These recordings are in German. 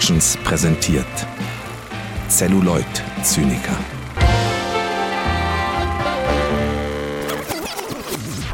Productions präsentiert Celluloid Zyniker.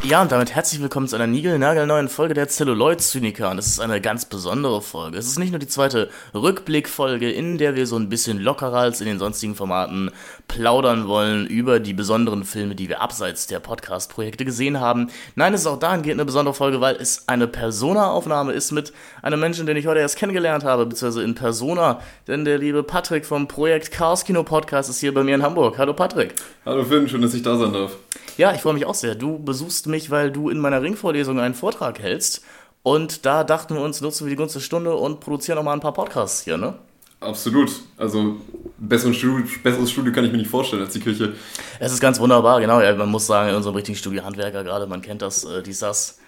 Ja, und damit herzlich willkommen zu einer niegelnagelneuen Folge der Celluloid-Zyniker. Und es ist eine ganz besondere Folge. Es ist nicht nur die zweite Rückblickfolge, in der wir so ein bisschen lockerer als in den sonstigen Formaten plaudern wollen über die besonderen Filme, die wir abseits der Podcast-Projekte gesehen haben. Nein, es ist auch dahingehend eine besondere Folge, weil es eine Persona-Aufnahme ist mit einem Menschen, den ich heute erst kennengelernt habe, beziehungsweise in Persona. Denn der liebe Patrick vom Projekt Chaos Kino Podcast ist hier bei mir in Hamburg. Hallo Patrick. Hallo Finn, schön, dass ich da sein darf. Ja, ich freue mich auch sehr. Du besuchst mich, weil du in meiner Ringvorlesung einen Vortrag hältst. Und da dachten wir uns, nutzen wir die Gunst der Stunde und produzieren auch mal ein paar Podcasts hier, ne? Absolut. Also besseres Studio, besseres Studio kann ich mir nicht vorstellen als die Küche. Es ist ganz wunderbar, genau. Ja, man muss sagen, in unserem richtigen Studio Handwerker gerade, man kennt das, äh, dies, das.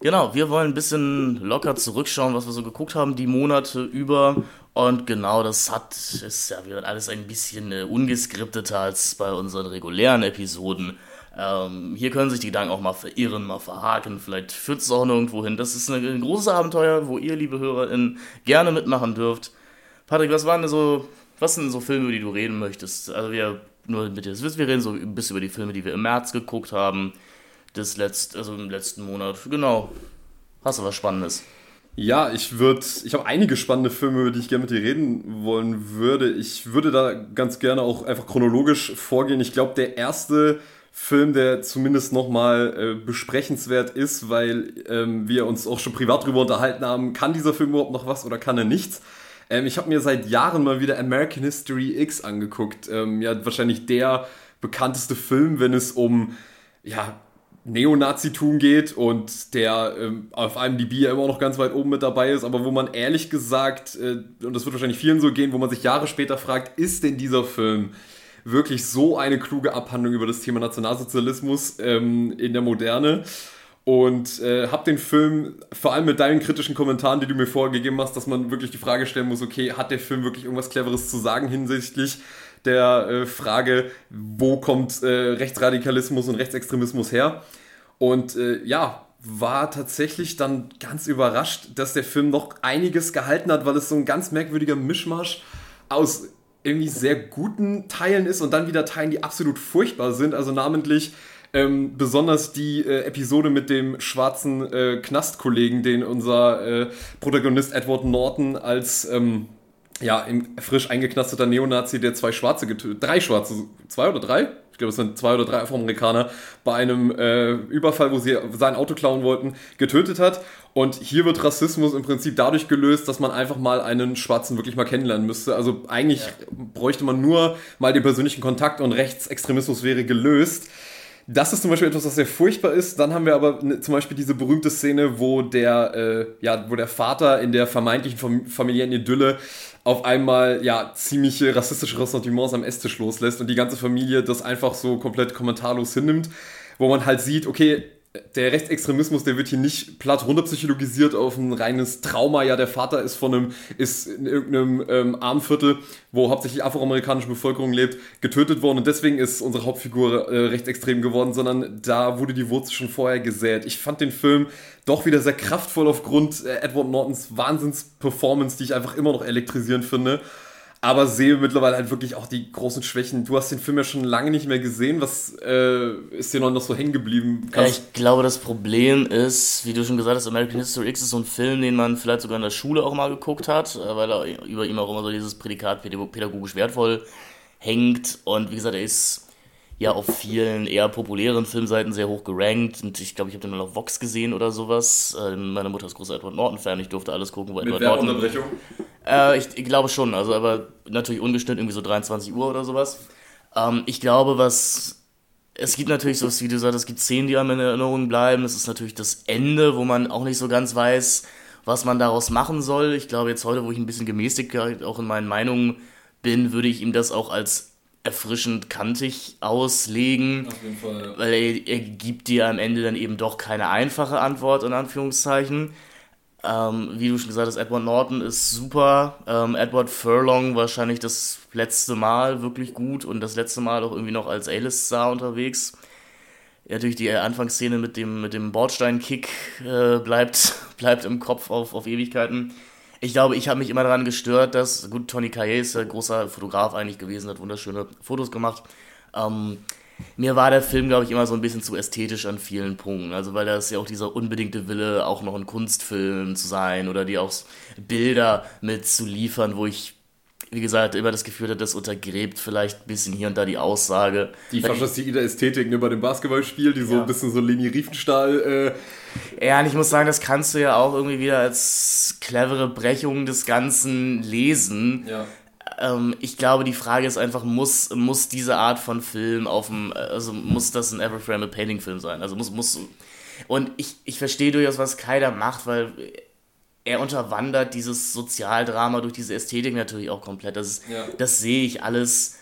Genau, wir wollen ein bisschen locker zurückschauen, was wir so geguckt haben, die Monate über. Und genau, das hat, ist ja wird alles ein bisschen äh, ungeskripteter als bei unseren regulären Episoden. Ähm, hier können sich die Gedanken auch mal verirren, mal verhaken. Vielleicht führt es auch nirgendwo hin. Das ist ein großes Abenteuer, wo ihr, liebe HörerInnen, gerne mitmachen dürft. Patrick, was waren denn so, was sind so Filme, über die du reden möchtest? Also wir, nur mit dir das wisst, wir reden so ein bisschen über die Filme, die wir im März geguckt haben. Das letzt, also im letzten Monat. Genau. Hast du was Spannendes? Ja, ich würde, ich habe einige spannende Filme, über die ich gerne mit dir reden wollen würde. Ich würde da ganz gerne auch einfach chronologisch vorgehen. Ich glaube, der erste Film, der zumindest nochmal äh, besprechenswert ist, weil ähm, wir uns auch schon privat drüber unterhalten haben, kann dieser Film überhaupt noch was oder kann er nichts? Ähm, ich habe mir seit Jahren mal wieder American History X angeguckt. Ähm, ja, wahrscheinlich der bekannteste Film, wenn es um ja, Neonazitum geht und der ähm, auf einem DB ja immer noch ganz weit oben mit dabei ist, aber wo man ehrlich gesagt, äh, und das wird wahrscheinlich vielen so gehen, wo man sich Jahre später fragt, ist denn dieser Film wirklich so eine kluge Abhandlung über das Thema Nationalsozialismus ähm, in der Moderne? Und äh, habe den Film vor allem mit deinen kritischen Kommentaren, die du mir vorgegeben hast, dass man wirklich die Frage stellen muss, okay, hat der Film wirklich irgendwas Cleveres zu sagen hinsichtlich der äh, Frage, wo kommt äh, Rechtsradikalismus und Rechtsextremismus her? Und äh, ja, war tatsächlich dann ganz überrascht, dass der Film noch einiges gehalten hat, weil es so ein ganz merkwürdiger Mischmasch aus irgendwie sehr guten Teilen ist und dann wieder Teilen, die absolut furchtbar sind. Also namentlich ähm, besonders die äh, Episode mit dem schwarzen äh, Knastkollegen, den unser äh, Protagonist Edward Norton als ähm, ja, frisch eingeknasteter Neonazi, der zwei Schwarze getötet, drei Schwarze, zwei oder drei? Ich glaube, es sind zwei oder drei Afroamerikaner, bei einem äh, Überfall, wo sie sein Auto klauen wollten, getötet hat. Und hier wird Rassismus im Prinzip dadurch gelöst, dass man einfach mal einen Schwarzen wirklich mal kennenlernen müsste. Also eigentlich ja. bräuchte man nur mal den persönlichen Kontakt und Rechtsextremismus wäre gelöst. Das ist zum Beispiel etwas, was sehr furchtbar ist. Dann haben wir aber ne, zum Beispiel diese berühmte Szene, wo der, äh, ja, wo der Vater in der vermeintlichen familiären Idylle auf einmal ja ziemliche rassistische Ressentiments am Esstisch loslässt und die ganze Familie das einfach so komplett kommentarlos hinnimmt, wo man halt sieht, okay, der Rechtsextremismus, der wird hier nicht platt runterpsychologisiert auf ein reines Trauma. Ja, der Vater ist von einem, ist in irgendeinem ähm, Armviertel, wo hauptsächlich afroamerikanische Bevölkerung lebt, getötet worden und deswegen ist unsere Hauptfigur äh, rechtsextrem geworden, sondern da wurde die Wurzel schon vorher gesät. Ich fand den Film doch wieder sehr kraftvoll aufgrund äh, Edward Nortons Wahnsinns-Performance, die ich einfach immer noch elektrisierend finde aber sehe mittlerweile halt wirklich auch die großen Schwächen. Du hast den Film ja schon lange nicht mehr gesehen. Was äh, ist dir noch so hängen geblieben? Ja, ich glaube, das Problem ist, wie du schon gesagt hast, American History X ist so ein Film, den man vielleicht sogar in der Schule auch mal geguckt hat, äh, weil er über ihm auch immer so dieses Prädikat pädagogisch wertvoll hängt. Und wie gesagt, er ist ja auf vielen eher populären Filmseiten sehr hoch gerankt. Und ich glaube, ich habe den mal auf Vox gesehen oder sowas. Äh, meine Mutter ist großer Edward Norton-Fan. Ich durfte alles gucken, wo Edward Norton. Unterbrechung? Äh, ich, ich, glaube schon. Also, aber natürlich ungeschnitten, irgendwie so 23 Uhr oder sowas. Ähm, ich glaube, was. Es gibt natürlich so, wie du sagst, es gibt Szenen, die einem in Erinnerung bleiben. Es ist natürlich das Ende, wo man auch nicht so ganz weiß, was man daraus machen soll. Ich glaube, jetzt heute, wo ich ein bisschen gemäßigt auch in meinen Meinungen bin, würde ich ihm das auch als erfrischend kantig auslegen. Auf jeden Fall. Weil er, er, gibt dir am Ende dann eben doch keine einfache Antwort, in Anführungszeichen. Ähm, wie du schon gesagt hast, Edward Norton ist super. Ähm, Edward Furlong wahrscheinlich das letzte Mal wirklich gut und das letzte Mal auch irgendwie noch als A-List-Star unterwegs. Ja, natürlich die Anfangsszene mit dem, mit dem Bordstein-Kick äh, bleibt, bleibt im Kopf auf, auf Ewigkeiten. Ich glaube, ich habe mich immer daran gestört, dass, gut, Tony Kaye ist ein großer Fotograf eigentlich gewesen, hat wunderschöne Fotos gemacht. Ähm, mir war der Film, glaube ich, immer so ein bisschen zu ästhetisch an vielen Punkten. Also, weil da ist ja auch dieser unbedingte Wille, auch noch ein Kunstfilm zu sein oder die auch Bilder mit zu liefern, wo ich wie gesagt, immer das Gefühl hat, das untergräbt vielleicht ein bisschen hier und da die Aussage. Die faschistoide Ästhetik über dem Basketballspiel, die so ja. ein bisschen so Leni Riefenstahl. Äh ja, und ich muss sagen, das kannst du ja auch irgendwie wieder als clevere Brechung des Ganzen lesen. Ja. Ähm, ich glaube, die Frage ist einfach, muss, muss diese Art von Film auf dem, also muss das ein Everframe Painting Film sein? Also muss, muss. Und ich, ich verstehe durchaus, was Kai da macht, weil er unterwandert dieses Sozialdrama durch diese Ästhetik natürlich auch komplett. Das, ist, ja. das sehe ich alles.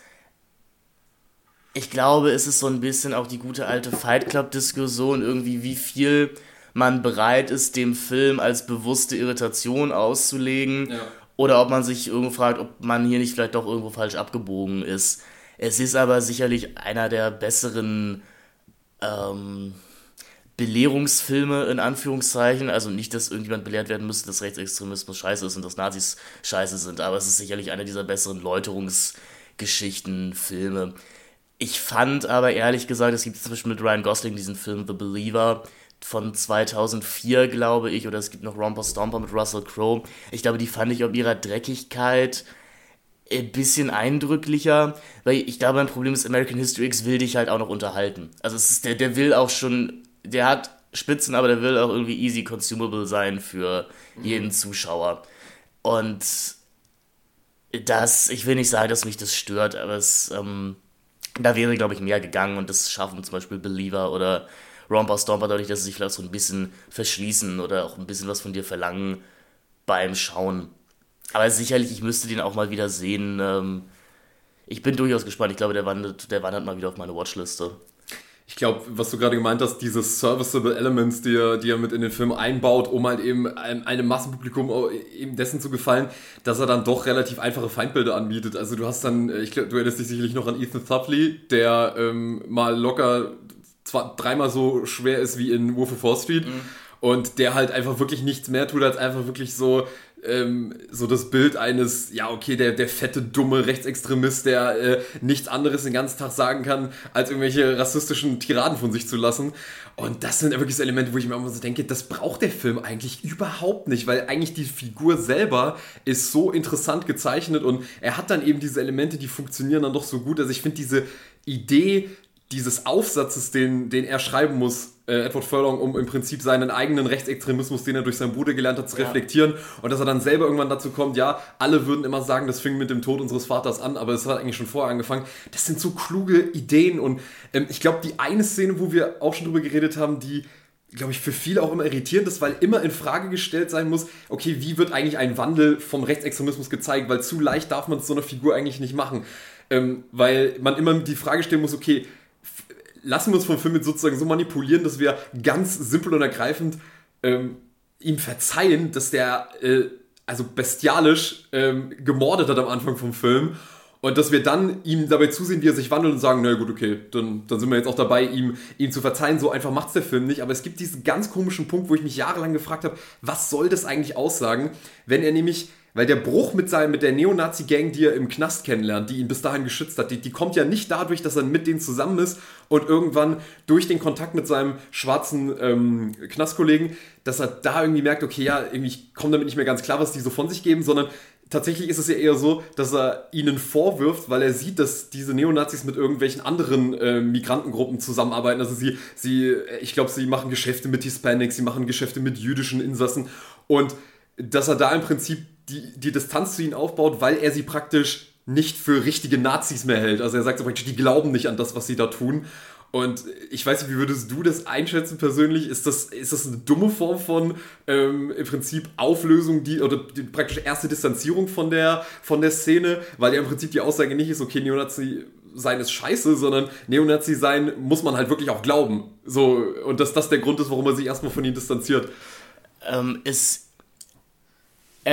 Ich glaube, es ist so ein bisschen auch die gute alte Fight Club-Diskussion, irgendwie, wie viel man bereit ist, dem Film als bewusste Irritation auszulegen. Ja. Oder ob man sich irgendwo fragt, ob man hier nicht vielleicht doch irgendwo falsch abgebogen ist. Es ist aber sicherlich einer der besseren ähm, Belehrungsfilme in Anführungszeichen. Also nicht, dass irgendjemand belehrt werden müsste, dass Rechtsextremismus scheiße ist und dass Nazis scheiße sind, aber es ist sicherlich einer dieser besseren Läuterungsgeschichten, Filme. Ich fand aber ehrlich gesagt, es gibt Beispiel mit Ryan Gosling diesen Film The Believer von 2004, glaube ich, oder es gibt noch Romper Stomper mit Russell Crowe. Ich glaube, die fand ich ob ihrer Dreckigkeit ein bisschen eindrücklicher, weil ich glaube, ein Problem ist, American History X will dich halt auch noch unterhalten. Also es ist, der, der will auch schon der hat Spitzen, aber der will auch irgendwie easy consumable sein für jeden Zuschauer. Und das, ich will nicht sagen, dass mich das stört, aber es, ähm, da wäre, glaube ich, mehr gegangen und das schaffen zum Beispiel Believer oder Romper Stomper dadurch, dass sie sich vielleicht so ein bisschen verschließen oder auch ein bisschen was von dir verlangen beim Schauen. Aber sicherlich, ich müsste den auch mal wieder sehen. Ähm, ich bin durchaus gespannt. Ich glaube, der wandert, der wandert mal wieder auf meine Watchliste ich glaube, was du gerade gemeint hast, diese serviceable Elements, die er, die er mit in den Film einbaut, um halt eben einem, einem Massenpublikum eben dessen zu gefallen, dass er dann doch relativ einfache Feindbilder anbietet. Also du hast dann, ich glaube, du erinnerst dich sicherlich noch an Ethan Thupley, der ähm, mal locker zwar dreimal so schwer ist wie in Wolf of Wall Street. Mhm. Und der halt einfach wirklich nichts mehr tut, als einfach wirklich so ähm, so das Bild eines, ja, okay, der, der fette, dumme Rechtsextremist, der äh, nichts anderes den ganzen Tag sagen kann, als irgendwelche rassistischen Tiraden von sich zu lassen. Und das sind wirklich so Elemente, wo ich mir immer so denke, das braucht der Film eigentlich überhaupt nicht, weil eigentlich die Figur selber ist so interessant gezeichnet und er hat dann eben diese Elemente, die funktionieren dann doch so gut. Also ich finde diese Idee dieses Aufsatzes, den, den er schreiben muss, äh, Edward Furlong, um im Prinzip seinen eigenen Rechtsextremismus, den er durch seinen Bruder gelernt hat, zu ja. reflektieren und dass er dann selber irgendwann dazu kommt, ja, alle würden immer sagen, das fing mit dem Tod unseres Vaters an, aber es hat eigentlich schon vorher angefangen. Das sind so kluge Ideen und ähm, ich glaube, die eine Szene, wo wir auch schon drüber geredet haben, die glaube ich, für viele auch immer irritierend ist, weil immer in Frage gestellt sein muss, okay, wie wird eigentlich ein Wandel vom Rechtsextremismus gezeigt, weil zu leicht darf man es so einer Figur eigentlich nicht machen. Ähm, weil man immer die Frage stellen muss, okay, lassen wir uns vom Film jetzt sozusagen so manipulieren, dass wir ganz simpel und ergreifend ähm, ihm verzeihen, dass der äh, also bestialisch ähm, gemordet hat am Anfang vom Film und dass wir dann ihm dabei zusehen, wie er sich wandelt und sagen, na gut, okay, dann, dann sind wir jetzt auch dabei, ihm, ihm zu verzeihen. So einfach macht es der Film nicht. Aber es gibt diesen ganz komischen Punkt, wo ich mich jahrelang gefragt habe, was soll das eigentlich aussagen, wenn er nämlich weil der Bruch mit, seinem, mit der Neonazi-Gang, die er im Knast kennenlernt, die ihn bis dahin geschützt hat, die, die kommt ja nicht dadurch, dass er mit denen zusammen ist und irgendwann durch den Kontakt mit seinem schwarzen ähm, Knastkollegen, dass er da irgendwie merkt, okay, ja, irgendwie ich komme damit nicht mehr ganz klar, was die so von sich geben, sondern tatsächlich ist es ja eher so, dass er ihnen vorwirft, weil er sieht, dass diese Neonazis mit irgendwelchen anderen äh, Migrantengruppen zusammenarbeiten. Also sie, sie, ich glaube, sie machen Geschäfte mit Hispanics, sie machen Geschäfte mit jüdischen Insassen und dass er da im Prinzip die, die Distanz zu ihnen aufbaut, weil er sie praktisch nicht für richtige Nazis mehr hält. Also er sagt so praktisch, die glauben nicht an das, was sie da tun. Und ich weiß nicht, wie würdest du das einschätzen persönlich? Ist das, ist das eine dumme Form von ähm, im Prinzip Auflösung, die oder die praktisch erste Distanzierung von der, von der Szene, weil ja im Prinzip die Aussage nicht ist, okay, Neonazi sein ist scheiße, sondern Neonazi sein muss man halt wirklich auch glauben. So, und dass das der Grund ist, warum man sich erstmal von ihnen distanziert. Ähm, es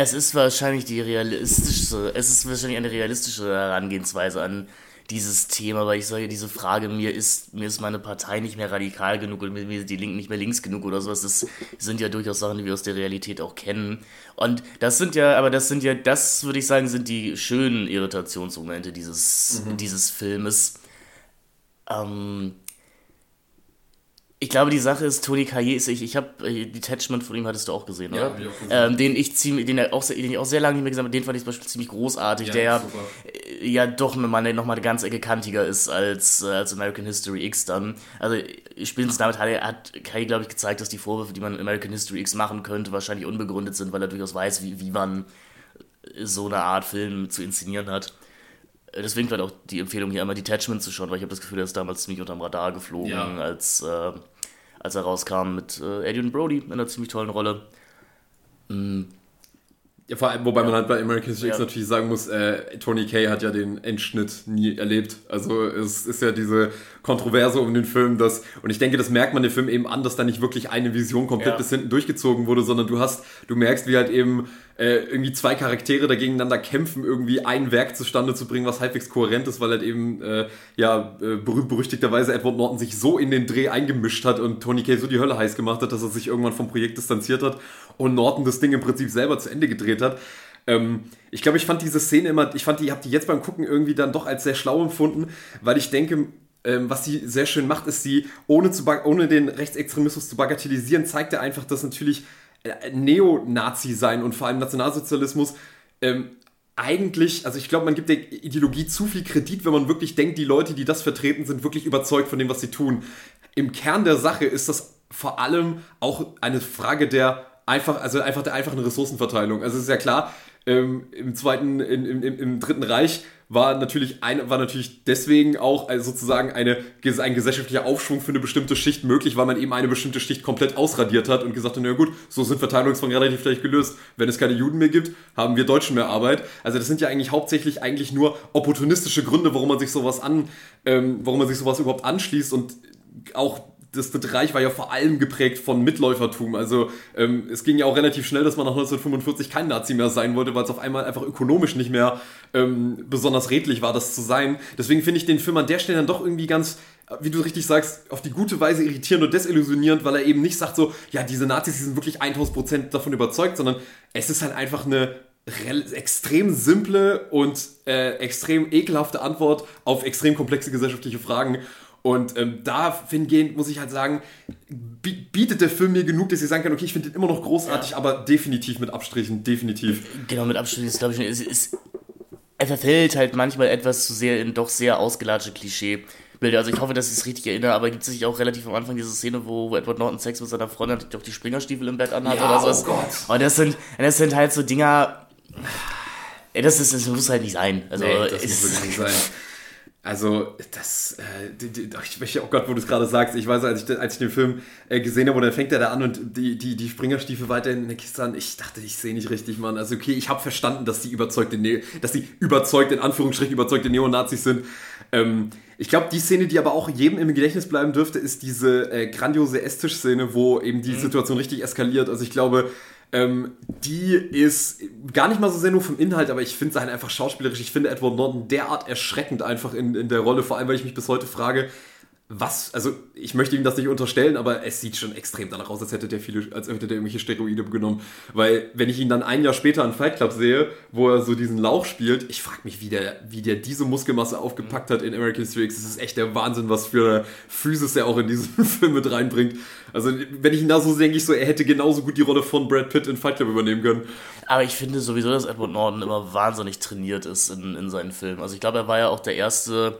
es ist wahrscheinlich die realistischste, es ist wahrscheinlich eine realistische Herangehensweise an dieses Thema, weil ich sage, diese Frage, mir ist, mir ist meine Partei nicht mehr radikal genug und mir ist die Linken nicht mehr links genug oder sowas, das sind ja durchaus Sachen, die wir aus der Realität auch kennen. Und das sind ja, aber das sind ja, das würde ich sagen, sind die schönen Irritationsmomente dieses, mhm. dieses Filmes. Ähm, ich glaube, die Sache ist, Tony Kaye ist, ich, ich habe, äh, Detachment von ihm hattest du auch gesehen, oder? Ja, ich auch gesehen. Ähm, den ich ziemlich, den, auch, den ich auch sehr lange nicht mehr gesehen habe, den fand ich zum Beispiel ziemlich großartig, ja, der super. ja doch nochmal noch mal eine ganze Ecke kantiger ist als, äh, als American History X dann. Also spätestens damit hat, hat Kaye, glaube ich, gezeigt, dass die Vorwürfe, die man American History X machen könnte, wahrscheinlich unbegründet sind, weil er durchaus weiß, wie, wie man so eine Art Film zu inszenieren hat deswegen vielleicht auch die Empfehlung hier einmal Detachment zu schauen, weil ich habe das Gefühl, er ist damals ziemlich unterm Radar geflogen, ja. als äh, als er rauskam mit äh, Adrian Brody in einer ziemlich tollen Rolle. Mhm. Ja, vor allem, wobei ja. man halt bei American History X ja. natürlich sagen muss, äh, Tony Kay hat ja den Endschnitt nie erlebt. Also es ist ja diese Kontroverse um den Film, dass, und ich denke, das merkt man dem Film eben an, dass da nicht wirklich eine Vision komplett bis hinten durchgezogen wurde, sondern du hast, du merkst, wie halt eben äh, irgendwie zwei Charaktere da gegeneinander kämpfen, irgendwie ein Werk zustande zu bringen, was halbwegs kohärent ist, weil halt eben, äh, ja, äh, berühmt-berüchtigterweise Edward Norton sich so in den Dreh eingemischt hat und Tony Kay so die Hölle heiß gemacht hat, dass er sich irgendwann vom Projekt distanziert hat und Norton das Ding im Prinzip selber zu Ende gedreht hat. Ähm, ich glaube, ich fand diese Szene immer, ich fand die, habe die jetzt beim Gucken irgendwie dann doch als sehr schlau empfunden, weil ich denke, ähm, was sie sehr schön macht, ist sie, ohne, zu, ohne den Rechtsextremismus zu bagatellisieren, zeigt er einfach, dass natürlich äh, Neonazi sein und vor allem Nationalsozialismus ähm, eigentlich, also ich glaube, man gibt der Ideologie zu viel Kredit, wenn man wirklich denkt, die Leute, die das vertreten, sind wirklich überzeugt von dem, was sie tun. Im Kern der Sache ist das vor allem auch eine Frage der einfach, also einfach der einfachen Ressourcenverteilung. Also es ist ja klar, ähm, im zweiten, in, im, im, Dritten Reich war natürlich, ein, war natürlich deswegen auch also sozusagen eine, ein gesellschaftlicher Aufschwung für eine bestimmte Schicht möglich, weil man eben eine bestimmte Schicht komplett ausradiert hat und gesagt hat, na gut, so sind Verteilungsfragen relativ vielleicht gelöst. Wenn es keine Juden mehr gibt, haben wir Deutschen mehr Arbeit. Also das sind ja eigentlich hauptsächlich eigentlich nur opportunistische Gründe, warum man sich sowas an, ähm, warum man sich sowas überhaupt anschließt und auch das Dritte Reich war ja vor allem geprägt von Mitläufertum. Also ähm, es ging ja auch relativ schnell, dass man nach 1945 kein Nazi mehr sein wollte, weil es auf einmal einfach ökonomisch nicht mehr ähm, besonders redlich war, das zu sein. Deswegen finde ich den Film an der Stelle dann doch irgendwie ganz, wie du richtig sagst, auf die gute Weise irritierend und desillusionierend, weil er eben nicht sagt so, ja, diese Nazis, die sind wirklich 1000% davon überzeugt, sondern es ist halt einfach eine extrem simple und äh, extrem ekelhafte Antwort auf extrem komplexe gesellschaftliche Fragen. Und ähm, dahingehend muss ich halt sagen, bietet der Film mir genug, dass ich sagen kann, okay, ich finde den immer noch großartig, ja. aber definitiv mit Abstrichen, definitiv. Genau, mit Abstrichen ist, glaube ich, ist, ist, er verfällt halt manchmal etwas zu sehr in doch sehr ausgelatschte Klischeebilder. Also ich hoffe, dass ich es richtig erinnere, aber gibt es sich auch relativ am Anfang diese Szene, wo, wo Edward Norton Sex mit seiner Freundin hat, die doch die Springerstiefel im Bett anhat ja, oder so. Oh Gott. Und das sind, das sind halt so Dinger. Das, ist, das muss halt nicht sein. Also, nee, das muss wirklich nicht sein. Also, das, äh, ich, oh Gott, wo du es gerade sagst, ich weiß, als ich, als ich den Film äh, gesehen habe, dann fängt er da an und die, die, die Springerstiefel weiter in der Kiste an. Ich dachte, ich sehe nicht richtig, Mann. Also, okay, ich habe verstanden, dass die überzeugte, ne dass die überzeugt, in Anführungsstrichen überzeugte Neonazis sind. Ähm, ich glaube, die Szene, die aber auch jedem im Gedächtnis bleiben dürfte, ist diese äh, grandiose Esstisch-Szene, wo eben die mhm. Situation richtig eskaliert. Also, ich glaube, ähm, die ist gar nicht mal so sehr nur vom Inhalt, aber ich finde sie halt einfach schauspielerisch. Ich finde Edward Norton derart erschreckend einfach in, in der Rolle, vor allem weil ich mich bis heute frage, was, also ich möchte ihm das nicht unterstellen, aber es sieht schon extrem danach aus, als hätte der viele, als hätte der irgendwelche Steroide genommen. Weil, wenn ich ihn dann ein Jahr später an Fight Club sehe, wo er so diesen Lauch spielt, ich frage mich, wie der, wie der diese Muskelmasse aufgepackt hat in American History X. Das ist echt der Wahnsinn, was für Physis er auch in diesen Film mit reinbringt. Also, wenn ich ihn da so sehe, denke ich so, er hätte genauso gut die Rolle von Brad Pitt in Fight Club übernehmen können. Aber ich finde sowieso, dass Edward Norton immer wahnsinnig trainiert ist in, in seinen Filmen. Also, ich glaube, er war ja auch der erste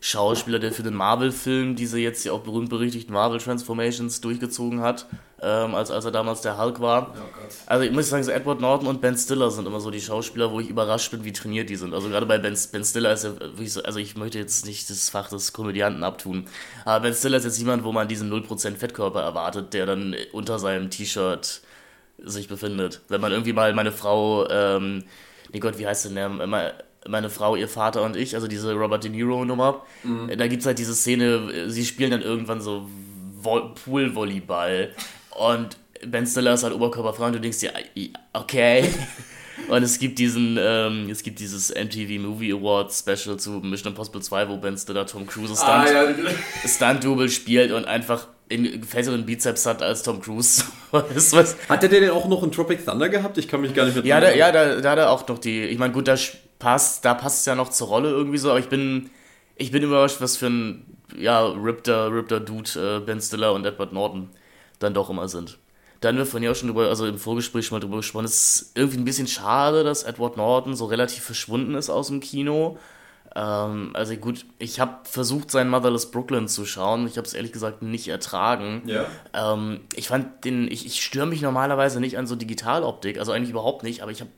Schauspieler, der für den Marvel-Film diese jetzt ja auch berühmt-berüchtigten Marvel-Transformations durchgezogen hat, ähm, als, als er damals der Hulk war. Oh also ich muss sagen, so Edward Norton und Ben Stiller sind immer so die Schauspieler, wo ich überrascht bin, wie trainiert die sind. Also gerade bei Ben, ben Stiller ist er wirklich so, also ich möchte jetzt nicht das Fach des Komödianten abtun, aber Ben Stiller ist jetzt jemand, wo man diesen 0% Fettkörper erwartet, der dann unter seinem T-Shirt sich befindet. Wenn man irgendwie mal meine Frau, ähm, nee Gott, wie heißt denn der, meine Frau, ihr Vater und ich, also diese Robert De Niro-Nummer. Mhm. Da gibt es halt diese Szene, sie spielen dann irgendwann so Pool-Volleyball und Ben Stiller ist halt oberkörperfrei und du denkst dir, okay. Und es gibt diesen, ähm, es gibt dieses MTV Movie Awards Special zu Mission Impossible 2, wo Ben Stiller Tom Cruise Stunt, ah, ja. Stunt-Double spielt und einfach in fesseren Bizeps hat als Tom Cruise. was? Hat der denn auch noch in Tropic Thunder gehabt? Ich kann mich gar nicht mehr Ja, da, ja da, da hat er auch noch die. Ich meine, gut, da passt, da passt es ja noch zur Rolle irgendwie so, aber ich bin, ich bin überrascht, was für ein ja, rippter, rippter Dude äh, Ben Stiller und Edward Norton dann doch immer sind. Da haben wir vorhin ja auch schon drüber, also im Vorgespräch schon mal drüber gesprochen, es ist irgendwie ein bisschen schade, dass Edward Norton so relativ verschwunden ist aus dem Kino. Ähm, also gut, ich habe versucht, sein Motherless Brooklyn zu schauen. Ich habe es ehrlich gesagt nicht ertragen. Ja. Ähm, ich fand den, ich, ich störe mich normalerweise nicht an so Digitaloptik, also eigentlich überhaupt nicht, aber ich habe,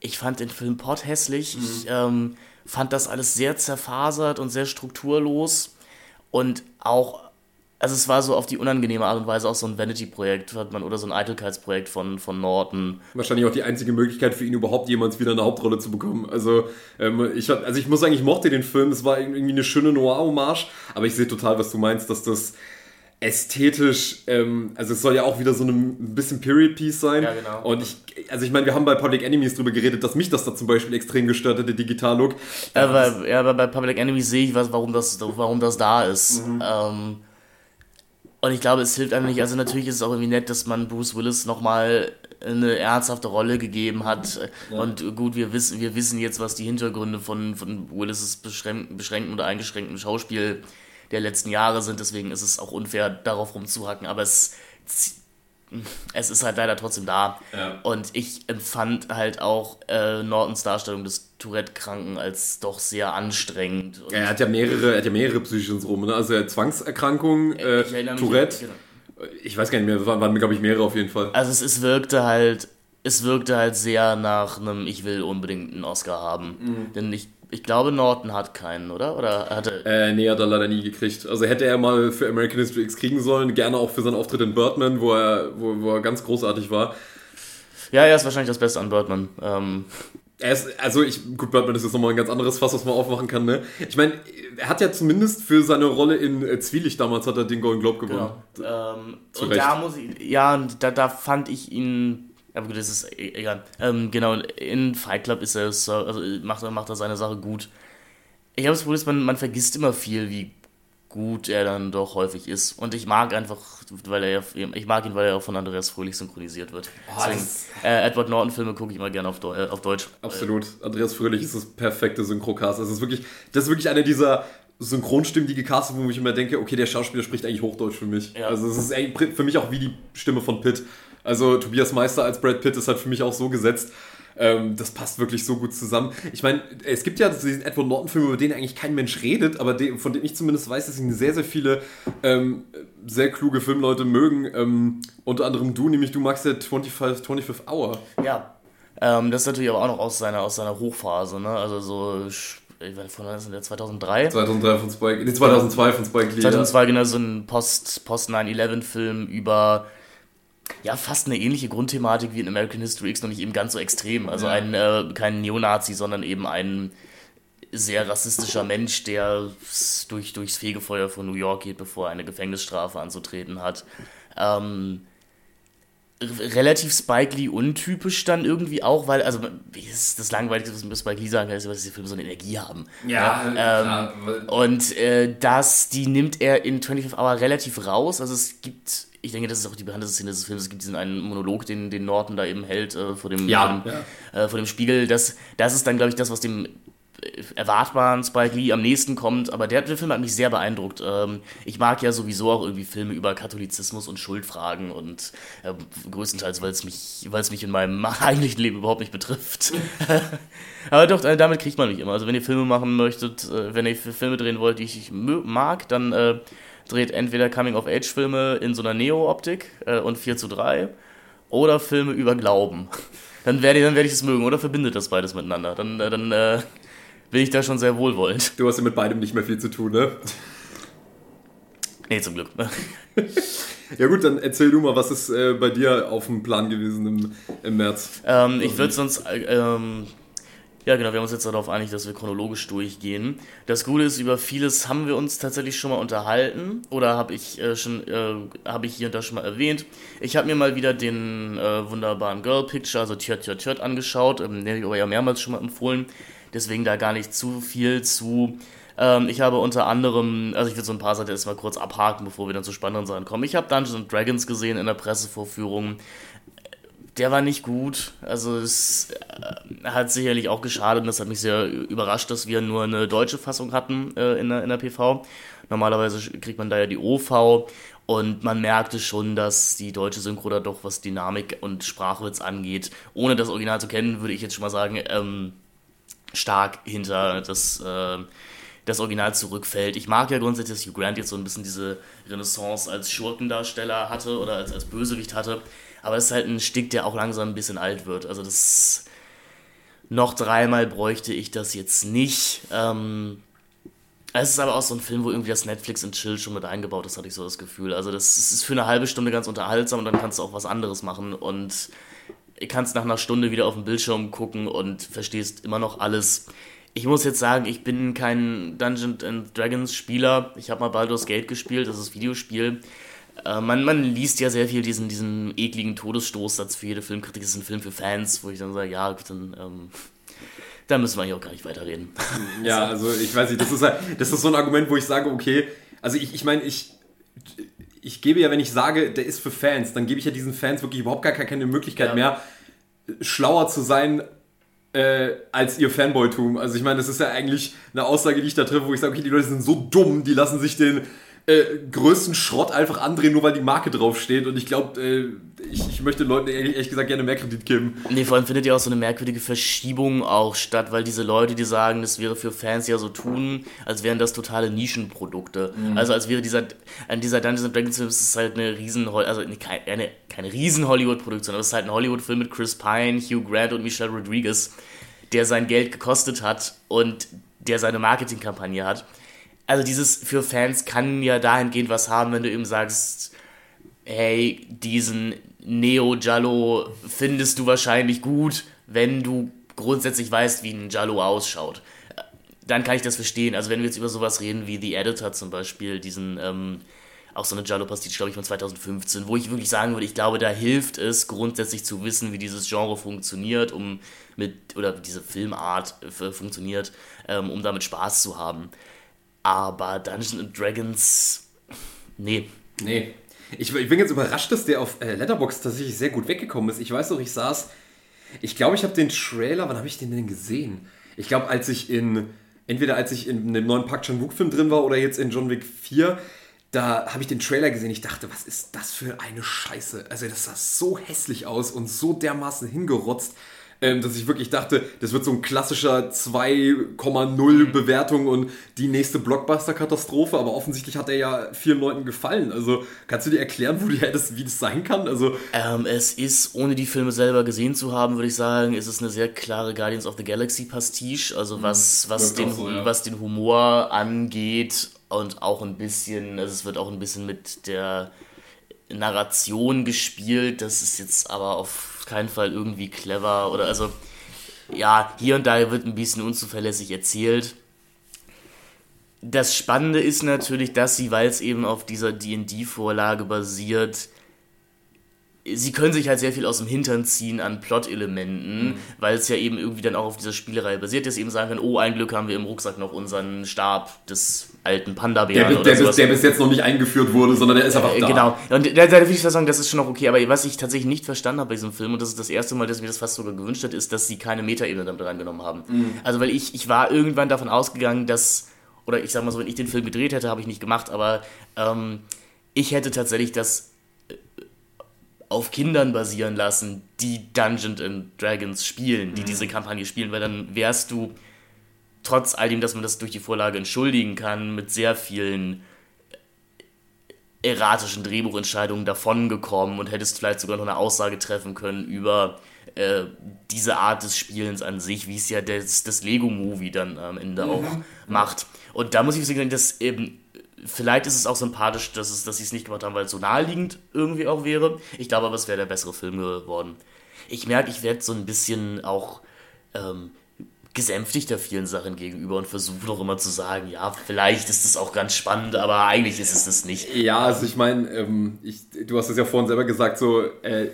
ich fand den Film pot hässlich. Mhm. Ich ähm, fand das alles sehr zerfasert und sehr strukturlos und auch also es war so auf die unangenehme Art und Weise auch so ein Vanity-Projekt oder so ein Eitelkeitsprojekt von, von Norton. Wahrscheinlich auch die einzige Möglichkeit für ihn überhaupt jemals wieder eine Hauptrolle zu bekommen. Also, ähm, ich, also ich muss sagen, ich mochte den Film, es war irgendwie eine schöne Noir-Hommage, aber ich sehe total, was du meinst, dass das ästhetisch, ähm, also es soll ja auch wieder so ein bisschen Period Piece sein. Ja, genau. Und ich, also ich meine, wir haben bei Public Enemies drüber geredet, dass mich das da zum Beispiel extrem gestört hat, der Digital-Look. Aber, ja, aber bei Public Enemies sehe ich was, warum das, warum das da ist. Mhm. Ähm, und ich glaube, es hilft einfach nicht. Also natürlich ist es auch irgendwie nett, dass man Bruce Willis nochmal eine ernsthafte Rolle gegeben hat. Ja. Und gut, wir wissen, wir wissen jetzt, was die Hintergründe von, von Willis' beschränkten, oder eingeschränkten Schauspiel der letzten Jahre sind. Deswegen ist es auch unfair, darauf rumzuhacken. Aber es es ist halt leider trotzdem da. Ja. Und ich empfand halt auch äh, Nortons Darstellung des Tourette-Kranken als doch sehr anstrengend. er hat ja mehrere, er hat ja mehrere psychische Syndrome, ne? Also Zwangserkrankung, äh, Tourette. Genau. Ich weiß gar nicht mehr, waren, waren glaube ich mehrere auf jeden Fall. Also es, es wirkte halt, es wirkte halt sehr nach einem, ich will unbedingt einen Oscar haben. Mhm. Denn ich ich glaube, Norton hat keinen, oder? Oder hatte. Äh, nee, hat er leider nie gekriegt. Also hätte er mal für American History X kriegen sollen, gerne auch für seinen Auftritt in Birdman, wo er, wo, wo er ganz großartig war. Ja, er ist wahrscheinlich das Beste an Birdman. Ähm. Er ist, also ich, gut, Birdman ist jetzt nochmal ein ganz anderes Fass, was man aufmachen kann, ne? Ich meine, er hat ja zumindest für seine Rolle in äh, Zwielicht damals hat er den Golden Globe gewonnen. Genau. Ähm, und da muss ich, ja, da, da fand ich ihn aber gut, das ist e-, egal. Ähm, genau, in Fight Club ist er so, also macht, macht er seine Sache gut. Ich habe das Problem, man, man vergisst immer viel, wie gut er dann doch häufig ist. Und ich mag einfach, weil er ich mag ihn, weil er auch von Andreas Fröhlich synchronisiert wird. Oh, Deswegen, äh, Edward Norton-Filme gucke ich immer gerne auf, äh, auf Deutsch. Absolut. Andreas Fröhlich ist das perfekte Synchrocast. Das ist wirklich, das ist wirklich einer dieser Synchronstimmen, die gecastet wo ich immer denke, okay, der Schauspieler spricht eigentlich Hochdeutsch für mich. Ja. Also es ist für mich auch wie die Stimme von Pitt. Also Tobias Meister als Brad Pitt ist halt für mich auch so gesetzt. Ähm, das passt wirklich so gut zusammen. Ich meine, es gibt ja diesen Edward Norton-Film, über den eigentlich kein Mensch redet, aber de von dem ich zumindest weiß, dass ihn sehr, sehr viele ähm, sehr kluge Filmleute mögen. Ähm, unter anderem du, nämlich du magst ja 25, 25 Hour. Ja. Ähm, das ist natürlich aber auch noch aus seiner, aus seiner Hochphase, ne? Also so von wann ist der 2003? 2003 von Spike, nee, 2002 von Spike Lee. 2002 genau so ein Post Post 9/11 Film über ja, fast eine ähnliche Grundthematik wie in American History X, noch nicht eben ganz so extrem. Also ja. ein, äh, kein Neonazi, sondern eben ein sehr rassistischer Mensch, der durch, durchs Fegefeuer von New York geht, bevor er eine Gefängnisstrafe anzutreten hat. Ähm, relativ Spike Lee untypisch dann irgendwie auch, weil, also, ist das Langweiligste, was Spike Lee sagen kann, ist, dass diese Filme so eine Energie haben. Ja, ja ähm, Und äh, das, die nimmt er in 25 Hour relativ raus. Also es gibt ich denke, das ist auch die behandelte Szene des Films. Es gibt diesen einen Monolog, den, den Norton da eben hält äh, vor, dem, ja, vor, dem, ja. Äh, vor dem Spiegel. Das, das ist dann, glaube ich, das, was dem erwartbaren Spike Lee am nächsten kommt. Aber der, der Film hat mich sehr beeindruckt. Ähm, ich mag ja sowieso auch irgendwie Filme über Katholizismus und Schuldfragen und äh, größtenteils, weil es mich, mich in meinem eigentlichen Leben überhaupt nicht betrifft. Aber doch, äh, damit kriegt man mich immer. Also wenn ihr Filme machen möchtet, äh, wenn ihr Filme drehen wollt, die ich mag, dann dreht entweder Coming-of-Age-Filme in so einer Neo-Optik äh, und 4 zu 3 oder Filme über Glauben. Dann werde ich, dann werd ich es mögen oder verbindet das beides miteinander. Dann, äh, dann äh, bin ich da schon sehr wohlwollend. Du hast ja mit beidem nicht mehr viel zu tun, ne? Nee, zum Glück. ja gut, dann erzähl du mal, was ist äh, bei dir auf dem Plan gewesen im, im März? Ähm, ich würde sonst... Äh, ähm, Ja, genau, wir haben uns jetzt darauf einig, dass wir chronologisch durchgehen. Das Gute ist, über vieles haben wir uns tatsächlich schon mal unterhalten oder habe ich äh, schon äh, habe ich hier und da schon mal erwähnt. Ich habe mir mal wieder den äh, wunderbaren Girl Picture, also Tjört Tjört Tjört angeschaut, ähm, den habe ich aber ja mehrmals schon mal empfohlen, deswegen da gar nicht zu viel zu. Ähm, ich habe unter anderem, also ich will so ein paar Seiten erstmal kurz abhaken, bevor wir dann zu spannenden Sachen kommen. Ich habe Dungeons Dragons gesehen in der Pressevorführung der war nicht gut. Also es äh, hat sicherlich auch geschadet das hat mich sehr überrascht, dass wir nur eine deutsche Fassung hatten äh, in, der, in der PV. Normalerweise kriegt man da ja die OV und man merkte schon, dass die deutsche Synchro da doch, was Dynamik und Sprachwitz angeht, ohne das Original zu kennen, würde ich jetzt schon mal sagen, ähm, stark hinter das, äh, das Original zurückfällt. Ich mag ja grundsätzlich, dass Hugh Grant jetzt so ein bisschen diese Renaissance als Schurkendarsteller hatte oder als, als Bösewicht hatte. Aber es ist halt ein Stick, der auch langsam ein bisschen alt wird. Also das noch dreimal bräuchte ich das jetzt nicht. Ähm, es ist aber auch so ein Film, wo irgendwie das Netflix und Chill schon mit eingebaut ist, hatte ich so das Gefühl. Also das ist für eine halbe Stunde ganz unterhaltsam und dann kannst du auch was anderes machen und kannst nach einer Stunde wieder auf den Bildschirm gucken und verstehst immer noch alles. Ich muss jetzt sagen, ich bin kein Dungeons and Dragons Spieler. Ich habe mal Baldur's Gate gespielt, das ist Videospiel. Äh, man, man liest ja sehr viel diesen, diesen ekligen Todesstoßsatz für jede Filmkritik. Das ist ein Film für Fans, wo ich dann sage, ja, dann, ähm, da müssen wir eigentlich auch gar nicht weiterreden. Ja, also ich weiß nicht, das ist, halt, das ist so ein Argument, wo ich sage, okay, also ich, ich meine, ich, ich gebe ja, wenn ich sage, der ist für Fans, dann gebe ich ja diesen Fans wirklich überhaupt gar keine Möglichkeit ja. mehr, schlauer zu sein äh, als ihr Fanboytum. Also ich meine, das ist ja eigentlich eine Aussage, die ich da treffe, wo ich sage, okay, die Leute sind so dumm, die lassen sich den äh, größten Schrott einfach andrehen, nur weil die Marke draufsteht. Und ich glaube, äh, ich, ich, möchte Leuten ehrlich, ehrlich, gesagt gerne mehr Kredit geben. Nee, vor allem findet ja auch so eine merkwürdige Verschiebung auch statt, weil diese Leute, die sagen, das wäre für Fans ja so tun, als wären das totale Nischenprodukte. Mhm. Also als wäre dieser, an dieser Dungeons Dragons Film ist halt eine riesen, also keine, keine riesen Hollywood-Produktion, aber es ist halt ein Hollywood-Film mit Chris Pine, Hugh Grant und Michelle Rodriguez, der sein Geld gekostet hat und der seine Marketingkampagne hat also dieses für Fans kann ja dahingehend was haben, wenn du eben sagst, hey, diesen Neo Jallo findest du wahrscheinlich gut, wenn du grundsätzlich weißt, wie ein Jallo ausschaut. Dann kann ich das verstehen. Also wenn wir jetzt über sowas reden wie The Editor zum Beispiel, diesen ähm, auch so eine Jallo-Pastiche, glaube ich, von 2015, wo ich wirklich sagen würde, ich glaube, da hilft es grundsätzlich zu wissen, wie dieses Genre funktioniert, um mit, oder diese Filmart äh, funktioniert, ähm, um damit Spaß zu haben. Aber Dungeons Dragons, nee. Nee. Ich, ich, bin jetzt überrascht, dass der auf äh, Letterbox tatsächlich sehr gut weggekommen ist. Ich weiß noch, ich saß. Ich glaube, ich habe den Trailer. Wann habe ich den denn gesehen? Ich glaube, als ich in. Entweder als ich in dem neuen Park Chan-wook-Film drin war oder jetzt in John Wick 4, da habe ich den Trailer gesehen. Ich dachte, was ist das für eine Scheiße? Also, das sah so hässlich aus und so dermaßen hingerotzt ähm, dass ich wirklich dachte, das wird so ein klassischer 2,0 Bewertung und die nächste Blockbuster-Katastrophe, aber offensichtlich hat er ja vielen Leuten gefallen. Also kannst du dir erklären, wo die, das, wie das sein kann? Also, ähm, es ist, ohne die Filme selber gesehen zu haben, würde ich sagen, ist es eine sehr klare Guardians of the Galaxy Pastiche, also mhm. was, was, den, so, ja. was den Humor angeht und auch ein bisschen, also es wird auch ein bisschen mit der Narration gespielt, das ist jetzt aber auf keinen Fall irgendwie clever oder also ja, hier und da wird ein bisschen unzuverlässig erzählt. Das Spannende ist natürlich, dass sie, weil es eben auf dieser D&D-Vorlage basiert, sie können sich halt sehr viel aus dem Hintern ziehen an Plot-Elementen, mhm. weil es ja eben irgendwie dann auch auf dieser Spielerei basiert ist, eben sagen können, oh, ein Glück haben wir im Rucksack noch unseren Stab des alten Panda-Bären der, der, bis, der bis jetzt noch nicht eingeführt wurde, sondern der ist einfach äh, da. Genau, und da, da würde ich sagen, das ist schon noch okay, aber was ich tatsächlich nicht verstanden habe bei diesem Film, und das ist das erste Mal, dass mir das fast sogar gewünscht hat, ist, dass sie keine Metaebene damit reingenommen haben. Mhm. Also, weil ich, ich war irgendwann davon ausgegangen, dass, oder ich sag mal so, wenn ich den Film gedreht hätte, habe ich nicht gemacht, aber ähm, ich hätte tatsächlich das auf Kindern basieren lassen, die Dungeons and Dragons spielen, die mhm. diese Kampagne spielen, weil dann wärst du trotz all dem, dass man das durch die Vorlage entschuldigen kann, mit sehr vielen erratischen Drehbuchentscheidungen davongekommen und hättest vielleicht sogar noch eine Aussage treffen können über äh, diese Art des Spielens an sich, wie es ja das, das Lego-Movie dann am Ende mhm. auch macht. Und da muss ich sagen, dass eben Vielleicht ist es auch sympathisch, dass, es, dass sie es nicht gemacht haben, weil es so naheliegend irgendwie auch wäre. Ich glaube aber, es wäre der bessere Film geworden. Ich merke, ich werde so ein bisschen auch ähm, gesänftigter vielen Sachen gegenüber und versucht auch immer zu sagen, ja, vielleicht ist es auch ganz spannend, aber eigentlich ist es das nicht. Ja, also ich meine, ähm, du hast es ja vorhin selber gesagt, so, äh,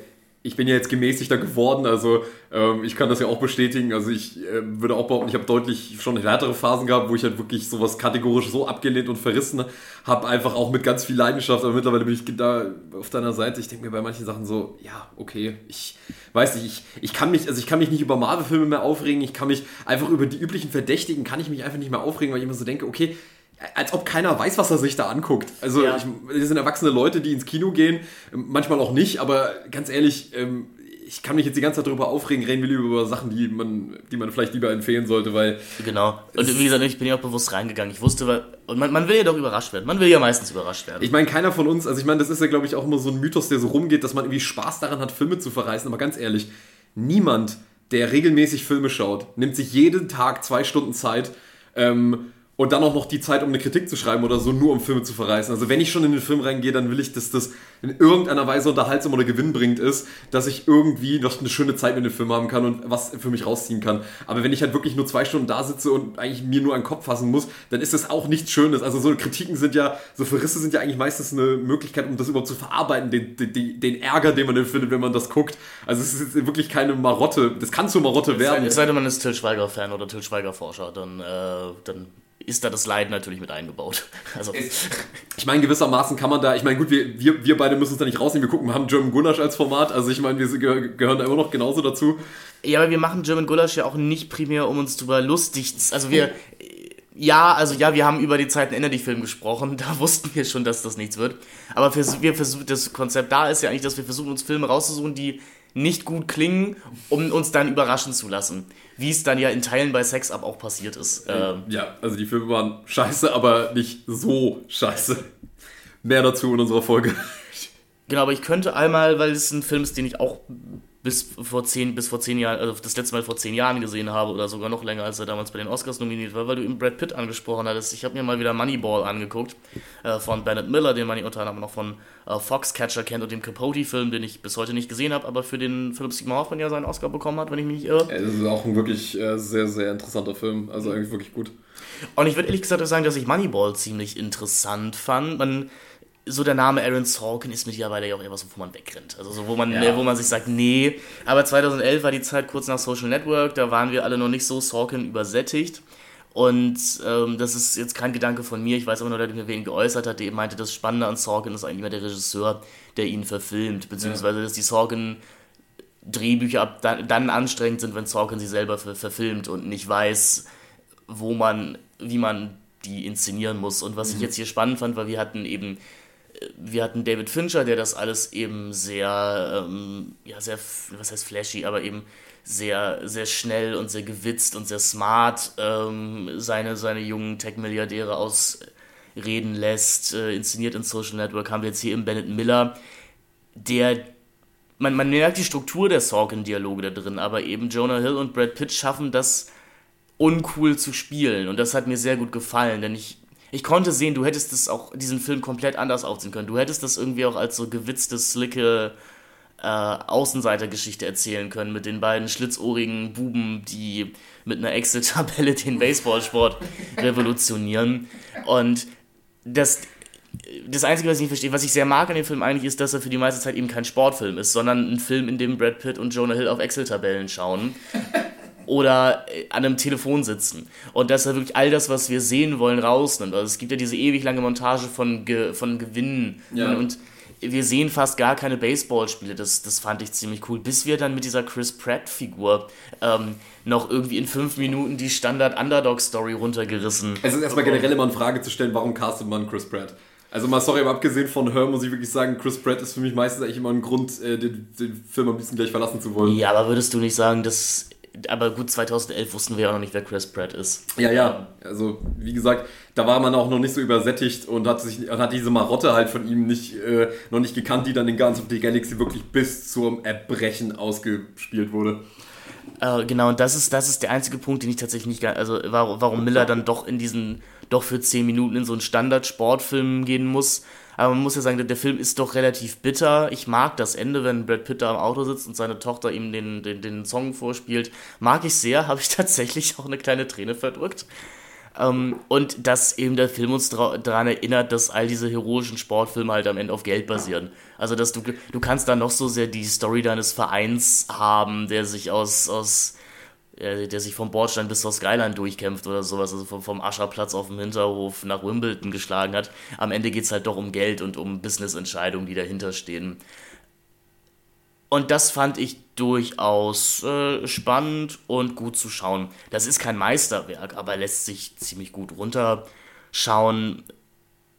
ich bin ja jetzt gemäßigter geworden, also ähm, ich kann das ja auch bestätigen. Also ich äh, würde auch behaupten, ich habe deutlich schon härtere Phasen gehabt, wo ich halt wirklich sowas kategorisch so abgelehnt und verrissen habe, einfach auch mit ganz viel Leidenschaft. Aber mittlerweile bin ich da auf deiner Seite. Ich denke mir bei manchen Sachen so, ja, okay, ich weiß nicht, ich, ich kann mich, also ich kann mich nicht über Marvel-Filme mehr aufregen. Ich kann mich einfach über die üblichen Verdächtigen kann ich mich einfach nicht mehr aufregen, weil ich immer so denke, okay, als ob keiner weiß, was er sich da anguckt. Also, ja. das sind erwachsene Leute, die ins Kino gehen, manchmal auch nicht, aber ganz ehrlich, ähm, ich kann mich jetzt die ganze Zeit darüber aufregen, reden wir lieber über Sachen, die man, die man vielleicht lieber empfehlen sollte, weil. Genau. Und wie gesagt, ich bin ja auch bewusst reingegangen. Ich wusste, und man, man will ja doch überrascht werden. Man will ja meistens überrascht werden. Ich meine, keiner von uns, also ich meine, das ist ja, glaube ich, auch immer so ein Mythos, der so rumgeht, dass man irgendwie Spaß daran hat, Filme zu verreißen. Aber ganz ehrlich, niemand, der regelmäßig Filme schaut, nimmt sich jeden Tag zwei Stunden Zeit, ähm, und dann auch noch die Zeit, um eine Kritik zu schreiben oder so, nur um Filme zu verreißen. Also wenn ich schon in den Film reingehe, dann will ich, dass das in irgendeiner Weise unterhaltsam oder gewinnbringend ist, dass ich irgendwie noch eine schöne Zeit mit dem Film haben kann und was für mich rausziehen kann. Aber wenn ich halt wirklich nur zwei Stunden da sitze und eigentlich mir nur einen Kopf fassen muss, dann ist das auch nichts Schönes. Also so Kritiken sind ja, so Verrisse sind ja eigentlich meistens eine Möglichkeit, um das überhaupt zu verarbeiten, den, den, den Ärger, den man dann findet, wenn man das guckt. Also es ist wirklich keine Marotte. Das kann zur Marotte werden. Es sei denn, man ist Till Schweiger-Fan oder Till Schweiger-Forscher, dann, äh, dann ist da das Leiden natürlich mit eingebaut. Also. Ich meine, gewissermaßen kann man da, ich meine, gut, wir, wir, wir beide müssen uns da nicht rausnehmen, wir gucken, wir haben German Gulasch als Format, also ich meine, wir gehören da immer noch genauso dazu. Ja, aber wir machen German Gulasch ja auch nicht primär, um uns drüber lustig zu, also wir, ja, also ja, wir haben über die Zeiten Ende die Film gesprochen, da wussten wir schon, dass das nichts wird, aber wir versuchen, das Konzept da ist ja eigentlich, dass wir versuchen, uns Filme rauszusuchen, die nicht gut klingen, um uns dann überraschen zu lassen. Wie es dann ja in Teilen bei Sex Up auch passiert ist. Ähm, ja, also die Filme waren scheiße, aber nicht so scheiße. Mehr dazu in unserer Folge. Genau, aber ich könnte einmal, weil es ein Film ist, den ich auch bis vor zehn, bis vor zehn Jahren, also das letzte Mal vor zehn Jahren gesehen habe oder sogar noch länger, als er damals bei den Oscars nominiert war, weil du eben Brad Pitt angesprochen hattest. Ich habe mir mal wieder Moneyball angeguckt äh, von Bennett Miller, den man unter anderem noch von äh, Foxcatcher kennt und dem Capote-Film, den ich bis heute nicht gesehen habe, aber für den Philip Seymour Hoffman ja seinen Oscar bekommen hat, wenn ich mich nicht irre. Es ist auch ein wirklich äh, sehr, sehr interessanter Film, also eigentlich wirklich gut. Und ich würde ehrlich gesagt sagen, dass ich Moneyball ziemlich interessant fand. Man so der Name Aaron Sorkin ist mittlerweile ja auch etwas, wo man wegrennt. Also so, wo man, ja. wo man sich sagt, nee. Aber 2011 war die Zeit kurz nach Social Network, da waren wir alle noch nicht so Sorkin übersättigt. Und ähm, das ist jetzt kein Gedanke von mir, ich weiß aber nur, dass mir wen geäußert hat, der eben meinte, das Spannende an Sorkin ist eigentlich immer der Regisseur, der ihn verfilmt, beziehungsweise dass die Sorkin Drehbücher ab dann, dann anstrengend sind, wenn Sorkin sie selber ver verfilmt und nicht weiß, wo man, wie man die inszenieren muss. Und was mhm. ich jetzt hier spannend fand, weil wir hatten eben wir hatten David Fincher, der das alles eben sehr, ähm, ja, sehr, was heißt flashy, aber eben sehr, sehr schnell und sehr gewitzt und sehr smart ähm, seine, seine jungen Tech-Milliardäre ausreden lässt, äh, inszeniert in Social Network, haben wir jetzt hier im Bennett Miller, der man, man merkt die Struktur der Sorkin-Dialoge da drin, aber eben Jonah Hill und Brad Pitt schaffen das uncool zu spielen und das hat mir sehr gut gefallen, denn ich ich konnte sehen, du hättest das auch, diesen Film komplett anders aufziehen können. Du hättest das irgendwie auch als so gewitzte, slicke äh, Außenseitergeschichte erzählen können mit den beiden schlitzohrigen Buben, die mit einer Excel-Tabelle den Baseballsport revolutionieren. Und das, das Einzige, was ich nicht verstehe, was ich sehr mag an dem Film eigentlich, ist, dass er für die meiste Zeit eben kein Sportfilm ist, sondern ein Film, in dem Brad Pitt und Jonah Hill auf Excel-Tabellen schauen oder äh, an einem Telefon sitzen. Und dass er wirklich all das, was wir sehen wollen, rausnimmt. Also es gibt ja diese ewig lange Montage von, Ge von Gewinnen. Ja. Und wir sehen fast gar keine Baseballspiele. Das, das fand ich ziemlich cool. Bis wir dann mit dieser Chris Pratt-Figur ähm, noch irgendwie in fünf Minuten die Standard-Underdog-Story runtergerissen. Es ist erstmal generell immer eine Frage zu stellen, warum castet man Chris Pratt? Also mal sorry, aber abgesehen von Her muss ich wirklich sagen, Chris Pratt ist für mich meistens eigentlich immer ein Grund, äh, den, den Film ein bisschen gleich verlassen zu wollen. Ja, aber würdest du nicht sagen, dass aber gut, 2011 wussten wir ja auch noch nicht, wer Chris Pratt ist. Ja, ja. Also, wie gesagt, da war man auch noch nicht so übersättigt und hat, sich, hat diese Marotte halt von ihm nicht, äh, noch nicht gekannt, die dann in Guardians of the Galaxy wirklich bis zum Erbrechen ausgespielt wurde. Äh, genau, und das ist, das ist der einzige Punkt, den ich tatsächlich nicht, also warum, warum Miller dann doch in diesen, doch für 10 Minuten in so einen Standard-Sportfilm gehen muss. Aber man muss ja sagen, der, Film ist doch relativ bitter. Ich mag das Ende, wenn Brad Pitt da am Auto sitzt und seine Tochter ihm den, den, den Song vorspielt. Mag ich sehr, habe ich tatsächlich auch eine kleine Träne verdrückt. Ähm, und dass eben der Film uns daran erinnert, dass all diese heroischen Sportfilme halt am Ende auf Geld basieren. Also, dass du, du kannst da noch so sehr die Story deines Vereins haben, der sich aus, aus der sich vom Bordstein bis zur Skyline durchkämpft oder sowas, also vom, vom Ascherplatz auf dem Hinterhof nach Wimbledon geschlagen hat. Am Ende geht es halt doch um Geld und um Business-Entscheidungen, die dahinter stehen. Und das fand ich durchaus äh, spannend und gut zu schauen. Das ist kein Meisterwerk, aber lässt sich ziemlich gut runterschauen.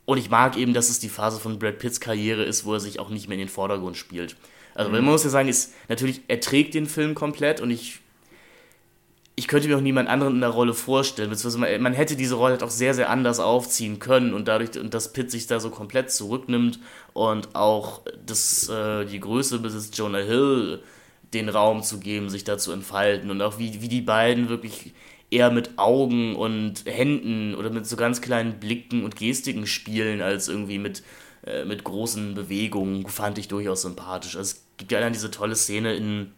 Und ich mag eben, dass es die Phase von Brad Pitts Karriere ist, wo er sich auch nicht mehr in den Vordergrund spielt. Also, mhm. man muss ja sagen, ist natürlich, er trägt den Film komplett und ich ich könnte mir auch niemand anderen in der Rolle vorstellen. Beziehungsweise man hätte diese Rolle halt auch sehr, sehr anders aufziehen können und dadurch, und dass Pitt sich da so komplett zurücknimmt und auch das, äh, die Größe besitzt, Jonah Hill den Raum zu geben, sich da zu entfalten und auch wie, wie die beiden wirklich eher mit Augen und Händen oder mit so ganz kleinen Blicken und Gestiken spielen, als irgendwie mit, äh, mit großen Bewegungen, fand ich durchaus sympathisch. Also es gibt ja dann diese tolle Szene in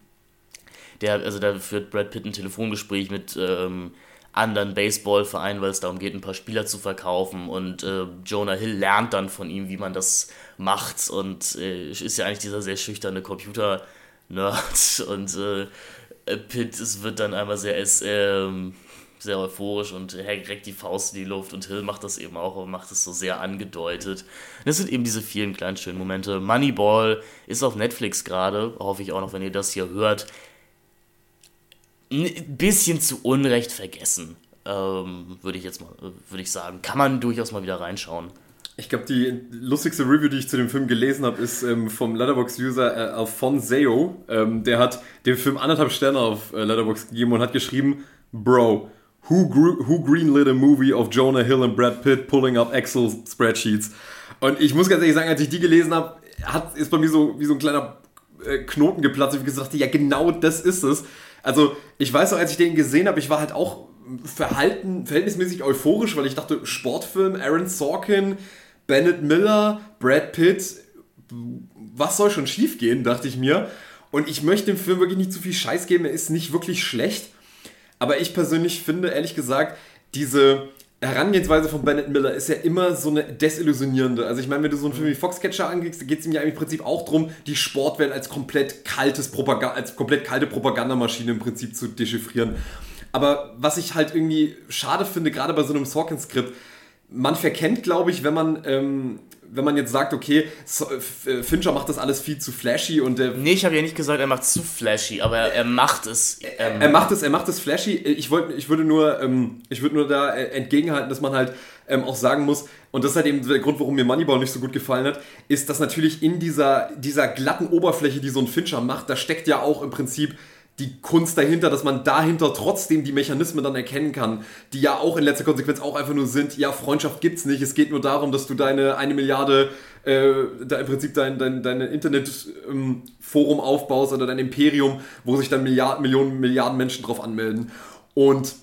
der, also da führt Brad Pitt ein Telefongespräch mit ähm, anderen Baseballvereinen, weil es darum geht, ein paar Spieler zu verkaufen. Und äh, Jonah Hill lernt dann von ihm, wie man das macht. Und äh, ist ja eigentlich dieser sehr schüchterne Computer-Nerd. Und äh, Pitt es wird dann einmal sehr, äh, sehr euphorisch und reckt die Faust in die Luft. Und Hill macht das eben auch, aber macht es so sehr angedeutet. Das sind eben diese vielen kleinen schönen Momente. Moneyball ist auf Netflix gerade, hoffe ich auch noch, wenn ihr das hier hört ein bisschen zu Unrecht vergessen, ähm, würde ich jetzt mal, würde ich sagen. Kann man durchaus mal wieder reinschauen. Ich glaube, die lustigste Review, die ich zu dem Film gelesen habe, ist ähm, vom Letterbox-User äh, Alfonso. Ähm, der hat dem Film anderthalb Sterne auf äh, Letterbox gegeben und hat geschrieben, Bro, who, who greenlit a movie of Jonah Hill and Brad Pitt pulling up Excel-Spreadsheets? Und ich muss ganz ehrlich sagen, als ich die gelesen habe, ist bei mir so wie so ein kleiner äh, Knoten geplatzt. Ich gesagt, ja genau das ist es. Also ich weiß noch, als ich den gesehen habe, ich war halt auch verhalten, verhältnismäßig euphorisch, weil ich dachte, Sportfilm, Aaron Sorkin, Bennett Miller, Brad Pitt, was soll schon schiefgehen, dachte ich mir. Und ich möchte dem Film wirklich nicht zu viel Scheiß geben, er ist nicht wirklich schlecht. Aber ich persönlich finde, ehrlich gesagt, diese, Herangehensweise von Bennett Miller ist ja immer so eine desillusionierende. Also ich meine, wenn du so einen Film wie Foxcatcher angehst, geht es ihm ja im Prinzip auch darum, die Sportwelt als komplett kaltes Propaganda, als komplett kalte Propagandamaschine im Prinzip zu dechiffrieren. Aber was ich halt irgendwie schade finde, gerade bei so einem Sorkin-Skript, man verkennt, glaube ich, wenn man ähm, wenn man jetzt sagt, okay, äh, Fincher macht das alles viel zu flashy und der. Nee, ich habe ja nicht gesagt, er macht zu flashy, aber er, er macht es. Ähm er macht es, er macht es flashy. Ich wollte, ich würde nur, ähm, ich würde nur da äh, entgegenhalten, dass man halt ähm, auch sagen muss, und das ist halt eben der Grund, warum mir Moneyball nicht so gut gefallen hat, ist, dass natürlich in dieser, dieser glatten Oberfläche, die so ein Fincher macht, da steckt ja auch im Prinzip die Kunst dahinter, dass man dahinter trotzdem die Mechanismen dann erkennen kann, die ja auch in letzter Konsequenz auch einfach nur sind, ja, Freundschaft gibt's nicht, es geht nur darum, dass du deine eine Milliarde, äh, da im Prinzip dein, dein, dein Internetforum ähm, aufbaust oder dein Imperium, wo sich dann Milliarden, Millionen, Milliarden Menschen drauf anmelden. Und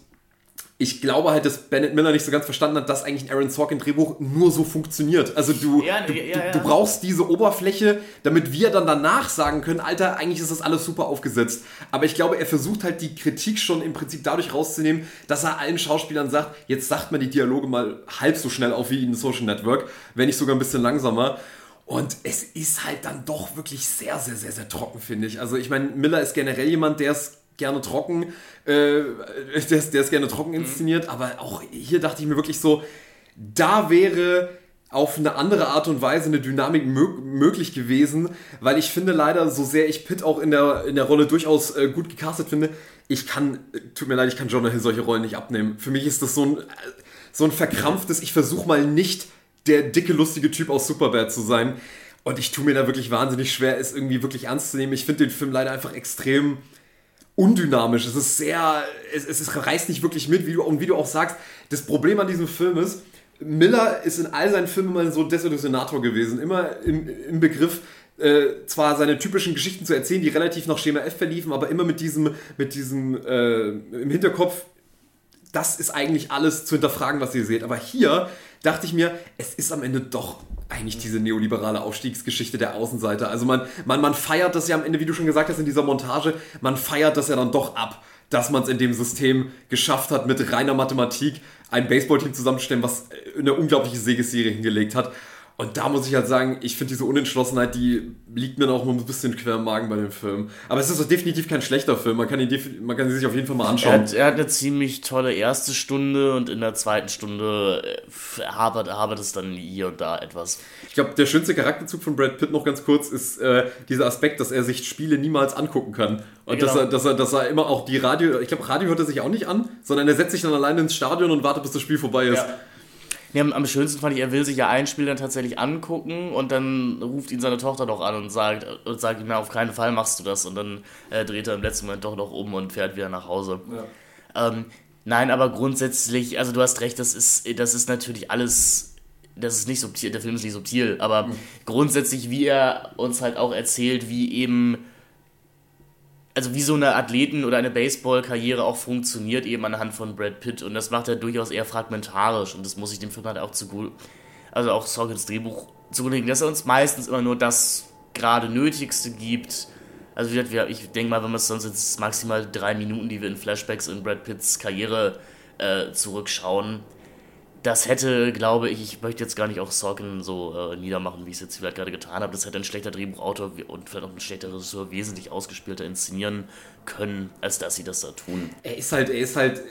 ich glaube halt, dass Bennett Miller nicht so ganz verstanden hat, dass eigentlich ein Aaron Sorkin Drehbuch nur so funktioniert. Also du, ja, du, ja, ja. du, brauchst diese Oberfläche, damit wir dann danach sagen können, Alter, eigentlich ist das alles super aufgesetzt. Aber ich glaube, er versucht halt die Kritik schon im Prinzip dadurch rauszunehmen, dass er allen Schauspielern sagt, jetzt sagt man die Dialoge mal halb so schnell auf wie in Social Network, wenn nicht sogar ein bisschen langsamer. Und es ist halt dann doch wirklich sehr, sehr, sehr, sehr trocken, finde ich. Also ich meine, Miller ist generell jemand, der es gerne trocken, äh, der, ist, der ist gerne trocken mhm. inszeniert, mhm. aber auch hier dachte ich mir wirklich so, da wäre auf eine andere Art und Weise eine Dynamik mög möglich gewesen, weil ich finde leider, so sehr ich Pitt auch in der, in der Rolle durchaus äh, gut gecastet finde, ich kann, tut mir leid, ich kann Jonah Hill solche Rollen nicht abnehmen. Für mich ist das so ein, so ein verkrampftes, ich versuche mal nicht der dicke, lustige Typ aus Superbad zu sein. Und ich tue mir da wirklich wahnsinnig schwer, es irgendwie wirklich ernst zu nehmen. Ich finde den Film leider einfach extrem undynamisch. Es ist sehr, es, es reißt nicht wirklich mit, wie du, und wie du auch sagst, das Problem an diesem Film ist, Miller ist in all seinen Filmen immer so Desillusionator gewesen, immer im, im Begriff, äh, zwar seine typischen Geschichten zu erzählen, die relativ nach Schema F verliefen, aber immer mit diesem, mit diesem äh, im Hinterkopf, das ist eigentlich alles zu hinterfragen, was ihr seht. Aber hier dachte ich mir, es ist am Ende doch eigentlich diese neoliberale Aufstiegsgeschichte der Außenseiter. Also man, man, man feiert das ja am Ende, wie du schon gesagt hast, in dieser Montage, man feiert das ja dann doch ab, dass man es in dem System geschafft hat, mit reiner Mathematik ein Baseballteam zusammenzustellen, was eine unglaubliche Siegesserie hingelegt hat. Und da muss ich halt sagen, ich finde diese Unentschlossenheit, die liegt mir auch noch ein bisschen quer im Magen bei dem Film. Aber es ist definitiv kein schlechter Film. Man kann ihn, man kann ihn sich auf jeden Fall mal anschauen. Er hat, er hat eine ziemlich tolle erste Stunde und in der zweiten Stunde äh, habert, habert es dann hier und da etwas. Ich glaube, der schönste Charakterzug von Brad Pitt noch ganz kurz ist äh, dieser Aspekt, dass er sich Spiele niemals angucken kann. Und genau. dass, er, dass, er, dass er immer auch die Radio, ich glaube, Radio hört er sich auch nicht an, sondern er setzt sich dann alleine ins Stadion und wartet, bis das Spiel vorbei ist. Ja. Nee, am, am, schönsten fand ich, er will sich ja ein Spiel dann tatsächlich angucken und dann ruft ihn seine Tochter doch an und sagt, und sagt ihm, auf keinen Fall machst du das. Und dann äh, dreht er im letzten Moment doch noch um und fährt wieder nach Hause. Ja. Ähm, nein, aber grundsätzlich, also du hast recht, das ist, das ist natürlich alles das ist nicht subtil, der Film ist nicht subtil, aber mhm. grundsätzlich, wie er uns halt auch erzählt, wie eben also wie so eine Athleten- oder eine Baseball-Karriere auch funktioniert, eben anhand von Brad Pitt. Und das macht er durchaus eher fragmentarisch. Und das muss ich dem Film halt auch zu gut, also auch Sorkins Drehbuch zugrunde dass er uns meistens immer nur das gerade Nötigste gibt. Also wie gesagt, ich denke mal, wenn wir es sonst jetzt maximal drei Minuten, die wir in Flashbacks in Brad Pitts Karriere äh, zurückschauen, das hätte, glaube ich, ich möchte jetzt gar nicht auch Sorkin so äh, niedermachen, wie ich es jetzt vielleicht gerade getan habe, das hätte ein schlechter Drehbuchautor und vielleicht auch ein schlechter Regisseur wesentlich ausgespielter inszenieren können, als dass sie das da tun. Er ist halt, er ist halt,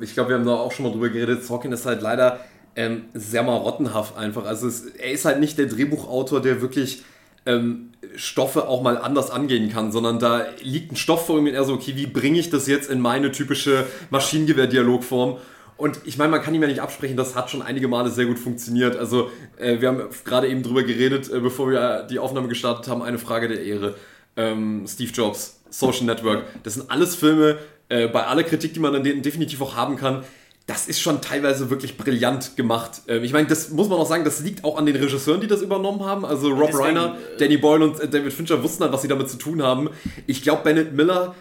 ich glaube, wir haben da auch schon mal drüber geredet, Sorkin ist halt leider ähm, sehr marottenhaft einfach. Also es, er ist halt nicht der Drehbuchautor, der wirklich ähm, Stoffe auch mal anders angehen kann, sondern da liegt ein Stoff vor ihm und er so, okay, wie bringe ich das jetzt in meine typische Maschinengewehr-Dialogform? Und ich meine, man kann ihm ja nicht absprechen, das hat schon einige Male sehr gut funktioniert. Also, äh, wir haben gerade eben drüber geredet, äh, bevor wir die Aufnahme gestartet haben, eine Frage der Ehre. Ähm, Steve Jobs, Social Network. Das sind alles Filme, äh, bei aller Kritik, die man an denen definitiv auch haben kann, das ist schon teilweise wirklich brillant gemacht. Ähm, ich meine, das muss man auch sagen, das liegt auch an den Regisseuren, die das übernommen haben. Also Rob Deswegen, Reiner, äh, Danny Boyle und äh, David Fincher wussten halt, was sie damit zu tun haben. Ich glaube, Bennett Miller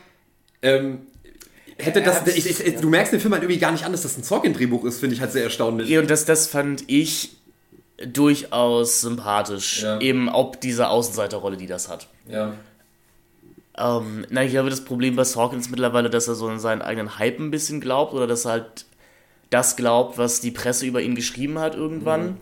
ähm, hätte das. Ich, ich, du merkst den Film halt irgendwie gar nicht an, dass das ein Sorkin-Drehbuch ist, finde ich halt sehr erstaunlich. Ja, und das, das fand ich durchaus sympathisch. Ja. Eben ob diese Außenseiterrolle, die das hat. Ja. Ähm, na, ich glaube, das Problem bei Sorkin ist mittlerweile, dass er so in seinen eigenen Hype ein bisschen glaubt oder dass er halt das glaubt, was die Presse über ihn geschrieben hat irgendwann. Mhm.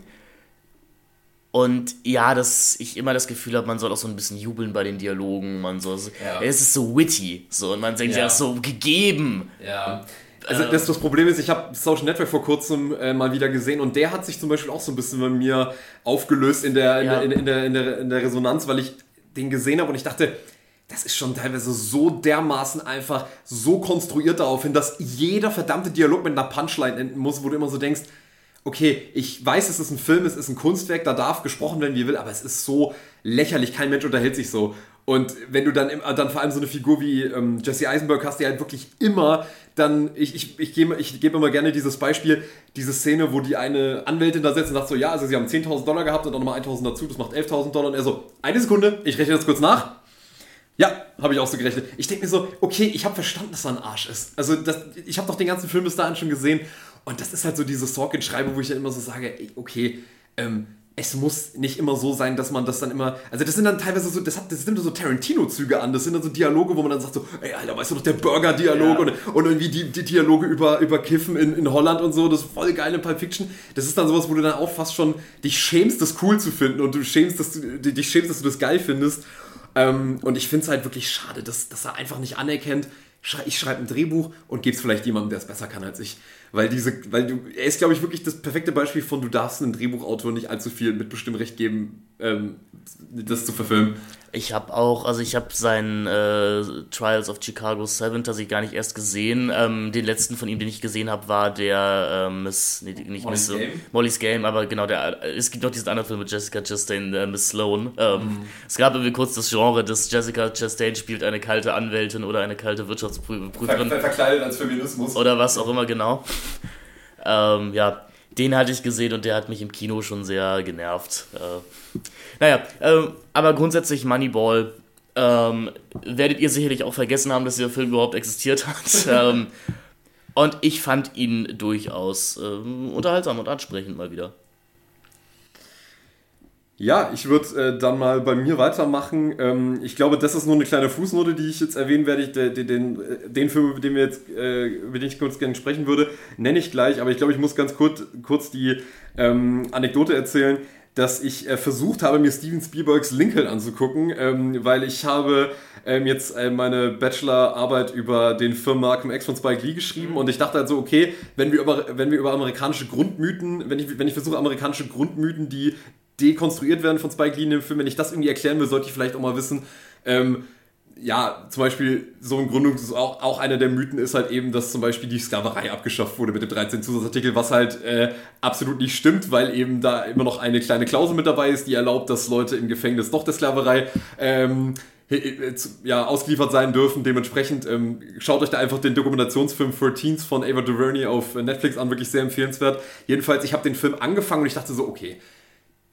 Und ja, dass ich immer das Gefühl habe, man soll auch so ein bisschen jubeln bei den Dialogen. Man so, ja. es ist so witty. So, und man denkt, ja, ist so gegeben. Ja. Also das, das Problem ist, ich habe Social Network vor kurzem äh, mal wieder gesehen und der hat sich zum Beispiel auch so ein bisschen bei mir aufgelöst in der, in, ja. der, in, in, der, in, der, in der Resonanz, weil ich den gesehen habe und ich dachte, das ist schon teilweise so dermaßen einfach so konstruiert darauf hin, dass jeder verdammte Dialog mit einer Punchline enden muss, wo du immer so denkst, okay, ich weiß, es ist ein Film, es ist ein Kunstwerk, da darf gesprochen werden, wie will, aber es ist so lächerlich, kein Mensch unterhält sich so. Und wenn du dann, dann vor allem so eine Figur wie ähm, Jesse Eisenberg hast, die halt wirklich immer dann, ich, ich, ich gebe ich geb immer gerne dieses Beispiel, diese Szene, wo die eine Anwältin da sitzt und sagt so, ja, also sie haben 10.000 Dollar gehabt und dann nochmal 1.000 dazu, das macht 11.000 Dollar und er so, eine Sekunde, ich rechne das kurz nach. Ja, habe ich auch so gerechnet. Ich denke mir so, okay, ich habe verstanden, dass er ein Arsch ist. Also das, ich habe doch den ganzen Film bis dahin schon gesehen und das ist halt so diese Sorkin-Schreibe, wo ich dann immer so sage, okay, ähm, es muss nicht immer so sein, dass man das dann immer. Also, das sind dann teilweise so, das, hat, das nimmt so Tarantino-Züge an. Das sind dann so Dialoge, wo man dann sagt so, ey, Alter, weißt du doch, der Burger-Dialog ja. und, und irgendwie die, die Dialoge über, über Kiffen in, in Holland und so, das ist voll geil in Pulp Fiction. Das ist dann sowas, wo du dann auch fast schon dich schämst, das cool zu finden und du schämst, dass du dich schämst, dass du das geil findest. Ähm, und ich finde es halt wirklich schade, dass, dass er einfach nicht anerkennt, ich schreibe ein Drehbuch und gebe es vielleicht jemandem, der es besser kann als ich. Weil diese, weil du, er ist, glaube ich, wirklich das perfekte Beispiel von, du darfst einem Drehbuchautor nicht allzu viel Mitbestimmrecht geben, ähm, das zu verfilmen. Ich habe auch, also ich habe seinen äh, Trials of Chicago 7 tatsächlich gar nicht erst gesehen. Ähm, den letzten von ihm, den ich gesehen habe, war der äh, Miss, nee, nicht Molly's Miss, Game? Molly's Game, aber genau, der, es gibt noch diesen anderen Film mit Jessica Chastain, äh, Miss Sloan. Ähm, mhm. Es gab irgendwie kurz das Genre, dass Jessica Chastain spielt eine kalte Anwältin oder eine kalte Wirtschaftsprüferin. Ver verkleidet als Feminismus. Oder was auch immer, genau. ähm, ja, den hatte ich gesehen und der hat mich im Kino schon sehr genervt. Äh, naja, ähm, aber grundsätzlich Moneyball ähm, werdet ihr sicherlich auch vergessen haben, dass dieser Film überhaupt existiert hat. ähm, und ich fand ihn durchaus ähm, unterhaltsam und ansprechend mal wieder. Ja, ich würde äh, dann mal bei mir weitermachen. Ähm, ich glaube, das ist nur eine kleine Fußnote, die ich jetzt erwähnen werde. Den, den, den Film, über den wir jetzt, äh, über den ich kurz gerne sprechen würde, nenne ich gleich. Aber ich glaube, ich muss ganz kurz, kurz die ähm, Anekdote erzählen, dass ich äh, versucht habe, mir Steven Spielbergs Lincoln anzugucken, ähm, weil ich habe ähm, jetzt äh, meine Bachelorarbeit über den Film Malcolm X von Spike Lee geschrieben und ich dachte halt so, okay, wenn wir über, wenn wir über amerikanische Grundmythen, wenn ich, wenn ich versuche, amerikanische Grundmythen, die dekonstruiert werden von Spike Lee in dem Film, wenn ich das irgendwie erklären will, sollte ich vielleicht auch mal wissen, ähm, ja, zum Beispiel so ein Gründungs auch, auch einer der Mythen ist halt eben, dass zum Beispiel die Sklaverei abgeschafft wurde mit dem 13 Zusatzartikel, was halt äh, absolut nicht stimmt, weil eben da immer noch eine kleine Klausel mit dabei ist, die erlaubt, dass Leute im Gefängnis doch der Sklaverei ähm, ja, ausgeliefert sein dürfen. Dementsprechend ähm, schaut euch da einfach den Dokumentationsfilm 13 von Ava DuVernay auf Netflix an, wirklich sehr empfehlenswert. Jedenfalls, ich habe den Film angefangen und ich dachte so, okay,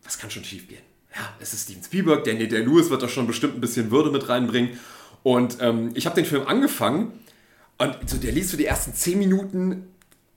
was kann schon schief gehen? Ja, es ist Steven Spielberg, Daniel Day-Lewis wird da schon bestimmt ein bisschen Würde mit reinbringen. Und ähm, ich habe den Film angefangen und so, der liest für die ersten 10 Minuten,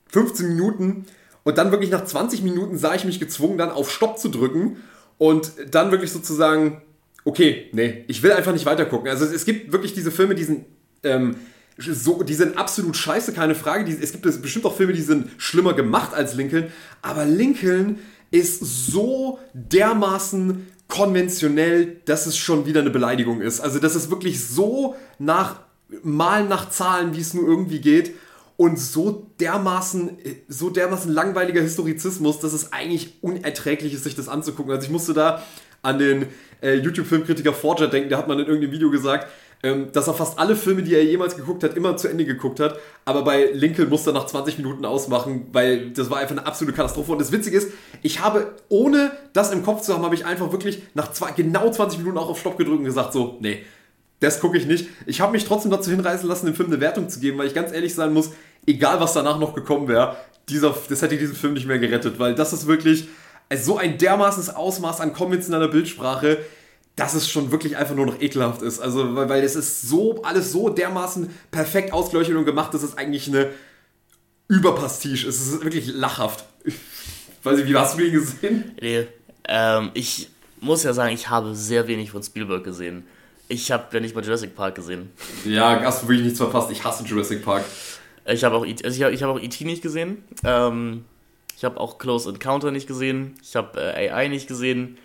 15 Minuten und dann wirklich nach 20 Minuten sah ich mich gezwungen, dann auf Stopp zu drücken und dann wirklich sozusagen, okay, nee, ich will einfach nicht weitergucken. Also es gibt wirklich diese Filme, die sind, ähm, so, die sind absolut scheiße, keine Frage. Die, es gibt bestimmt auch Filme, die sind schlimmer gemacht als Lincoln, aber Lincoln ist so dermaßen konventionell, dass es schon wieder eine Beleidigung ist. Also das ist wirklich so nach Malen nach Zahlen, wie es nur irgendwie geht und so dermaßen, so dermaßen langweiliger Historizismus, dass es eigentlich unerträglich ist, sich das anzugucken. Also ich musste da an den äh, YouTube-Filmkritiker Forger denken, der hat mal in irgendeinem Video gesagt, dass er fast alle Filme, die er jemals geguckt hat, immer zu Ende geguckt hat. Aber bei Lincoln musste er nach 20 Minuten ausmachen, weil das war einfach eine absolute Katastrophe. Und das Witzige ist, ich habe, ohne das im Kopf zu haben, habe ich einfach wirklich nach zwei, genau 20 Minuten auch auf Stopp gedrückt und gesagt, so, nee, das gucke ich nicht. Ich habe mich trotzdem dazu hinreißen lassen, dem Film eine Wertung zu geben, weil ich ganz ehrlich sein muss, egal was danach noch gekommen wäre, dieser, das hätte diesen Film nicht mehr gerettet, weil das ist wirklich so ein dermaßenes Ausmaß an konventioneller Bildsprache dass es schon wirklich einfach nur noch ekelhaft ist. Also, weil, weil es ist so, alles so dermaßen perfekt ausgeleuchtet und gemacht, dass es eigentlich eine Überpastiche ist. Es ist wirklich lachhaft. Ich weiß nicht, wie hast du ihn gesehen? Nee, ähm, ich muss ja sagen, ich habe sehr wenig von Spielberg gesehen. Ich habe ja nicht mal Jurassic Park gesehen. Ja, hast du wirklich nichts verpasst. Ich hasse Jurassic Park. Ich habe auch, e also ich hab, ich hab auch E.T. nicht gesehen. Ähm, ich habe auch Close Encounter nicht gesehen. Ich habe äh, AI nicht gesehen.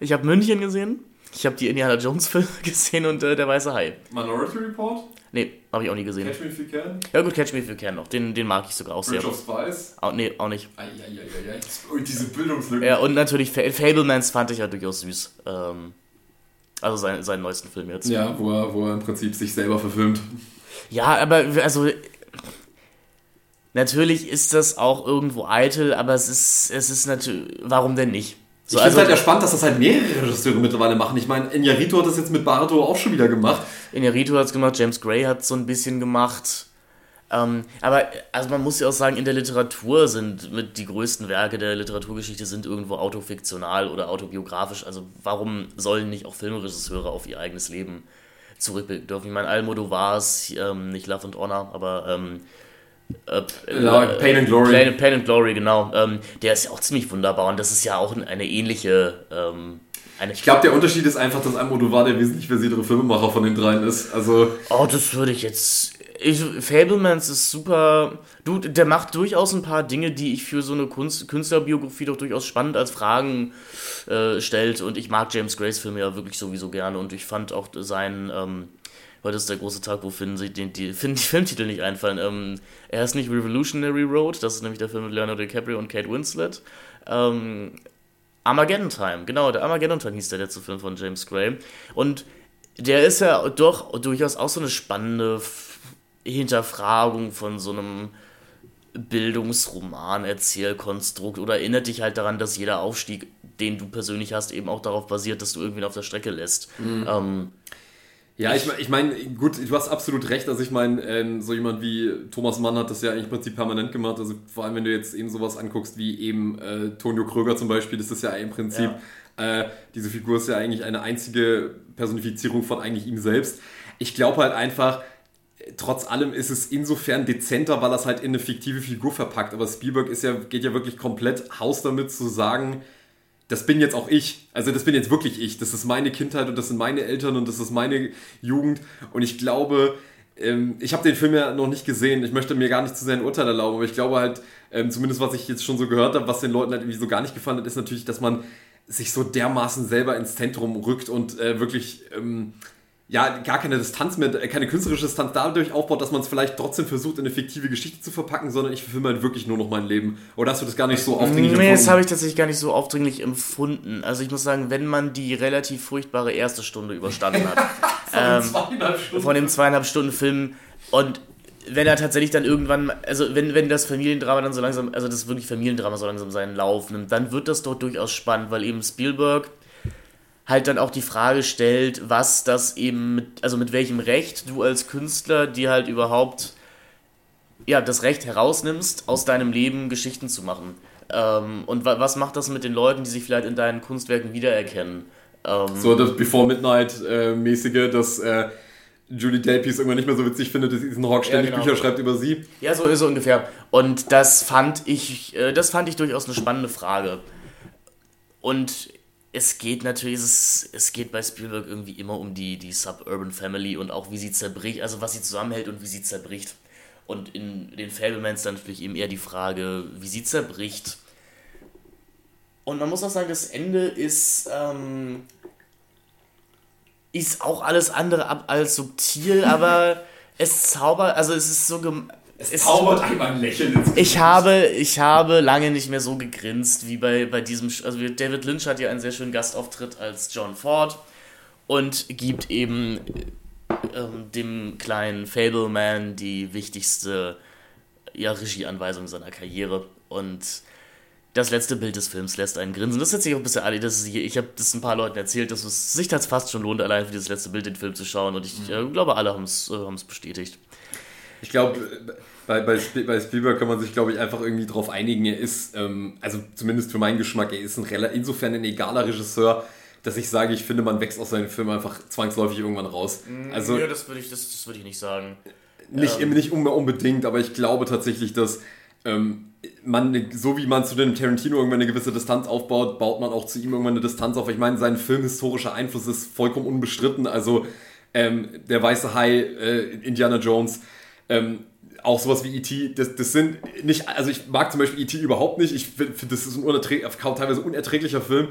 Ich habe München gesehen. Ich habe die Indiana Jones Filme gesehen und äh, der weiße Hai. Minority Report? Nee, habe ich auch nie gesehen. Catch Me If You Can? Ja gut, Catch Me If You Can noch. Den, den mag ich sogar auch Bridge sehr. of Spies? Auch, nee, auch nicht. Eieieiei. Und diese Bildungslücke. Ja, und natürlich Fa Fablemans fand ich ja durchaus süß. Ähm, also sein, seinen neuesten Film jetzt. Ja, wo er, wo er im Prinzip sich selber verfilmt. Ja, aber also natürlich ist das auch irgendwo eitel, aber es ist, es ist natürlich, warum denn nicht? So, ich finde also, halt ja spannend, dass das halt mehrere Regisseure mittlerweile machen. Ich meine, Iñárritu hat das jetzt mit Barato auch schon wieder gemacht. Iñárritu hat es gemacht, James Gray hat es so ein bisschen gemacht. Ähm, aber also man muss ja auch sagen, in der Literatur sind mit die größten Werke der Literaturgeschichte sind irgendwo autofiktional oder autobiografisch. Also warum sollen nicht auch Filmregisseure auf ihr eigenes Leben zurückblicken dürfen? Ich meine, Almodovars, ähm, nicht Love and Honor, aber ähm, äh, ja, äh, Pain and Glory. Pain, Pain and Glory, genau. Ähm, der ist ja auch ziemlich wunderbar und das ist ja auch eine ähnliche. Ähm, eine ich glaube, der Unterschied ist einfach, dass Almodovar der wesentlich versiertere Filmemacher von den dreien ist. Also oh, das würde ich jetzt. Ich, Fablemans ist super. Du, der macht durchaus ein paar Dinge, die ich für so eine Kunst, Künstlerbiografie doch durchaus spannend als Fragen äh, stellt. Und ich mag James Grace Filme ja wirklich sowieso gerne. Und ich fand auch seinen. Ähm, heute ist der große Tag, wo Finn sich die, die, Finn die Filmtitel nicht einfallen. Ähm, er ist nicht Revolutionary Road, das ist nämlich der Film mit Leonardo DiCaprio und Kate Winslet. Ähm, Armageddon Time, genau, der Armageddon Time hieß der letzte Film von James Gray. Und der ist ja doch durchaus auch so eine spannende Hinterfragung von so einem Bildungsroman, Erzählkonstrukt oder erinnert dich halt daran, dass jeder Aufstieg, den du persönlich hast, eben auch darauf basiert, dass du irgendwie auf der Strecke lässt. Mhm. Ähm, ja, ich, ich meine, gut, du hast absolut recht. Also ich meine, ähm, so jemand wie Thomas Mann hat das ja eigentlich im Prinzip permanent gemacht. Also vor allem, wenn du jetzt eben sowas anguckst wie eben äh, Tonio Kröger zum Beispiel, das ist ja im Prinzip, ja. äh, diese Figur ist ja eigentlich eine einzige Personifizierung von eigentlich ihm selbst. Ich glaube halt einfach, trotz allem ist es insofern dezenter, weil das halt in eine fiktive Figur verpackt. Aber Spielberg ist ja, geht ja wirklich komplett Haus damit zu sagen, das bin jetzt auch ich. Also das bin jetzt wirklich ich. Das ist meine Kindheit und das sind meine Eltern und das ist meine Jugend. Und ich glaube, ähm, ich habe den Film ja noch nicht gesehen. Ich möchte mir gar nicht zu sehr ein Urteil erlauben, aber ich glaube halt, ähm, zumindest was ich jetzt schon so gehört habe, was den Leuten halt irgendwie so gar nicht gefallen hat, ist natürlich, dass man sich so dermaßen selber ins Zentrum rückt und äh, wirklich ähm, ja, gar keine Distanz mehr, keine künstlerische Distanz dadurch aufbaut, dass man es vielleicht trotzdem versucht, in eine fiktive Geschichte zu verpacken, sondern ich filme halt wirklich nur noch mein Leben. Oder hast du das gar nicht so aufdringlich nee, empfunden? Nee, das habe ich tatsächlich gar nicht so aufdringlich empfunden. Also ich muss sagen, wenn man die relativ furchtbare erste Stunde überstanden hat, von, ähm, von dem zweieinhalb Stunden Film und wenn er tatsächlich dann irgendwann, also wenn, wenn das Familiendrama dann so langsam, also das wirklich Familiendrama so langsam seinen Lauf nimmt, dann wird das doch durchaus spannend, weil eben Spielberg halt dann auch die Frage stellt, was das eben mit, also mit welchem Recht du als Künstler dir halt überhaupt ja, das Recht herausnimmst, aus deinem Leben Geschichten zu machen. Ähm, und wa was macht das mit den Leuten, die sich vielleicht in deinen Kunstwerken wiedererkennen? Ähm, so das Before Midnight-mäßige, äh, dass äh, Julie Delpy irgendwann nicht mehr so witzig findet, dass Ethan Hawke ständig ja, genau. Bücher schreibt über sie. Ja, so, so ungefähr. Und das fand ich, äh, das fand ich durchaus eine spannende Frage. Und es geht natürlich, es, es geht bei Spielberg irgendwie immer um die, die Suburban Family und auch wie sie zerbricht, also was sie zusammenhält und wie sie zerbricht. Und in den Fablemans dann natürlich eben eher die Frage, wie sie zerbricht. Und man muss auch sagen, das Ende ist, ähm, ist auch alles andere ab als subtil, aber es zaubert, also es ist so, es, es zaubert einmal ein Lächeln ins Ich habe, ich habe lange nicht mehr so gegrinst wie bei, bei diesem. Also David Lynch hat ja einen sehr schönen Gastauftritt als John Ford und gibt eben ähm, dem kleinen Fableman die wichtigste ja, Regieanweisung seiner Karriere. Und das letzte Bild des Films lässt einen grinsen. Das ist jetzt auch ein bisschen Ali, das ist hier, ich habe das ein paar Leuten erzählt, dass es sich das fast schon lohnt, allein für dieses letzte Bild den Film zu schauen. Und ich mhm. äh, glaube, alle haben es äh, bestätigt. Ich glaube, bei, bei, bei Spielberg kann man sich, glaube ich, einfach irgendwie darauf einigen. Er ist, ähm, also zumindest für meinen Geschmack, er ist ein, insofern ein egaler Regisseur, dass ich sage, ich finde, man wächst aus seinen Filmen einfach zwangsläufig irgendwann raus. Mm, also, ja, das würde ich, das, das würd ich nicht sagen. Nicht, ähm. nicht unbedingt, aber ich glaube tatsächlich, dass ähm, man, so wie man zu dem Tarantino irgendwann eine gewisse Distanz aufbaut, baut man auch zu ihm irgendwann eine Distanz auf. Ich meine, sein filmhistorischer Einfluss ist vollkommen unbestritten. Also ähm, der weiße Hai, äh, Indiana Jones, ähm, auch sowas wie E.T., das, das sind nicht, also ich mag zum Beispiel E.T. überhaupt nicht, ich finde, das ist ein teilweise unerträglicher Film,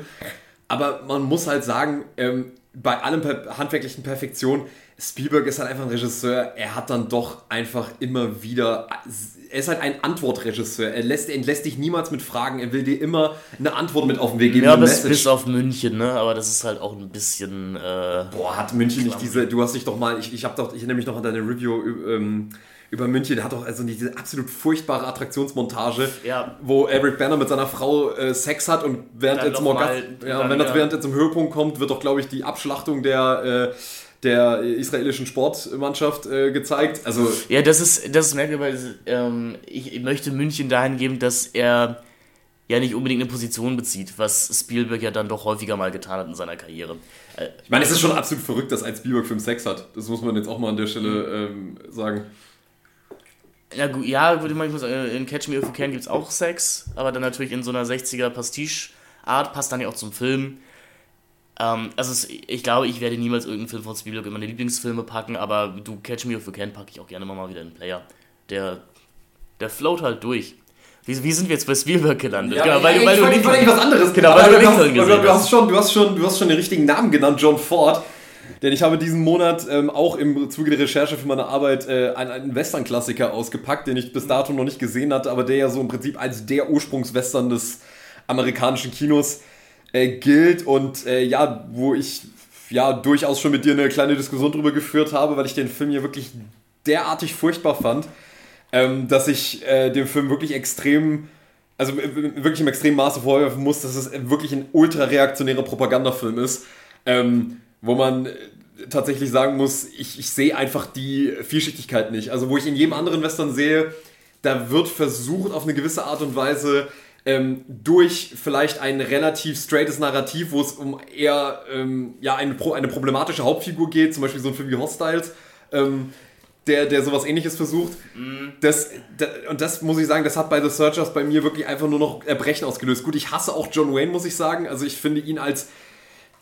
aber man muss halt sagen, ähm, bei allem handwerklichen Perfektion, Spielberg ist halt einfach ein Regisseur, er hat dann doch einfach immer wieder, er ist halt ein Antwortregisseur, er lässt, er lässt dich niemals mit Fragen, er will dir immer eine Antwort mit auf den Weg geben. Ja, bis, bis auf München, ne, aber das ist halt auch ein bisschen... Äh, Boah, hat München nicht diese, du hast dich doch mal, ich, ich habe doch, ich erinnere mich noch an deine Review ähm, über München, der hat doch also diese absolut furchtbare Attraktionsmontage, ja. wo Eric Banner mit seiner Frau äh, Sex hat und während er zum Orgasmus, ja, wenn das während er zum Höhepunkt kommt, wird doch glaube ich die Abschlachtung der äh, der israelischen Sportmannschaft äh, gezeigt. Also ja, das ist das ist merkwürdig. Ähm, ich, möchte München dahin geben, dass er ja nicht unbedingt eine Position bezieht, was Spielberg ja dann doch häufiger mal getan hat in seiner Karriere. Äh, ich meine, es ist schon absolut verrückt, dass ein Spielberg-Film Sex hat. Das muss man jetzt auch mal an der Stelle ähm, sagen. Ja, gut, ja, würde man sagen, äh, in Catch Me If You Can gibt es auch Sex, aber dann natürlich in so einer 60er Pastiche-Art, passt dann ja auch zum Film. Ähm, also ich glaube, ich werde niemals irgendeinen Film von Spielberg in meine Lieblingsfilme packen, aber du Catch Me If You Can packe ich auch gerne mal wieder in einen Player. Der, der float halt durch. Wie, wie sind wir jetzt bei Spielberg gelandet? Ja, genau, weil, ja, weil, du Lincoln, was anderes. Genau, weil du Lincoln gesehen hast. Du hast, schon, du, hast schon, du hast schon den richtigen Namen genannt, John Ford. Denn ich habe diesen Monat ähm, auch im Zuge der Recherche für meine Arbeit äh, einen, einen Western-Klassiker ausgepackt, den ich bis dato noch nicht gesehen hatte, aber der ja so im Prinzip als der Ursprungswestern des amerikanischen Kinos äh, gilt und äh, ja, wo ich ja durchaus schon mit dir eine kleine Diskussion drüber geführt habe, weil ich den Film hier wirklich derartig furchtbar fand, ähm, dass ich äh, dem Film wirklich extrem also wirklich im extremen Maße vorwerfen muss, dass es wirklich ein ultra reaktionärer Propagandafilm ist. Ähm, wo man äh, tatsächlich sagen muss, ich, ich sehe einfach die Vielschichtigkeit nicht. Also wo ich in jedem anderen Western sehe, da wird versucht auf eine gewisse Art und Weise ähm, durch vielleicht ein relativ straightes Narrativ, wo es um eher ähm, ja, eine, eine problematische Hauptfigur geht, zum Beispiel so ein Film wie Hostiles, ähm, der, der sowas ähnliches versucht. Mm. Das, das, und das muss ich sagen, das hat bei The Searchers bei mir wirklich einfach nur noch Erbrechen ausgelöst. Gut, ich hasse auch John Wayne, muss ich sagen. Also ich finde ihn als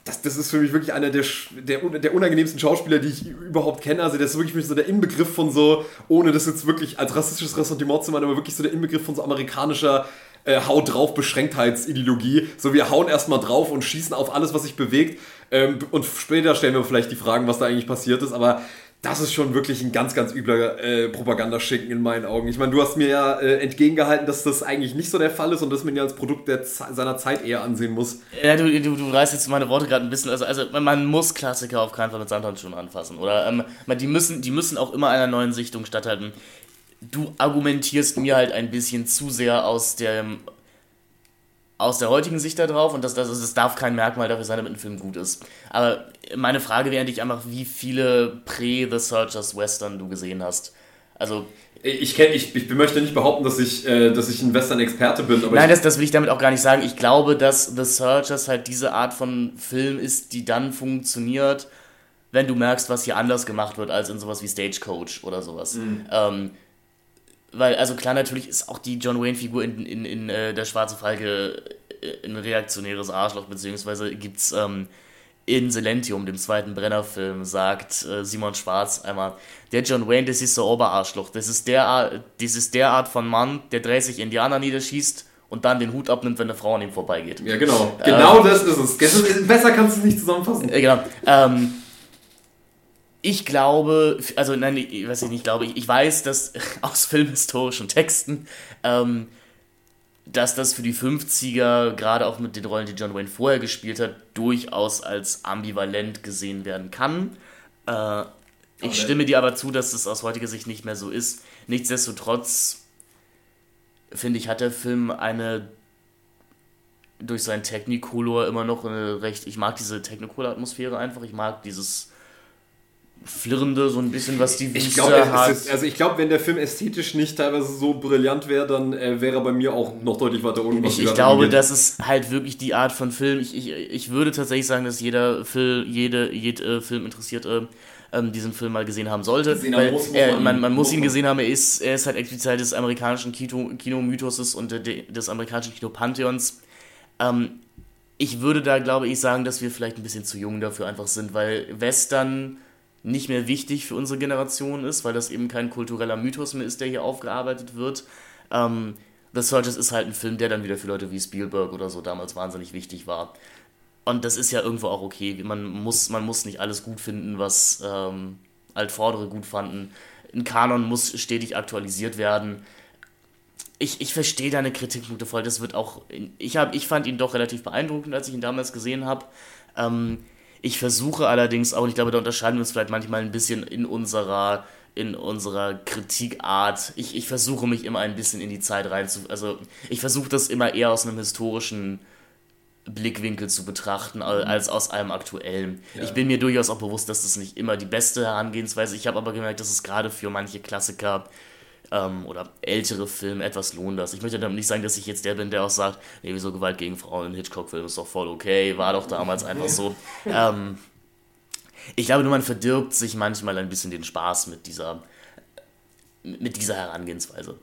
das, das ist für mich wirklich einer der, der, der unangenehmsten Schauspieler, die ich überhaupt kenne. Also, der ist wirklich so der Inbegriff von so, ohne das jetzt wirklich als rassistisches Ressentiment zu meinen, aber wirklich so der Inbegriff von so amerikanischer äh, Haut drauf Beschränktheitsideologie. So, wir hauen erstmal drauf und schießen auf alles, was sich bewegt. Ähm, und später stellen wir vielleicht die Fragen, was da eigentlich passiert ist. Aber das ist schon wirklich ein ganz, ganz übler äh, Propagandaschinken in meinen Augen. Ich meine, du hast mir ja äh, entgegengehalten, dass das eigentlich nicht so der Fall ist und dass man ja als Produkt der, seiner Zeit eher ansehen muss. Ja, du, du, du reißt jetzt meine Worte gerade ein bisschen. Also, also man muss Klassiker auf keinen Fall mit Sandhandschuhen anfassen. Oder ähm, die, müssen, die müssen auch immer einer neuen Sichtung statthalten. Du argumentierst mir halt ein bisschen zu sehr aus dem aus der heutigen Sicht da drauf und das, das, das darf kein Merkmal dafür sein, damit ein Film gut ist. Aber meine Frage wäre dich einfach, wie viele Prä-The Searchers Western du gesehen hast. Also. Ich, kenn, ich, ich möchte nicht behaupten, dass ich, äh, dass ich ein Western-Experte bin. Nein, das, das will ich damit auch gar nicht sagen. Ich glaube, dass The Searchers halt diese Art von Film ist, die dann funktioniert, wenn du merkst, was hier anders gemacht wird als in sowas wie Stagecoach oder sowas. Mhm. Ähm, weil, also klar, natürlich ist auch die John Wayne-Figur in, in, in äh, Der Schwarze Falke äh, ein reaktionäres Arschloch, beziehungsweise gibt's ähm, in Silentium, dem zweiten Brenner-Film, sagt äh, Simon Schwarz einmal, der John Wayne, das ist der Oberarschloch. Das ist der, das ist der Art von Mann, der 30 Indianer niederschießt und dann den Hut abnimmt, wenn eine Frau an ihm vorbeigeht. Ja, genau. Genau ähm, das ist es. Besser kannst du es nicht zusammenfassen. Äh, genau. Ähm, ich glaube, also nein, ich, was ich nicht glaube, ich, ich weiß, dass aus filmhistorischen Texten, ähm, dass das für die 50er, gerade auch mit den Rollen, die John Wayne vorher gespielt hat, durchaus als ambivalent gesehen werden kann. Äh, ich stimme dir aber zu, dass es aus heutiger Sicht nicht mehr so ist. Nichtsdestotrotz, finde ich, hat der Film eine durch seinen Technicolor immer noch eine recht. Ich mag diese Technicolor-Atmosphäre einfach. Ich mag dieses Flirrende, so ein bisschen, was die Wüste ich glaub, hat. Ist, also ich glaube, wenn der Film ästhetisch nicht teilweise so brillant wäre, dann äh, wäre er bei mir auch noch deutlich weiter unten. Ich, ich glaube, angeht. das ist halt wirklich die Art von Film. Ich, ich, ich würde tatsächlich sagen, dass jeder Film, jede, jede äh, Film interessiert äh, diesen Film mal gesehen haben sollte. Gesehen weil muss, er, man, man, muss ihn gesehen haben, er ist, er ist halt explizit des amerikanischen Kino, Kinomythoses und de, des amerikanischen Kinopantheons. Ähm, ich würde da, glaube ich, sagen, dass wir vielleicht ein bisschen zu jung dafür einfach sind, weil Western nicht mehr wichtig für unsere Generation ist, weil das eben kein kultureller Mythos mehr ist, der hier aufgearbeitet wird. Ähm, The Searchers ist halt ein Film, der dann wieder für Leute wie Spielberg oder so damals wahnsinnig wichtig war. Und das ist ja irgendwo auch okay. Man muss, man muss nicht alles gut finden, was ähm, Altvordere gut fanden. Ein Kanon muss stetig aktualisiert werden. Ich, ich verstehe deine Kritikpunkte voll. Das wird auch. Ich, hab, ich fand ihn doch relativ beeindruckend, als ich ihn damals gesehen habe. Ähm, ich versuche allerdings auch, ich glaube, da unterscheiden wir uns vielleicht manchmal ein bisschen in unserer, in unserer Kritikart. Ich, ich versuche mich immer ein bisschen in die Zeit rein zu. Also, ich versuche das immer eher aus einem historischen Blickwinkel zu betrachten, mhm. als aus einem aktuellen. Ja. Ich bin mir durchaus auch bewusst, dass das nicht immer die beste Herangehensweise ist. Ich habe aber gemerkt, dass es gerade für manche Klassiker ähm, oder ältere Filme etwas lohnt das. Ich möchte damit nicht sagen, dass ich jetzt der bin, der auch sagt, nee, wieso Gewalt gegen Frauen in Hitchcock-Filmen ist doch voll okay, war doch damals einfach so. Ähm, ich glaube nur, man verdirbt sich manchmal ein bisschen den Spaß mit dieser, mit dieser Herangehensweise.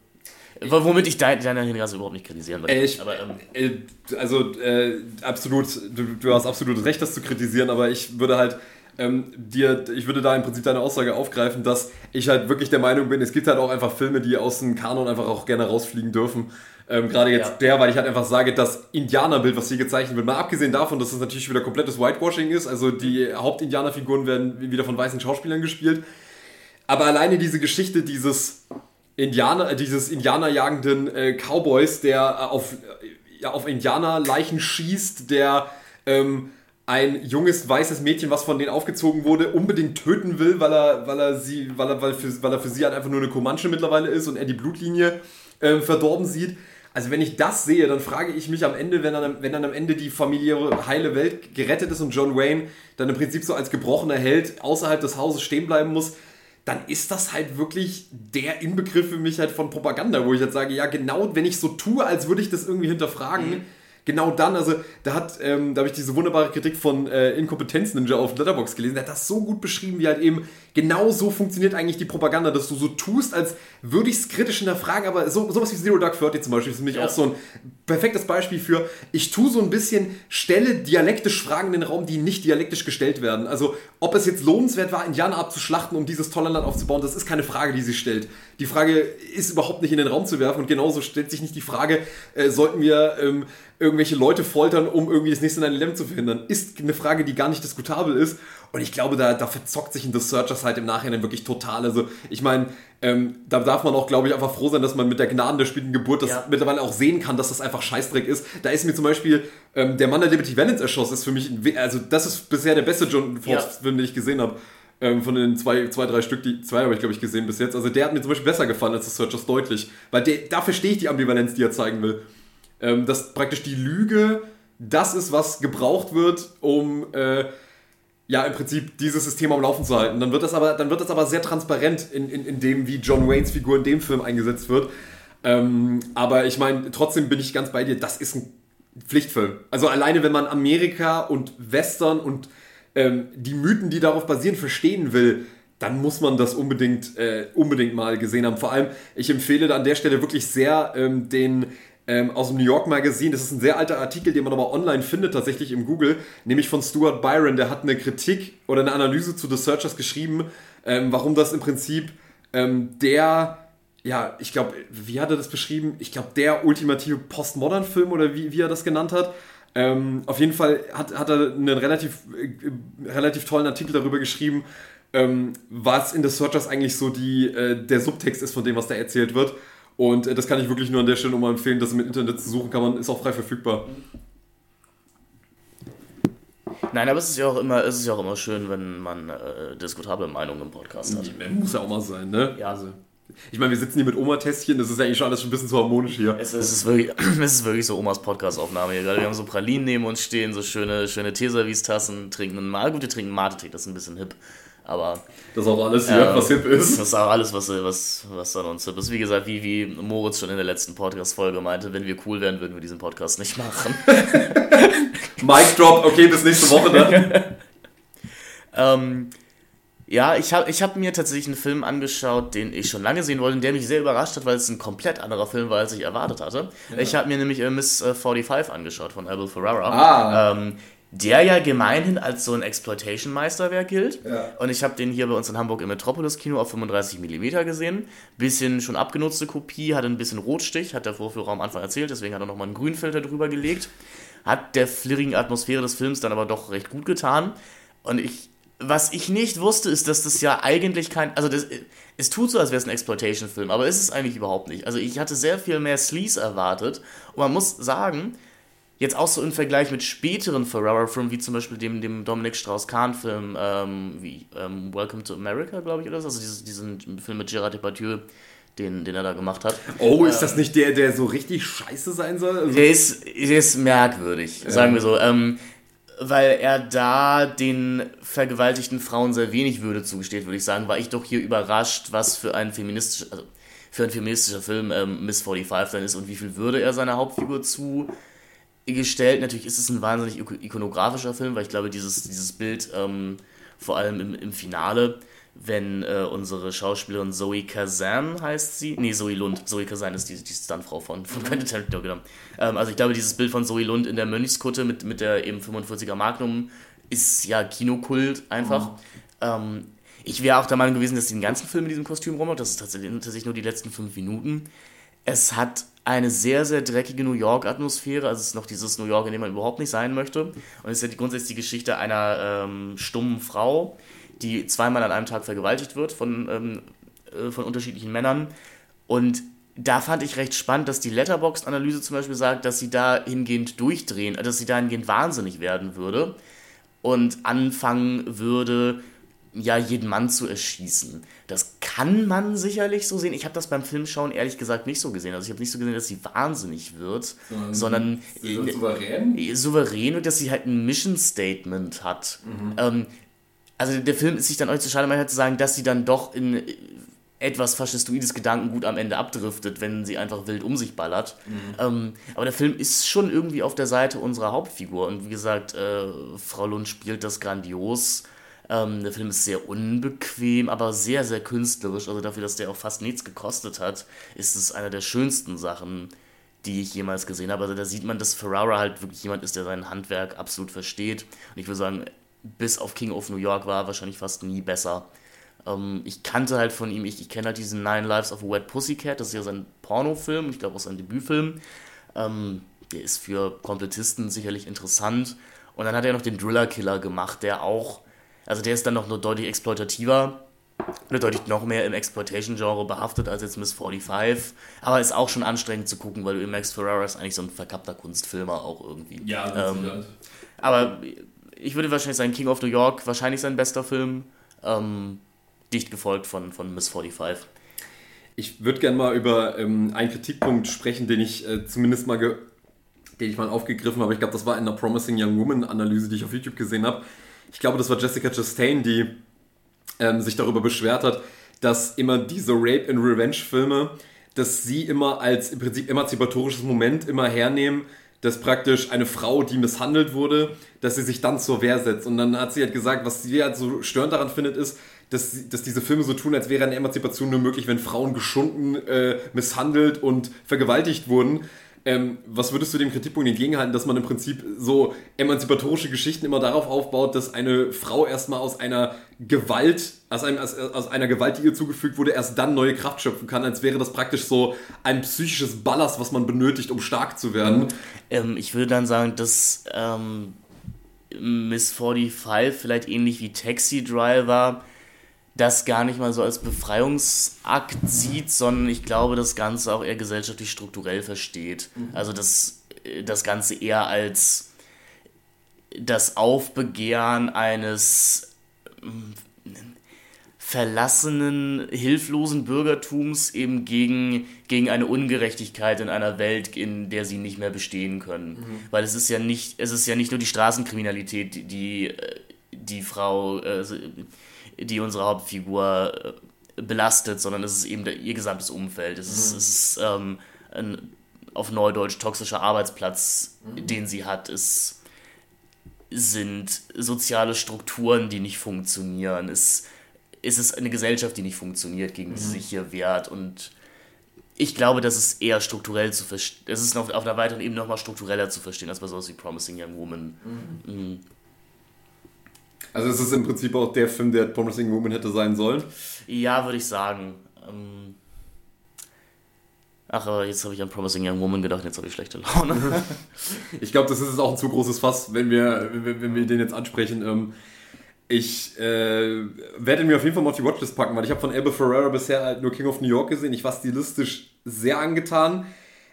Womit ich deine dein Hinweise überhaupt nicht kritisieren würde. Ich, aber, ähm, äh, also, äh, absolut, du, du, hast absolut recht, das zu kritisieren, aber ich würde halt ähm, dir, ich würde da im Prinzip deine Aussage aufgreifen, dass ich halt wirklich der Meinung bin, es gibt halt auch einfach Filme, die aus dem Kanon einfach auch gerne rausfliegen dürfen. Ähm, Gerade jetzt ja. der, weil ich halt einfach sage, das Indianerbild, was hier gezeichnet wird, mal abgesehen davon, dass es natürlich wieder komplettes Whitewashing ist, also die Hauptindianerfiguren werden wieder von weißen Schauspielern gespielt. Aber alleine diese Geschichte dieses Indianer, dieses Indianerjagenden äh, Cowboys, der äh, auf, äh, ja, auf Indianerleichen schießt, der ähm, ein junges weißes Mädchen, was von denen aufgezogen wurde, unbedingt töten will, weil er, weil er sie, weil er, weil für, weil er für sie halt einfach nur eine Comanche mittlerweile ist und er die Blutlinie äh, verdorben sieht. Also wenn ich das sehe, dann frage ich mich am Ende, wenn dann, wenn dann am Ende die familiäre heile Welt gerettet ist und John Wayne dann im Prinzip so als gebrochener Held außerhalb des Hauses stehen bleiben muss, dann ist das halt wirklich der Inbegriff für mich halt von Propaganda, wo ich halt sage, ja genau, wenn ich so tue, als würde ich das irgendwie hinterfragen, mhm genau dann, also da hat, ähm, da habe ich diese wunderbare Kritik von äh, Inkompetenz Ninja auf Letterbox gelesen, der hat das so gut beschrieben, wie halt eben genau so funktioniert eigentlich die Propaganda, dass du so tust, als würde ich es kritisch hinterfragen, aber so, sowas wie Zero Dark Thirty zum Beispiel ist für mich ja. auch so ein perfektes Beispiel für, ich tue so ein bisschen, stelle dialektisch Fragen in den Raum, die nicht dialektisch gestellt werden. Also, ob es jetzt lohnenswert war, Indianer abzuschlachten, um dieses tolle Land aufzubauen, das ist keine Frage, die sie stellt. Die Frage ist überhaupt nicht in den Raum zu werfen und genauso stellt sich nicht die Frage, äh, sollten wir ähm, irgendwelche Leute foltern, um irgendwie das nächste 9-11 zu verhindern, ist eine Frage, die gar nicht diskutabel ist. Und ich glaube, da, da verzockt sich in The Searchers halt im Nachhinein wirklich total. Also, ich meine, ähm, da darf man auch, glaube ich, einfach froh sein, dass man mit der Gnaden der späten Geburt das ja. mittlerweile auch sehen kann, dass das einfach Scheißdreck ist. Da ist mir zum Beispiel ähm, der Mann, der Liberty Valance erschossen ist, für mich, also das ist bisher der beste John Forbes-Film, ja. den ich gesehen habe. Ähm, von den zwei, zwei, drei Stück, die zwei habe ich, glaube ich, gesehen bis jetzt. Also der hat mir zum Beispiel besser gefallen als The Searchers deutlich. Weil der, da verstehe ich die Ambivalenz, die er zeigen will. Ähm, dass praktisch die Lüge das ist, was gebraucht wird, um äh, ja im Prinzip dieses System am Laufen zu halten. Dann wird das aber, dann wird das aber sehr transparent in, in, in dem, wie John Waynes Figur in dem Film eingesetzt wird. Ähm, aber ich meine, trotzdem bin ich ganz bei dir, das ist ein Pflichtfilm. Also alleine, wenn man Amerika und Western und ähm, die Mythen, die darauf basieren, verstehen will, dann muss man das unbedingt, äh, unbedingt mal gesehen haben. Vor allem, ich empfehle da an der Stelle wirklich sehr ähm, den ähm, aus dem New York Magazine. Das ist ein sehr alter Artikel, den man aber online findet, tatsächlich im Google, nämlich von Stuart Byron. Der hat eine Kritik oder eine Analyse zu The Searchers geschrieben, ähm, warum das im Prinzip ähm, der, ja, ich glaube, wie hat er das beschrieben? Ich glaube, der ultimative Postmodern-Film oder wie, wie er das genannt hat. Ähm, auf jeden Fall hat, hat er einen relativ, äh, relativ tollen Artikel darüber geschrieben, ähm, was in The Searchers eigentlich so die, äh, der Subtext ist von dem, was da erzählt wird. Und äh, das kann ich wirklich nur an der Stelle nochmal empfehlen, das im Internet zu suchen kann man, ist auch frei verfügbar. Nein, aber es ist ja auch immer, es ist ja auch immer schön, wenn man äh, diskutable Meinungen im Podcast hat. Muss ja auch mal sein, ne? Ja. Also, ich meine, wir sitzen hier mit Oma-Tässchen, das ist ja eigentlich schon alles schon ein bisschen zu harmonisch hier. Es, es, ist, wirklich, es ist wirklich so Omas Podcast-Aufnahme hier gerade. Wir haben so Pralinen neben uns stehen, so schöne, schöne Teservice-Tassen, trinken einen Mal, gut, wir trinken Mate-Tee, das ist ein bisschen hip. Aber. Das ist auch alles äh, was hip ist. Das ist auch alles, was, was, was an uns hip ist. Wie gesagt, wie, wie Moritz schon in der letzten Podcast-Folge meinte, wenn wir cool wären, würden wir diesen Podcast nicht machen. Mic drop, okay, bis nächste Woche dann. ähm, ja, ich habe ich hab mir tatsächlich einen Film angeschaut, den ich schon lange sehen wollte und der mich sehr überrascht hat, weil es ein komplett anderer Film war, als ich erwartet hatte. Ja. Ich habe mir nämlich äh, Miss 45 angeschaut von Abel Ferrara. Ah. Ähm, der ja gemeinhin als so ein Exploitation-Meisterwerk gilt. Ja. Und ich habe den hier bei uns in Hamburg im Metropolis-Kino auf 35 mm gesehen. Bisschen schon abgenutzte Kopie, hatte ein bisschen Rotstich, hat der Vorführer am Anfang erzählt, deswegen hat er nochmal einen Grünfilter drüber gelegt. Hat der flirrigen Atmosphäre des Films dann aber doch recht gut getan. Und ich, was ich nicht wusste, ist, dass das ja eigentlich kein, also das, es tut so, als wäre es ein Exploitation-Film, aber ist es eigentlich überhaupt nicht. Also ich hatte sehr viel mehr Sleaze erwartet. Und man muss sagen, jetzt auch so im Vergleich mit späteren Ferrara-Filmen, wie zum Beispiel dem, dem Dominic Strauss-Kahn-Film, ähm, wie ähm, Welcome to America, glaube ich, oder so, also dieses, diesen Film mit Gerard Depardieu, den, den er da gemacht hat. Oh, ist ähm, das nicht der, der so richtig scheiße sein soll? Also der, ist, der ist merkwürdig, ja. sagen wir so. Ähm, weil er da den vergewaltigten Frauen sehr wenig Würde zugesteht, würde ich sagen, war ich doch hier überrascht, was für ein feministischer, also für ein feministischer Film ähm, Miss 45 dann ist und wie viel Würde er seiner Hauptfigur zu gestellt. Natürlich ist es ein wahnsinnig ikonografischer Film, weil ich glaube, dieses, dieses Bild, ähm, vor allem im, im Finale, wenn äh, unsere Schauspielerin Zoe Kazan heißt sie, nee, Zoe Lund, Zoe Kazan ist die, die Stuntfrau von, von Quentin Tarantino, genau. Ähm, also ich glaube, dieses Bild von Zoe Lund in der Mönchskutte mit, mit der eben 45er Magnum ist ja Kinokult einfach. Mhm. Ähm, ich wäre auch der Meinung gewesen, dass sie den ganzen Film in diesem Kostüm rummacht. Das ist tatsächlich, tatsächlich nur die letzten fünf Minuten. Es hat eine sehr, sehr dreckige New York-Atmosphäre. Also es ist noch dieses New York, in dem man überhaupt nicht sein möchte. Und es ist ja die, grundsätzlich die Geschichte einer ähm, stummen Frau, die zweimal an einem Tag vergewaltigt wird von, ähm, äh, von unterschiedlichen Männern. Und da fand ich recht spannend, dass die Letterboxd-Analyse zum Beispiel sagt, dass sie dahingehend durchdrehen, dass sie dahingehend wahnsinnig werden würde und anfangen würde, ja, jeden Mann zu erschießen. Das kann man sicherlich so sehen. Ich habe das beim Filmschauen ehrlich gesagt nicht so gesehen. Also ich habe nicht so gesehen, dass sie wahnsinnig wird, sondern, sondern äh, souverän? Äh, souverän und dass sie halt ein Mission Statement hat. Mhm. Ähm, also der Film ist sich dann euch zu schade, mal halt zu sagen, dass sie dann doch in etwas faschistoides Gedankengut am Ende abdriftet, wenn sie einfach wild um sich ballert. Mhm. Ähm, aber der Film ist schon irgendwie auf der Seite unserer Hauptfigur. Und wie gesagt, äh, Frau Lund spielt das grandios. Ähm, der Film ist sehr unbequem, aber sehr, sehr künstlerisch. Also dafür, dass der auch fast nichts gekostet hat, ist es einer der schönsten Sachen, die ich jemals gesehen habe. Also da sieht man, dass Ferrara halt wirklich jemand ist, der sein Handwerk absolut versteht. Und ich würde sagen, bis auf King of New York war er wahrscheinlich fast nie besser. Ähm, ich kannte halt von ihm, ich, ich kenne halt diesen Nine Lives of a Wet Pussycat, das ist ja sein Pornofilm, ich glaube auch sein Debütfilm. Ähm, der ist für Komplettisten sicherlich interessant. Und dann hat er noch den Driller Killer gemacht, der auch, also der ist dann noch nur deutlich exploitativer, deutlich noch mehr im Exploitation-Genre behaftet als jetzt Miss 45. Aber ist auch schon anstrengend zu gucken, weil du Max Ferrara ist eigentlich so ein verkappter Kunstfilmer auch irgendwie. Ja, ähm, aber ich würde wahrscheinlich sagen, King of New York, wahrscheinlich sein bester Film. Ähm, dicht gefolgt von, von Miss 45. Ich würde gerne mal über ähm, einen Kritikpunkt sprechen, den ich äh, zumindest mal den ich mal aufgegriffen habe. Ich glaube, das war in der Promising Young Woman Analyse, die ich auf YouTube gesehen habe. Ich glaube, das war Jessica Chastain, die ähm, sich darüber beschwert hat, dass immer diese Rape and Revenge Filme, dass sie immer als im Prinzip emanzipatorisches Moment immer hernehmen, dass praktisch eine Frau, die misshandelt wurde, dass sie sich dann zur Wehr setzt. Und dann hat sie halt gesagt, was sie halt so störend daran findet, ist, dass, dass diese Filme so tun, als wäre eine Emanzipation nur möglich, wenn Frauen geschunden, äh, misshandelt und vergewaltigt wurden. Ähm, was würdest du dem Kritikpunkt entgegenhalten, dass man im Prinzip so emanzipatorische Geschichten immer darauf aufbaut, dass eine Frau erstmal aus einer Gewalt, aus, einem, aus, aus, einer Gewalt, die ihr zugefügt wurde, erst dann neue Kraft schöpfen kann, als wäre das praktisch so ein psychisches Ballast, was man benötigt, um stark zu werden? Ähm, ich würde dann sagen, dass ähm, Miss 45 vielleicht ähnlich wie Taxi Driver das gar nicht mal so als Befreiungsakt sieht, sondern ich glaube, das Ganze auch eher gesellschaftlich strukturell versteht. Mhm. Also das, das Ganze eher als das Aufbegehren eines hm, verlassenen, hilflosen Bürgertums eben gegen, gegen eine Ungerechtigkeit in einer Welt, in der sie nicht mehr bestehen können. Mhm. Weil es ist ja nicht, es ist ja nicht nur die Straßenkriminalität, die, die, die Frau äh, die unsere Hauptfigur äh, belastet, sondern es ist eben der, ihr gesamtes Umfeld. Es mhm. ist, es ist ähm, ein auf Neudeutsch toxischer Arbeitsplatz, mhm. den sie hat. Es sind soziale Strukturen, die nicht funktionieren. Es, es ist eine Gesellschaft, die nicht funktioniert, gegen die mhm. sie sich hier wehrt. Und ich glaube, das ist eher strukturell zu verstehen. Es ist noch auf einer weiteren Ebene nochmal struktureller zu verstehen, als bei sowas wie Promising Young Woman. Mhm. Mhm. Also es ist im Prinzip auch der Film, der Promising Woman hätte sein sollen. Ja, würde ich sagen. Ähm Ach, aber jetzt habe ich an Promising Young Woman gedacht, jetzt habe ich schlechte Laune. ich glaube, das ist auch ein zu großes Fass, wenn wir, wenn, wir den jetzt ansprechen. Ähm ich äh, werde mir auf jeden Fall mal auf die Watchlist packen, weil ich habe von Abel Ferrera bisher halt nur King of New York gesehen. Ich war stilistisch sehr angetan.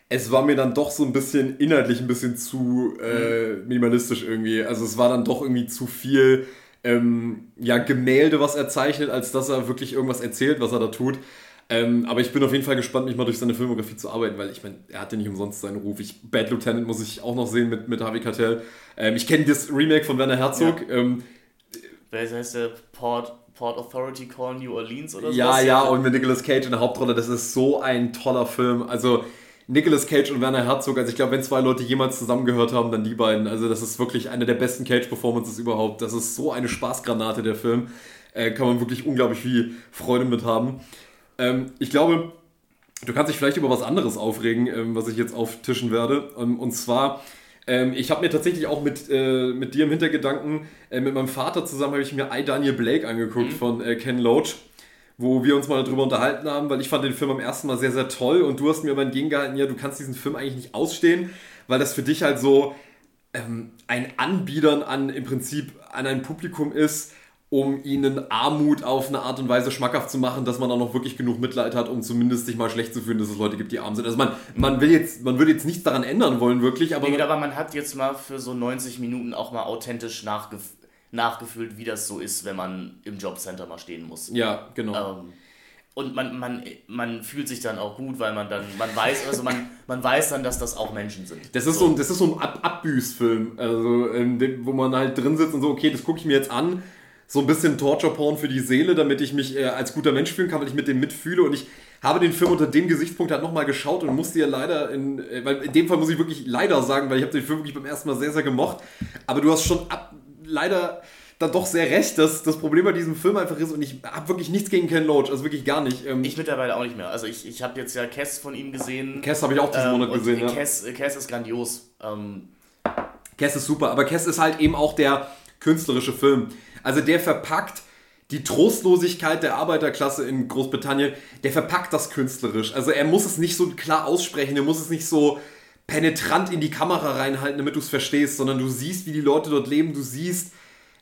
Es war mir dann doch so ein bisschen inhaltlich ein bisschen zu äh, minimalistisch irgendwie. Also es war dann doch irgendwie zu viel ähm, ja, Gemälde, was er zeichnet, als dass er wirklich irgendwas erzählt, was er da tut. Ähm, aber ich bin auf jeden Fall gespannt, mich mal durch seine Filmografie zu arbeiten, weil ich meine, er hat ja nicht umsonst seinen Ruf. Ich, Bad Lieutenant muss ich auch noch sehen mit, mit Harvey Keitel. Ähm, ich kenne das Remake von Werner Herzog. Ja. Ähm, Wer heißt der? Port, Port Authority Call New Orleans oder so? Ja, ja, und mit Nicolas Cage in der Hauptrolle. Das ist so ein toller Film. Also, Nicolas Cage und Werner Herzog, also ich glaube, wenn zwei Leute jemals zusammengehört haben, dann die beiden. Also das ist wirklich eine der besten Cage-Performances überhaupt. Das ist so eine Spaßgranate, der Film. Äh, kann man wirklich unglaublich viel Freude mit haben. Ähm, ich glaube, du kannst dich vielleicht über was anderes aufregen, ähm, was ich jetzt auftischen werde. Ähm, und zwar, ähm, ich habe mir tatsächlich auch mit, äh, mit dir im Hintergedanken, äh, mit meinem Vater zusammen, habe ich mir I, Daniel Blake angeguckt mhm. von äh, Ken Loach wo wir uns mal darüber unterhalten haben, weil ich fand den Film am ersten Mal sehr, sehr toll und du hast mir aber entgegengehalten, ja, du kannst diesen Film eigentlich nicht ausstehen, weil das für dich halt so ähm, ein Anbiedern an im Prinzip an ein Publikum ist, um ihnen Armut auf eine Art und Weise schmackhaft zu machen, dass man auch noch wirklich genug Mitleid hat, um zumindest sich mal schlecht zu fühlen, dass es Leute gibt, die arm sind. Also man, man will jetzt, man würde jetzt nichts daran ändern wollen, wirklich, aber. Nee, aber man hat jetzt mal für so 90 Minuten auch mal authentisch nachgefühlt nachgefühlt, wie das so ist, wenn man im Jobcenter mal stehen muss. Ja, genau. Ähm, und man, man, man fühlt sich dann auch gut, weil man dann, man weiß, also man, man weiß dann, dass das auch Menschen sind. Das ist so, ein, das ist so ein Ab Abbüßfilm, also wo man halt drin sitzt und so, okay, das gucke ich mir jetzt an. so ein bisschen Torture-Porn für die Seele, damit ich mich äh, als guter Mensch fühlen kann, weil ich mit dem mitfühle. Und ich habe den Film unter dem Gesichtspunkt halt nochmal geschaut und musste ja leider, in, äh, weil in dem Fall muss ich wirklich leider sagen, weil ich habe den Film wirklich beim ersten Mal sehr, sehr gemocht. Aber du hast schon ab, leider dann doch sehr recht, dass das Problem bei diesem Film einfach ist und ich habe wirklich nichts gegen Ken Loach, also wirklich gar nicht. Ähm ich mittlerweile auch nicht mehr. Also ich, ich habe jetzt ja Cass von ihm gesehen. Cass habe ich auch diesen ähm, Monat gesehen. Ja. Cass, Cass ist grandios. Ähm Cass ist super, aber Cass ist halt eben auch der künstlerische Film. Also der verpackt die Trostlosigkeit der Arbeiterklasse in Großbritannien, der verpackt das künstlerisch. Also er muss es nicht so klar aussprechen, er muss es nicht so penetrant in die Kamera reinhalten, damit du es verstehst, sondern du siehst, wie die Leute dort leben, du siehst,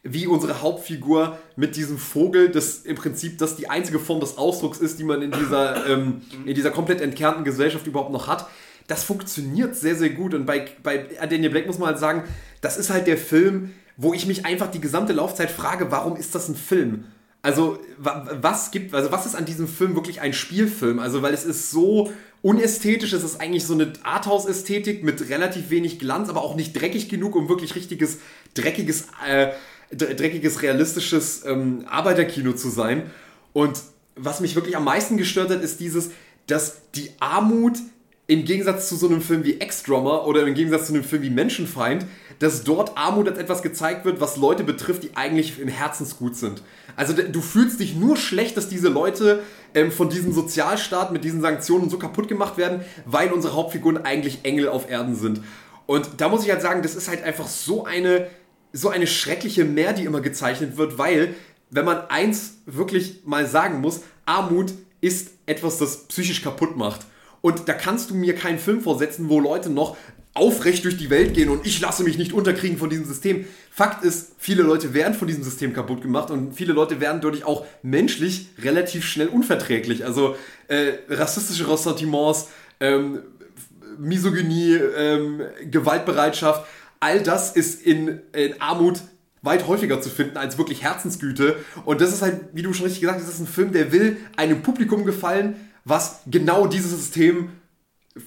wie unsere Hauptfigur mit diesem Vogel, das im Prinzip das die einzige Form des Ausdrucks ist, die man in dieser, ähm, in dieser komplett entkernten Gesellschaft überhaupt noch hat. Das funktioniert sehr, sehr gut. Und bei, bei Daniel Black muss man halt sagen, das ist halt der Film, wo ich mich einfach die gesamte Laufzeit frage, warum ist das ein Film? Also, was gibt, also was ist an diesem Film wirklich ein Spielfilm? Also, weil es ist so unästhetisch, es ist eigentlich so eine Arthouse-Ästhetik mit relativ wenig Glanz, aber auch nicht dreckig genug, um wirklich richtiges, dreckiges äh, dreckiges, realistisches ähm, Arbeiterkino zu sein. Und was mich wirklich am meisten gestört hat, ist dieses, dass die Armut im Gegensatz zu so einem Film wie Ex-Drummer oder im Gegensatz zu einem Film wie Menschenfeind, dass dort Armut als etwas gezeigt wird, was Leute betrifft, die eigentlich im Herzensgut sind. Also du fühlst dich nur schlecht, dass diese Leute ähm, von diesem Sozialstaat mit diesen Sanktionen so kaputt gemacht werden, weil unsere Hauptfiguren eigentlich Engel auf Erden sind. Und da muss ich halt sagen, das ist halt einfach so eine so eine schreckliche Mehr, die immer gezeichnet wird, weil, wenn man eins wirklich mal sagen muss, Armut ist etwas, das psychisch kaputt macht. Und da kannst du mir keinen Film vorsetzen, wo Leute noch aufrecht durch die Welt gehen und ich lasse mich nicht unterkriegen von diesem System. Fakt ist, viele Leute werden von diesem System kaputt gemacht und viele Leute werden dadurch auch menschlich relativ schnell unverträglich. Also äh, rassistische Ressentiments, ähm, Misogynie, ähm, Gewaltbereitschaft all das ist in, in Armut weit häufiger zu finden als wirklich Herzensgüte. Und das ist halt, wie du schon richtig gesagt hast, das ist ein Film, der will einem Publikum gefallen, was genau dieses System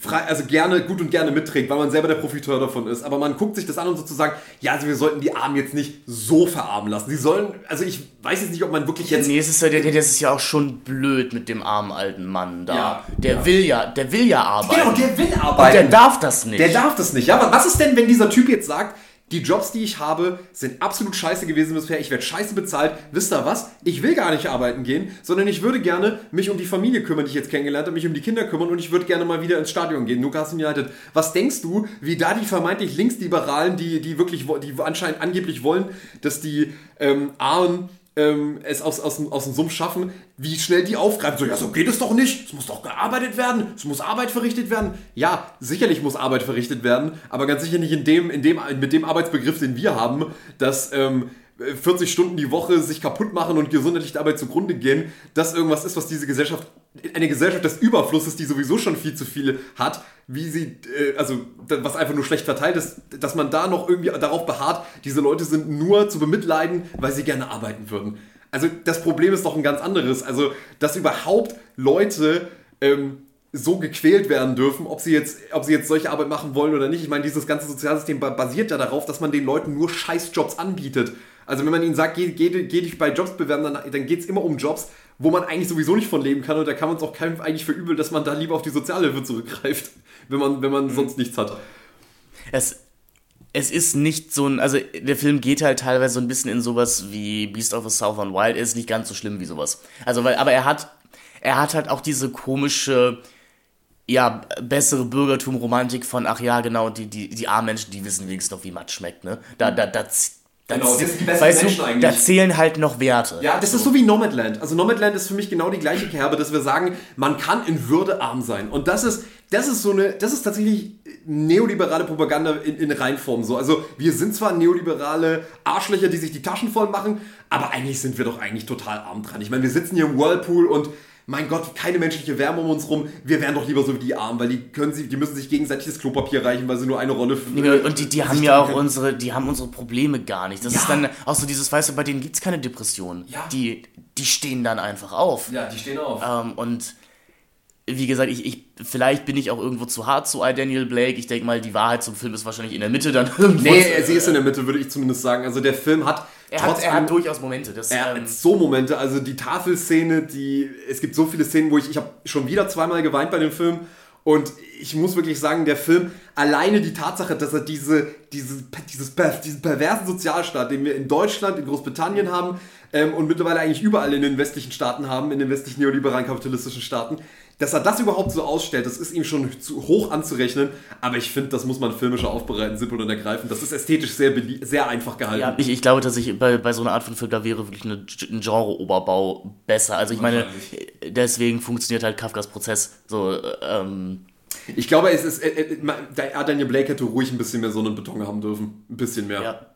frei, also gerne, gut und gerne mitträgt, weil man selber der Profiteur davon ist. Aber man guckt sich das an und sozusagen, ja, also wir sollten die Armen jetzt nicht so verarmen lassen. Sie sollen, also ich weiß jetzt nicht, ob man wirklich jetzt. Nee, es ist ja, das ist ja auch schon blöd mit dem armen alten Mann da. Ja, der ja. will ja, der will ja arbeiten. Genau, der will arbeiten. Und der darf das nicht. Der darf das nicht. Ja, aber was ist denn, wenn dieser Typ jetzt sagt, die Jobs, die ich habe, sind absolut scheiße gewesen bisher. Ich werde scheiße bezahlt. Wisst ihr was? Ich will gar nicht arbeiten gehen, sondern ich würde gerne mich um die Familie kümmern, die ich jetzt kennengelernt habe, mich um die Kinder kümmern und ich würde gerne mal wieder ins Stadion gehen. Newcastle United. Was denkst du, wie da die vermeintlich Linksliberalen, die, die wirklich, die anscheinend angeblich wollen, dass die ähm, Armen ähm, es aus, aus, aus dem Sumpf schaffen, wie schnell die aufgreifen. So, ja, so geht es doch nicht. Es muss doch gearbeitet werden. Es muss Arbeit verrichtet werden. Ja, sicherlich muss Arbeit verrichtet werden, aber ganz sicher nicht in dem, in dem, mit dem Arbeitsbegriff, den wir haben, dass ähm, 40 Stunden die Woche sich kaputt machen und gesundheitlich dabei zugrunde gehen, das irgendwas ist, was diese Gesellschaft, eine Gesellschaft des Überflusses, die sowieso schon viel zu viel hat, wie sie, äh, also was einfach nur schlecht verteilt ist, dass man da noch irgendwie darauf beharrt, diese Leute sind nur zu bemitleiden, weil sie gerne arbeiten würden. Also das Problem ist doch ein ganz anderes. Also, dass überhaupt Leute ähm, so gequält werden dürfen, ob sie, jetzt, ob sie jetzt solche Arbeit machen wollen oder nicht. Ich meine, dieses ganze Sozialsystem basiert ja darauf, dass man den Leuten nur Scheißjobs anbietet. Also wenn man ihnen sagt, geh, geh, geh dich bei Jobs bewerben, dann, dann geht es immer um Jobs, wo man eigentlich sowieso nicht von leben kann und da kann man es auch keinem eigentlich verübeln, dass man da lieber auf die Sozialhilfe zurückgreift, wenn man, wenn man mhm. sonst nichts hat. Es, es ist nicht so ein, also der Film geht halt teilweise so ein bisschen in sowas wie Beast of the Southern Wild, er ist nicht ganz so schlimm wie sowas. Also weil, aber er hat, er hat halt auch diese komische, ja, bessere Bürgertum-Romantik von, ach ja, genau, die, die, die armen Menschen, die wissen wenigstens noch, wie Matsch schmeckt, ne? Da, da, da, genau, das sind die besten weißt Menschen du, eigentlich. Da zählen halt noch Werte. Ja, das ist so wie Nomadland. Also Nomadland ist für mich genau die gleiche Kerbe, dass wir sagen, man kann in Würde arm sein. Und das ist, das ist so eine, das ist tatsächlich neoliberale Propaganda in, in Reinform. So. Also wir sind zwar neoliberale Arschlöcher, die sich die Taschen voll machen, aber eigentlich sind wir doch eigentlich total arm dran. Ich meine, wir sitzen hier im Whirlpool und mein Gott, keine menschliche Wärme um uns rum, wir wären doch lieber so wie die Armen, weil die können sie, die müssen sich gegenseitig das Klopapier reichen, weil sie nur eine Rolle. Ja, und die, die haben ja auch unsere, die haben unsere Probleme gar nicht. Das ja. ist dann auch so dieses, weißt du, bei denen gibt es keine Depression. Ja. Die, die stehen dann einfach auf. Ja, die stehen auf. Ähm, und wie gesagt, ich, ich, vielleicht bin ich auch irgendwo zu hart zu I. Daniel Blake. Ich denke mal, die Wahrheit zum Film ist wahrscheinlich in der Mitte dann irgendwo. Nee, sie ist in der Mitte, würde ich zumindest sagen. Also der Film hat Er hat, er hat durchaus Momente. Das, er ähm, hat so Momente, also die Tafelszene, die es gibt so viele Szenen, wo ich ich habe schon wieder zweimal geweint bei dem Film und ich muss wirklich sagen, der Film alleine die Tatsache, dass er diese diese dieses diesen perversen Sozialstaat, den wir in Deutschland, in Großbritannien haben ähm, und mittlerweile eigentlich überall in den westlichen Staaten haben, in den westlichen neoliberalen kapitalistischen Staaten, dass er das überhaupt so ausstellt, das ist ihm schon zu hoch anzurechnen, aber ich finde, das muss man filmischer aufbereiten, simpel und ergreifend. Das ist ästhetisch sehr, sehr einfach gehalten. Ja, ich, ich glaube tatsächlich, bei, bei so einer Art von Film, da wäre wirklich eine, ein Genre-Oberbau besser. Also ich meine, deswegen funktioniert halt Kafkas Prozess so, ähm, ich glaube, es ist, äh, äh, Daniel Blake hätte ruhig ein bisschen mehr so einen Beton haben dürfen. Ein bisschen mehr. Ja.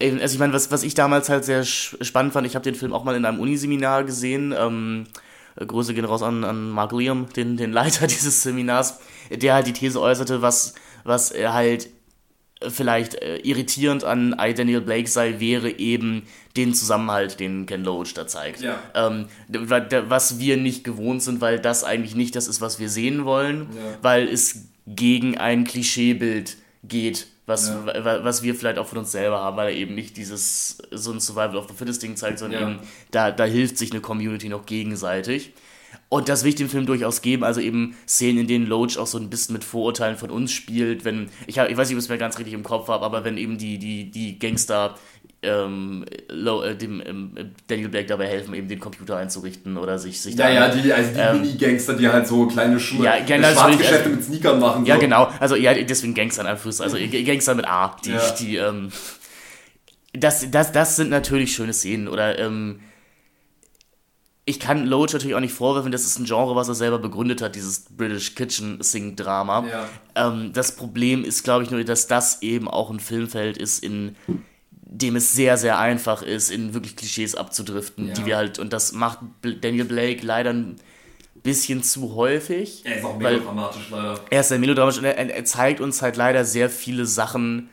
Also ich meine, was, was ich damals halt sehr spannend fand, ich habe den Film auch mal in einem Uniseminar gesehen, ähm, Grüße gehen raus an, an Mark Liam, den, den Leiter dieses Seminars, der halt die These äußerte, was, was er halt vielleicht äh, irritierend an I. Daniel Blake sei, wäre eben den Zusammenhalt, den Ken Loach da zeigt. Ja. Ähm, was wir nicht gewohnt sind, weil das eigentlich nicht das ist, was wir sehen wollen, ja. weil es gegen ein Klischeebild geht was, ja. was wir vielleicht auch von uns selber haben, weil er eben nicht dieses so ein Survival of the Fittest Ding zeigt, sondern eben da, da hilft sich eine Community noch gegenseitig. Und das will ich dem Film durchaus geben, also eben Szenen, in denen Loach auch so ein bisschen mit Vorurteilen von uns spielt, wenn, ich, hab, ich weiß nicht, ob ich es mir ganz richtig im Kopf habe, aber wenn eben die, die, die Gangster ähm, Low, äh, dem ähm, Daniel Blake dabei helfen, eben den Computer einzurichten oder sich, sich Ja, ja, die, also die ähm, Mini-Gangster, die halt so kleine Sch ja, äh, Schwarzgeschäfte mit Sneakern machen. So. Ja, genau. Also ja, deswegen Gangster in Anführungszeichen, also. Gangster mit A, die, ja. die, ähm, das, das, das sind natürlich schöne Szenen oder, ähm, ich kann Loach natürlich auch nicht vorwerfen, das ist ein Genre, was er selber begründet hat, dieses British Kitchen Sing Drama. Ja. Ähm, das Problem ist, glaube ich, nur, dass das eben auch ein Filmfeld ist, in dem es sehr, sehr einfach ist, in wirklich Klischees abzudriften, ja. die wir halt, und das macht Daniel Blake leider ein bisschen zu häufig. Er ist auch melodramatisch leider. Er ist sehr melodramatisch und er, er, zeigt uns halt leider sehr viele Sachen.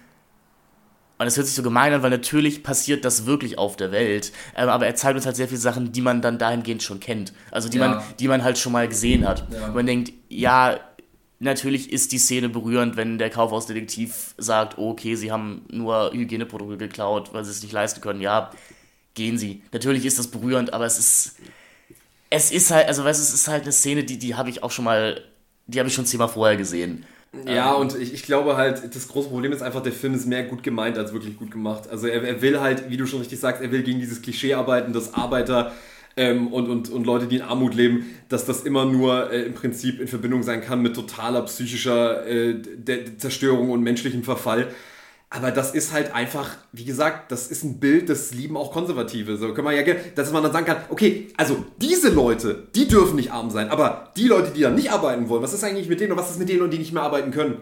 Und es hört sich so gemein an, weil natürlich passiert das wirklich auf der Welt. Ähm, aber er zeigt uns halt sehr viele Sachen, die man dann dahingehend schon kennt. Also die, ja. man, die man halt schon mal gesehen hat. Ja. Und man denkt, ja, Natürlich ist die Szene berührend, wenn der Kaufhausdetektiv sagt, okay, sie haben nur Hygieneprodukte geklaut, weil sie es nicht leisten können. Ja, gehen sie. Natürlich ist das berührend, aber es ist. Es ist halt, also weißt du, es ist halt eine Szene, die, die habe ich auch schon mal, die habe ich schon zehnmal vorher gesehen. Ja, ähm, und ich, ich glaube halt, das große Problem ist einfach, der Film ist mehr gut gemeint als wirklich gut gemacht. Also er, er will halt, wie du schon richtig sagst, er will gegen dieses Klischee arbeiten, dass Arbeiter ähm, und, und, und Leute, die in Armut leben, dass das immer nur äh, im Prinzip in Verbindung sein kann mit totaler psychischer äh, Zerstörung und menschlichem Verfall. Aber das ist halt einfach, wie gesagt, das ist ein Bild, das lieben auch Konservative. So können wir ja, dass man dann sagen kann, okay, also diese Leute, die dürfen nicht arm sein, aber die Leute, die dann nicht arbeiten wollen, was ist eigentlich mit denen und was ist mit denen und die nicht mehr arbeiten können?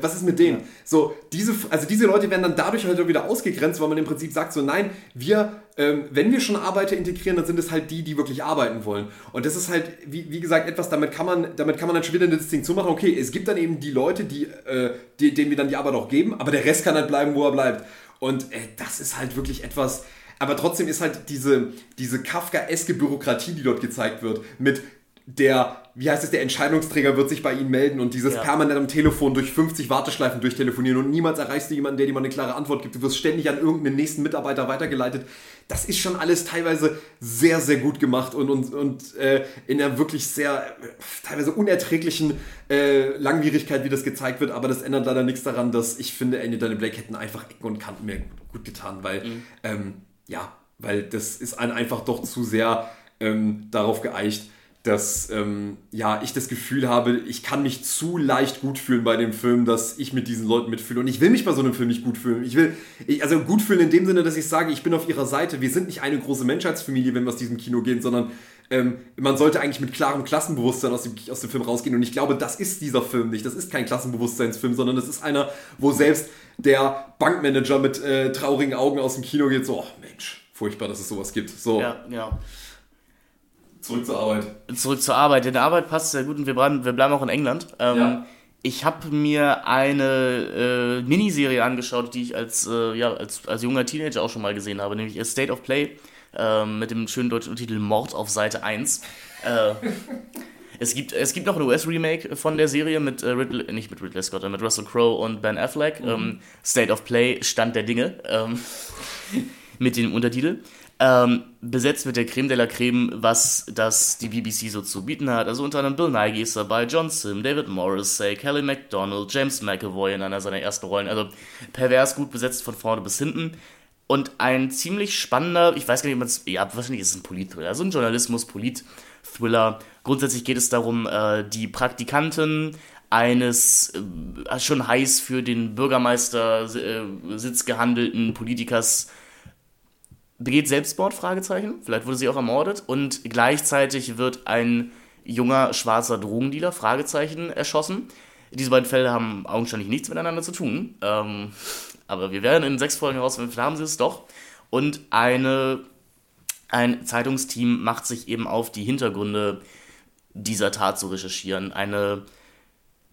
Was ist mit denen? Ja. So, diese, also diese Leute werden dann dadurch halt wieder ausgegrenzt, weil man im Prinzip sagt, so nein, wir, ähm, wenn wir schon Arbeiter integrieren, dann sind es halt die, die wirklich arbeiten wollen. Und das ist halt, wie, wie gesagt, etwas, damit kann man, damit kann man dann schon wieder eine Distinktion machen, okay, es gibt dann eben die Leute, die, äh, die, denen wir dann die Arbeit auch geben, aber der Rest kann halt bleiben, wo er bleibt. Und äh, das ist halt wirklich etwas, aber trotzdem ist halt diese, diese Kafka-eske Bürokratie, die dort gezeigt wird, mit der, wie heißt es, der Entscheidungsträger wird sich bei Ihnen melden und dieses ja. permanent am Telefon durch 50 Warteschleifen durchtelefonieren und niemals erreichst du jemanden, der dir mal eine klare Antwort gibt. Du wirst ständig an irgendeinen nächsten Mitarbeiter weitergeleitet. Das ist schon alles teilweise sehr, sehr gut gemacht und, und, und äh, in einer wirklich sehr, teilweise unerträglichen äh, Langwierigkeit, wie das gezeigt wird. Aber das ändert leider nichts daran, dass ich finde, Andy Deine Blake hätten einfach Ecken und Kanten mehr gut getan, weil, mhm. ähm, ja, weil das ist einfach doch zu sehr ähm, darauf geeicht, dass ähm, ja, ich das Gefühl habe, ich kann mich zu leicht gut fühlen bei dem Film, dass ich mit diesen Leuten mitfühle. Und ich will mich bei so einem Film nicht gut fühlen. Ich will, ich, also gut fühlen in dem Sinne, dass ich sage, ich bin auf ihrer Seite. Wir sind nicht eine große Menschheitsfamilie, wenn wir aus diesem Kino gehen, sondern ähm, man sollte eigentlich mit klarem Klassenbewusstsein aus dem, aus dem Film rausgehen. Und ich glaube, das ist dieser Film nicht. Das ist kein Klassenbewusstseinsfilm, sondern das ist einer, wo selbst der Bankmanager mit äh, traurigen Augen aus dem Kino geht, so, oh Mensch, furchtbar, dass es sowas gibt. So. Ja, ja. Zurück zur Arbeit. Zurück zur Arbeit. In der Arbeit passt sehr gut und wir bleiben, wir bleiben auch in England. Ähm, ja. Ich habe mir eine äh, Miniserie angeschaut, die ich als, äh, ja, als, als junger Teenager auch schon mal gesehen habe, nämlich A State of Play äh, mit dem schönen deutschen Titel Mord auf Seite 1. Äh, es gibt, es gibt noch ein US-Remake von der Serie mit äh, Ridley, nicht mit Ridley Scott, mit Russell Crowe und Ben Affleck. Mhm. Ähm, State of Play, Stand der Dinge. Ähm, mit dem Untertitel. Ähm, besetzt mit der Creme de la Creme, was das die BBC so zu bieten hat. Also unter anderem Bill Nighy ist dabei, John Sim, David Morrissey, Kelly MacDonald, James McAvoy in einer seiner ersten Rollen. Also pervers gut besetzt von vorne bis hinten. Und ein ziemlich spannender, ich weiß gar nicht, ob man es, ja, wahrscheinlich ist es ein Polit-Thriller, also ein Journalismus-Polit-Thriller. Grundsätzlich geht es darum, äh, die Praktikanten eines äh, schon heiß für den Bürgermeistersitz äh, gehandelten Politikers begeht Selbstmord, Fragezeichen. Vielleicht wurde sie auch ermordet. Und gleichzeitig wird ein junger schwarzer Drogendealer, Fragezeichen, erschossen. Diese beiden Fälle haben augenscheinlich nichts miteinander zu tun. Ähm, aber wir werden in sechs Folgen herausfinden, haben sie es doch. Und eine, ein Zeitungsteam macht sich eben auf, die Hintergründe dieser Tat zu recherchieren. Eine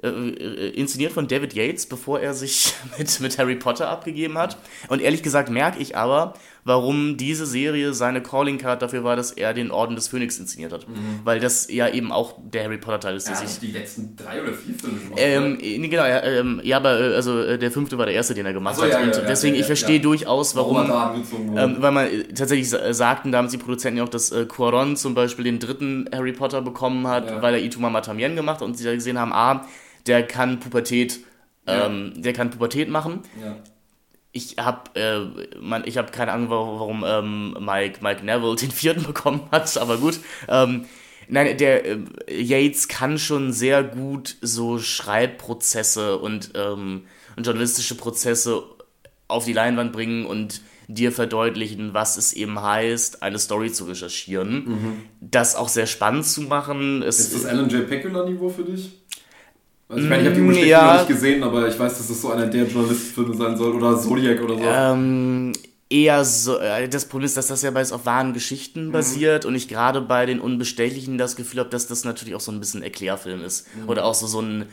äh, äh, inszeniert von David Yates, bevor er sich mit, mit Harry Potter abgegeben hat. Und ehrlich gesagt merke ich aber, warum diese Serie seine Calling Card dafür war, dass er den Orden des Phönix inszeniert hat. Mhm. Weil das ja eben auch der Harry Potter Teil ist. Er hat die letzten drei oder vier Filme gemacht. Ähm, genau, ja, ähm, ja, aber äh, also äh, der fünfte war der erste, den er gemacht so, hat. Ja, und ja, deswegen, ich verstehe durchaus, warum. Ähm, weil man tatsächlich sagten damals die Produzenten ja auch, dass äh, Quaron zum Beispiel den dritten Harry Potter bekommen hat, weil er Ituma Matamien gemacht hat und sie da gesehen haben, ah, der kann Pubertät, ähm, der kann Pubertät machen. Ich habe äh, ich hab keine Ahnung, warum ähm, Mike, Mike Neville den vierten bekommen hat, aber gut. Ähm, nein, der äh, Yates kann schon sehr gut so Schreibprozesse und, ähm, und journalistische Prozesse auf die Leinwand bringen und dir verdeutlichen, was es eben heißt, eine Story zu recherchieren. Mhm. Das auch sehr spannend zu machen. Es, ist das Alan J. Pecula-Niveau für dich? Also ich meine, ich habe die Unterstützung ja. noch nicht gesehen, aber ich weiß, dass das so einer der Journalistenfilme sein soll oder Zodiac oder so. Ähm, eher so, äh, das Problem ist, dass das ja bei auf wahren Geschichten mhm. basiert und ich gerade bei den Unbestechlichen das Gefühl habe, dass das natürlich auch so ein bisschen Erklärfilm ist. Mhm. Oder auch so, so ein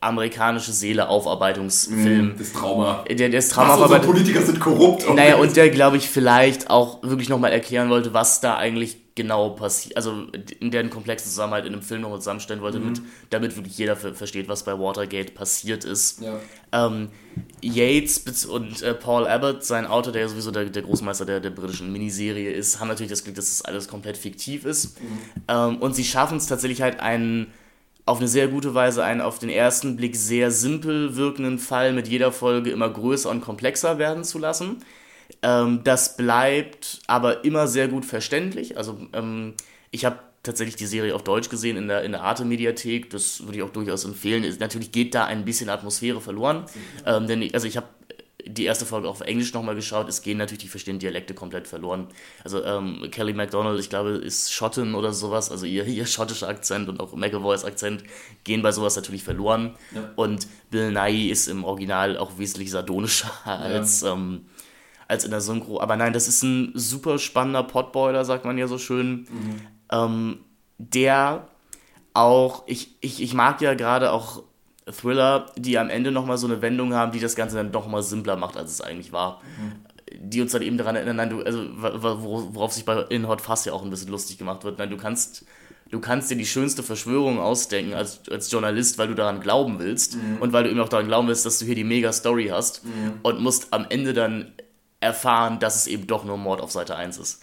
amerikanische Seele Aufarbeitungsfilm. Mm, das Trauma. Der, der ist Trauma. Was, Politiker sind korrupt. Okay. Naja, und der, glaube ich, vielleicht auch wirklich nochmal erklären wollte, was da eigentlich genau passiert, also in deren komplexen Zusammenhalt in einem Film nochmal zusammenstellen wollte, mhm. mit, damit wirklich jeder versteht, was bei Watergate passiert ist. Ja. Ähm, Yates und äh, Paul Abbott, sein Autor, der ja sowieso der, der Großmeister der, der britischen Miniserie ist, haben natürlich das Glück, dass das alles komplett fiktiv ist. Mhm. Ähm, und sie schaffen es tatsächlich halt einen auf eine sehr gute Weise einen auf den ersten Blick sehr simpel wirkenden Fall mit jeder Folge immer größer und komplexer werden zu lassen ähm, das bleibt aber immer sehr gut verständlich. Also ähm, ich habe tatsächlich die Serie auf Deutsch gesehen in der, in der Arte-Mediathek. Das würde ich auch durchaus empfehlen. Ist, natürlich geht da ein bisschen Atmosphäre verloren. Ähm, denn also ich habe die erste Folge auch auf Englisch nochmal geschaut. Es gehen natürlich die verschiedenen Dialekte komplett verloren. Also ähm, Kelly MacDonald, ich glaube, ist Schottin oder sowas. Also ihr, ihr schottischer Akzent und auch McAvoys Akzent gehen bei sowas natürlich verloren. Ja. Und Bill Nye ist im Original auch wesentlich sardonischer ja. als... Ähm, als in der Synchro. Aber nein, das ist ein super spannender Potboiler, sagt man ja so schön. Mhm. Ähm, der auch, ich, ich, ich mag ja gerade auch Thriller, die am Ende nochmal so eine Wendung haben, die das Ganze dann doch mal simpler macht, als es eigentlich war. Mhm. Die uns dann eben daran erinnern, nein, du, also worauf sich bei In Hot Fast ja auch ein bisschen lustig gemacht wird. Nein, du kannst, du kannst dir die schönste Verschwörung ausdenken als, als Journalist, weil du daran glauben willst mhm. und weil du eben auch daran glauben willst, dass du hier die mega Story hast mhm. und musst am Ende dann erfahren, dass es eben doch nur Mord auf Seite 1 ist.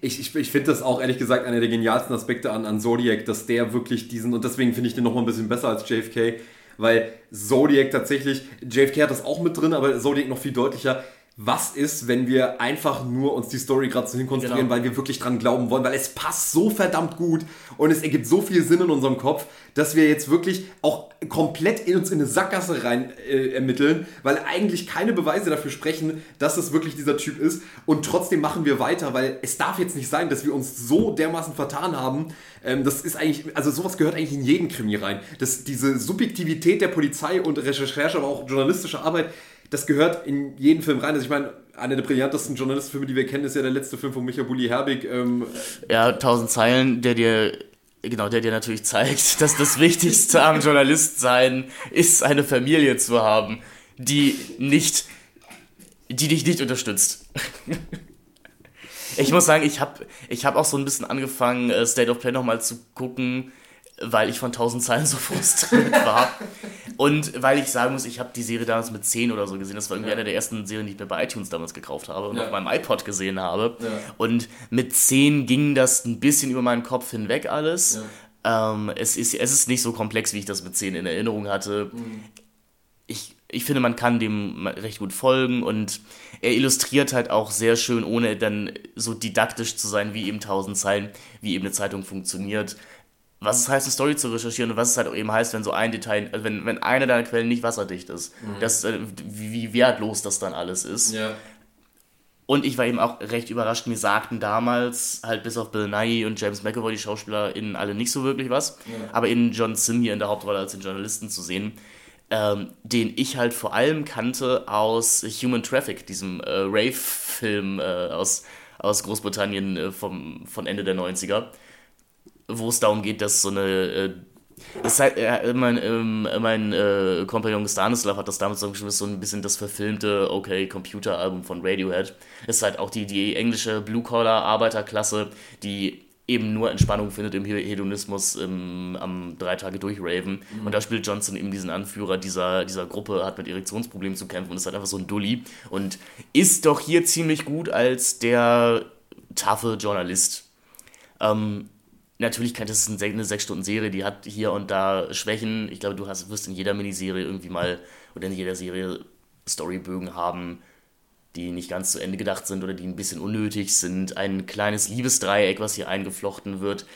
Ich, ich, ich finde das auch ehrlich gesagt einer der genialsten Aspekte an, an Zodiac, dass der wirklich diesen, und deswegen finde ich den nochmal ein bisschen besser als JFK, weil Zodiac tatsächlich, JFK hat das auch mit drin, aber Zodiac noch viel deutlicher, was ist, wenn wir einfach nur uns die Story gerade so hinkonstruieren, genau. weil wir wirklich dran glauben wollen, weil es passt so verdammt gut und es ergibt so viel Sinn in unserem Kopf, dass wir jetzt wirklich auch komplett in uns in eine Sackgasse rein äh, ermitteln, weil eigentlich keine Beweise dafür sprechen, dass es wirklich dieser Typ ist und trotzdem machen wir weiter, weil es darf jetzt nicht sein, dass wir uns so dermaßen vertan haben. Ähm, das ist eigentlich, also sowas gehört eigentlich in jeden Krimi rein. Das, diese Subjektivität der Polizei und Recherche, aber auch journalistische Arbeit, das gehört in jeden Film rein. Also ich meine, einer der brillantesten Journalistenfilme, die wir kennen, ist ja der letzte Film von Michael Bulli Herbig. Ähm, ja, tausend Zeilen, der dir genau, der dir natürlich zeigt, dass das Wichtigste am Journalistsein ist, eine Familie zu haben, die nicht, die dich nicht unterstützt. ich muss sagen, ich habe ich hab auch so ein bisschen angefangen, äh, State of Play nochmal zu gucken, weil ich von 1000 Zeilen so frustriert war. Und weil ich sagen muss, ich habe die Serie damals mit 10 oder so gesehen. Das war irgendwie ja. eine der ersten Serien, die ich mir bei iTunes damals gekauft habe und ja. auf meinem iPod gesehen habe. Ja. Und mit 10 ging das ein bisschen über meinen Kopf hinweg alles. Ähm, es, ist, es ist nicht so komplex, wie ich das mit 10 in Erinnerung hatte. Mhm. Ich, ich finde, man kann dem recht gut folgen und er illustriert halt auch sehr schön, ohne dann so didaktisch zu sein wie eben 1000 Zeilen, wie eben eine Zeitung funktioniert was es heißt, eine Story zu recherchieren und was es halt auch eben heißt, wenn so ein Detail, also wenn, wenn eine deiner Quellen nicht wasserdicht ist. Mhm. Das, äh, wie, wie wertlos das dann alles ist. Ja. Und ich war eben auch recht überrascht. Mir sagten damals halt bis auf Bill Nye und James McAvoy, die SchauspielerInnen, alle nicht so wirklich was. Ja. Aber in John Sim hier in der Hauptrolle als den Journalisten zu sehen, ähm, den ich halt vor allem kannte aus Human Traffic, diesem äh, Rave-Film äh, aus, aus Großbritannien äh, vom, von Ende der 90er wo es darum geht, dass so eine. Äh, ist halt, äh, mein, ähm, mein äh, Kompagnon Stanislav hat das damals so geschrieben, so ein bisschen das verfilmte, okay, Computeralbum von Radiohead. Ist halt auch die, die englische Blue-Collar-Arbeiterklasse, die eben nur Entspannung findet im Hedonismus im, am drei Tage durchraven. Mhm. Und da spielt Johnson eben diesen Anführer dieser, dieser Gruppe, hat mit Erektionsproblemen zu kämpfen und ist halt einfach so ein Dulli. Und ist doch hier ziemlich gut als der taffe Journalist. Ähm, natürlich das eine sechs Stunden Serie, die hat hier und da Schwächen. Ich glaube, du hast, wirst in jeder Miniserie irgendwie mal oder in jeder Serie Storybögen haben, die nicht ganz zu Ende gedacht sind oder die ein bisschen unnötig sind. Ein kleines Liebesdreieck, was hier eingeflochten wird,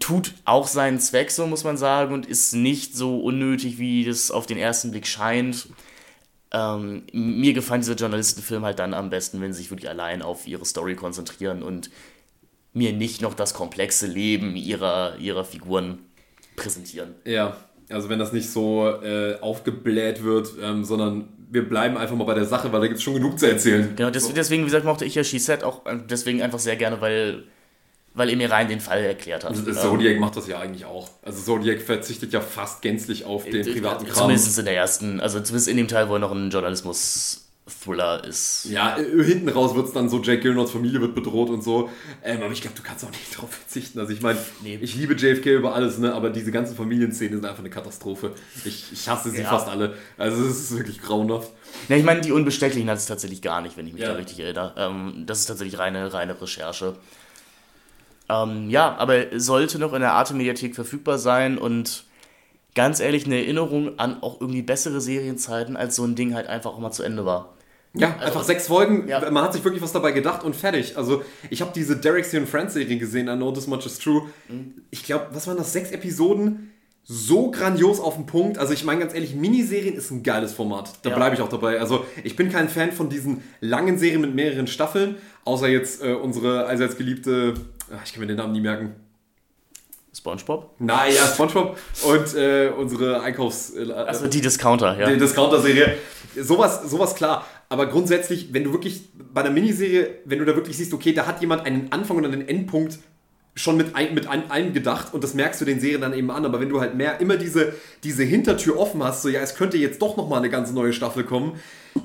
tut auch seinen Zweck, so muss man sagen, und ist nicht so unnötig, wie das auf den ersten Blick scheint. Ähm, mir gefallen diese Journalistenfilme halt dann am besten, wenn sie sich wirklich allein auf ihre Story konzentrieren und mir nicht noch das komplexe Leben ihrer, ihrer Figuren präsentieren. Ja, also wenn das nicht so äh, aufgebläht wird, ähm, sondern wir bleiben einfach mal bei der Sache, weil da gibt es schon genug zu erzählen. Genau, deswegen, wie gesagt, mochte ich ja She Said auch äh, deswegen einfach sehr gerne, weil weil er mir rein den Fall erklärt hat. Also Zodiac ähm, macht das ja eigentlich auch. Also Zodiac verzichtet ja fast gänzlich auf den äh, privaten Kram. Zumindest in der ersten, also zumindest in dem Teil, wo er noch ein Journalismus Thriller ist. Ja, äh, hinten raus wird es dann so, Jack Gilnords Familie wird bedroht und so. Ähm, aber ich glaube, du kannst auch nicht darauf verzichten. Also ich meine, nee. ich liebe JFK über alles, ne? aber diese ganzen Familienszenen sind einfach eine Katastrophe. Ich, ich hasse sie ja. fast alle. Also es ist wirklich grauenhaft. Ja, ich meine, die Unbestechlichen hat es tatsächlich gar nicht, wenn ich mich ja. da richtig erinnere. Ähm, das ist tatsächlich reine, reine Recherche. Ähm, ja, aber sollte noch in der Arte-Mediathek verfügbar sein und ganz ehrlich eine Erinnerung an auch irgendwie bessere Serienzeiten, als so ein Ding halt einfach auch mal zu Ende war. Ja, also, einfach sechs Folgen. Ja. Man hat sich wirklich was dabei gedacht und fertig. Also, ich habe diese Derek C. Friends Serie gesehen, I Know This Much Is True. Mhm. Ich glaube, was waren das? Sechs Episoden? So grandios auf den Punkt. Also, ich meine ganz ehrlich, Miniserien ist ein geiles Format. Da ja. bleibe ich auch dabei. Also, ich bin kein Fan von diesen langen Serien mit mehreren Staffeln. Außer jetzt äh, unsere allseits geliebte, ach, ich kann mir den Namen nie merken. SpongeBob? Naja, SpongeBob und äh, unsere Einkaufs... Äh, also die Discounter, ja. Die Discounter-Serie. Sowas, sowas klar. Aber grundsätzlich, wenn du wirklich bei einer Miniserie, wenn du da wirklich siehst, okay, da hat jemand einen Anfang und einen Endpunkt schon mit, ein, mit ein, einem gedacht und das merkst du den Serien dann eben an. Aber wenn du halt mehr immer diese, diese Hintertür offen hast, so ja, es könnte jetzt doch nochmal eine ganz neue Staffel kommen,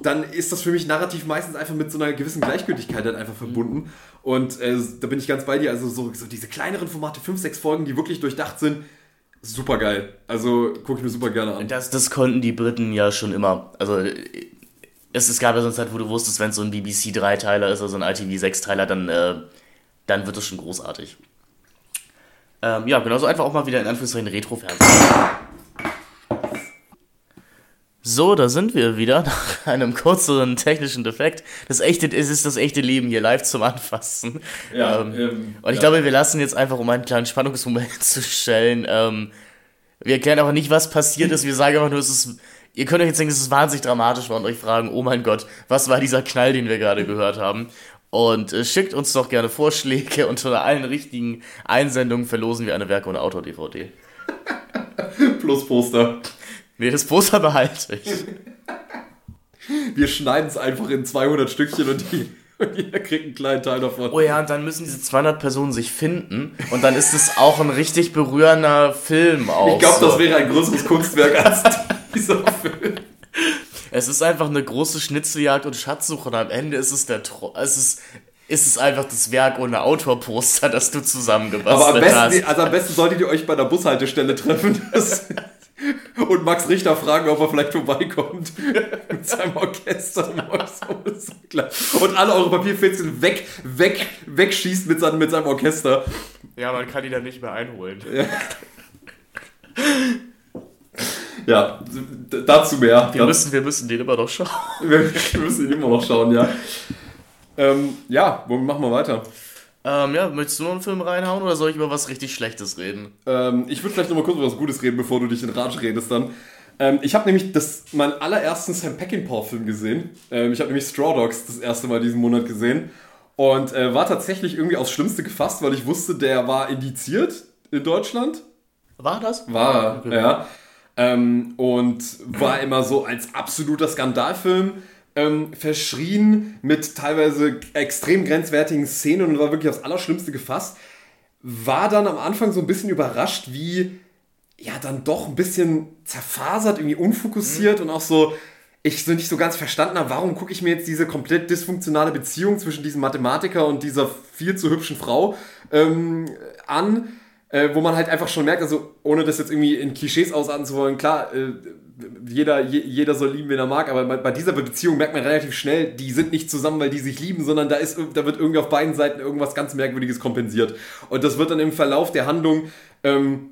dann ist das für mich narrativ meistens einfach mit so einer gewissen Gleichgültigkeit halt einfach verbunden. Und äh, da bin ich ganz bei dir. Also so, so diese kleineren Formate, fünf, sechs Folgen, die wirklich durchdacht sind, super geil. Also gucke ich mir super gerne an. Das, das konnten die Briten ja schon immer. Also es, es gab ja so eine Zeit, wo du wusstest, wenn es so ein BBC-Dreiteiler ist oder so ein ITV-Sechsteiler, dann, äh, dann wird das schon großartig. Ähm, ja, genauso einfach auch mal wieder in Anführungszeichen Retro-Fernsehen. So, da sind wir wieder nach einem kürzeren technischen Defekt. Das echte, es ist das echte Leben hier live zum Anfassen. Ja, ähm, ähm, und ich ja. glaube, wir lassen jetzt einfach, um einen kleinen Spannungsmoment zu stellen, ähm, wir erklären aber nicht, was passiert ist. Wir sagen einfach nur, es ist Ihr könnt euch jetzt denken, es ist wahnsinnig dramatisch und euch fragen, oh mein Gott, was war dieser Knall, den wir gerade gehört haben? Und äh, schickt uns doch gerne Vorschläge. Unter allen richtigen Einsendungen verlosen wir eine Werke- und Autor-DVD. Plus Poster. Nee, das Poster behalte ich. Wir schneiden es einfach in 200 Stückchen und, die, und jeder kriegt einen kleinen Teil davon. Oh ja, und dann müssen diese 200 Personen sich finden und dann ist es auch ein richtig berührender Film auch. Ich glaube, so. das wäre ein größeres Kunstwerk als dieser Film. Es ist einfach eine große Schnitzeljagd und Schatzsuche und am Ende ist es der Tro es ist ist es einfach das Werk ohne Autorposter, das du zusammengebastelt Aber am besten, hast. also am besten solltet ihr euch bei der Bushaltestelle treffen und Max Richter fragen, ob er vielleicht vorbeikommt mit seinem Orchester. Und alle eure Papierfetzen weg, weg, wegschießt mit seinem, mit seinem Orchester. Ja, man kann die dann nicht mehr einholen. Ja. Ja, dazu mehr. Wir müssen, wir müssen den immer noch schauen. wir müssen ihn immer noch schauen, ja. Ähm, ja, womit machen wir weiter? Ähm, ja, möchtest du noch einen Film reinhauen oder soll ich über was richtig Schlechtes reden? Ähm, ich würde vielleicht noch mal kurz über was Gutes reden, bevor du dich in Rage redest dann. Ähm, ich habe nämlich das, meinen allerersten Sam Peckinpah-Film gesehen. Ähm, ich habe nämlich Straw Dogs das erste Mal diesen Monat gesehen. Und äh, war tatsächlich irgendwie aufs Schlimmste gefasst, weil ich wusste, der war indiziert in Deutschland. War das? War, Okay. ja. Ähm, und war immer so als absoluter Skandalfilm ähm, verschrien mit teilweise extrem grenzwertigen Szenen und war wirklich aufs Allerschlimmste gefasst. War dann am Anfang so ein bisschen überrascht, wie ja dann doch ein bisschen zerfasert, irgendwie unfokussiert und auch so, ich so nicht so ganz verstanden habe, warum gucke ich mir jetzt diese komplett dysfunktionale Beziehung zwischen diesem Mathematiker und dieser viel zu hübschen Frau ähm, an, äh, wo man halt einfach schon merkt, also ohne das jetzt irgendwie in Klischees ausarten zu wollen, klar, äh, jeder, je, jeder soll lieben, wen er mag, aber bei, dieser Beziehung merkt man relativ schnell, die sind nicht zusammen, weil die sich lieben, sondern da, ist, da wird irgendwie auf beiden Seiten irgendwas ganz Merkwürdiges kompensiert. Und das wird dann im Verlauf der Handlung ähm,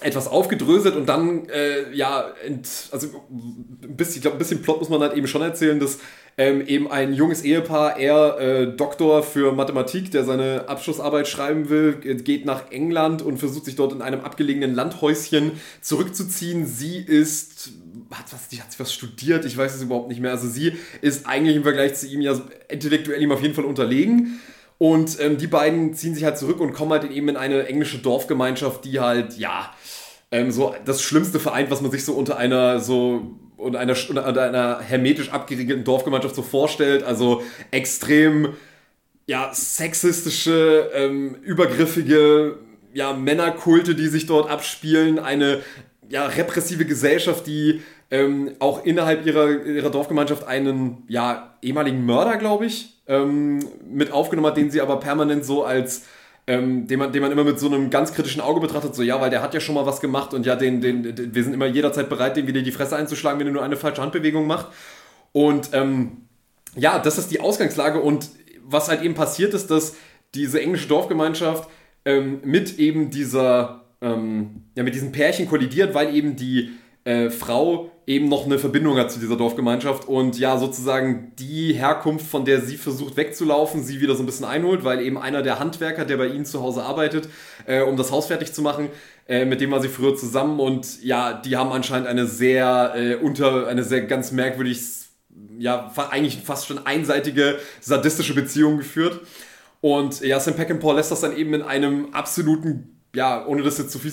etwas aufgedröselt und dann, äh, ja, ent, also ein bisschen, ich glaube, ein bisschen Plot muss man halt eben schon erzählen, dass ähm, eben ein junges Ehepaar, er äh, Doktor für Mathematik, der seine Abschlussarbeit schreiben will, geht nach England und versucht sich dort in einem abgelegenen Landhäuschen zurückzuziehen. Sie ist, hat was, die hat was studiert, ich weiß es überhaupt nicht mehr. Also sie ist eigentlich im Vergleich zu ihm ja intellektuell ihm auf jeden Fall unterlegen. Und ähm, die beiden ziehen sich halt zurück und kommen halt eben in eine englische Dorfgemeinschaft, die halt, ja, ähm, so das Schlimmste vereint, was man sich so unter einer so unter einer, unter einer hermetisch abgeriegelten Dorfgemeinschaft so vorstellt. Also extrem ja, sexistische, ähm, übergriffige ja, Männerkulte, die sich dort abspielen, eine ja, repressive Gesellschaft, die ähm, auch innerhalb ihrer, ihrer Dorfgemeinschaft einen ja, ehemaligen Mörder, glaube ich, ähm, mit aufgenommen hat, den sie aber permanent so als ähm, den, man, den man immer mit so einem ganz kritischen Auge betrachtet, so ja, weil der hat ja schon mal was gemacht und ja, den, den, den, wir sind immer jederzeit bereit, dem wieder die Fresse einzuschlagen, wenn er nur eine falsche Handbewegung macht. Und ähm, ja, das ist die Ausgangslage und was halt eben passiert ist, dass diese englische Dorfgemeinschaft ähm, mit eben dieser, ähm, ja, mit diesem Pärchen kollidiert, weil eben die äh, Frau eben noch eine Verbindung hat zu dieser Dorfgemeinschaft und ja, sozusagen die Herkunft, von der sie versucht wegzulaufen, sie wieder so ein bisschen einholt, weil eben einer der Handwerker, der bei ihnen zu Hause arbeitet, äh, um das Haus fertig zu machen, äh, mit dem war sie früher zusammen und ja, die haben anscheinend eine sehr äh, unter, eine sehr ganz merkwürdig ja, eigentlich fast schon einseitige, sadistische Beziehung geführt. Und ja, Sam Peckinpah lässt das dann eben in einem absoluten, ja, ohne das jetzt zu viel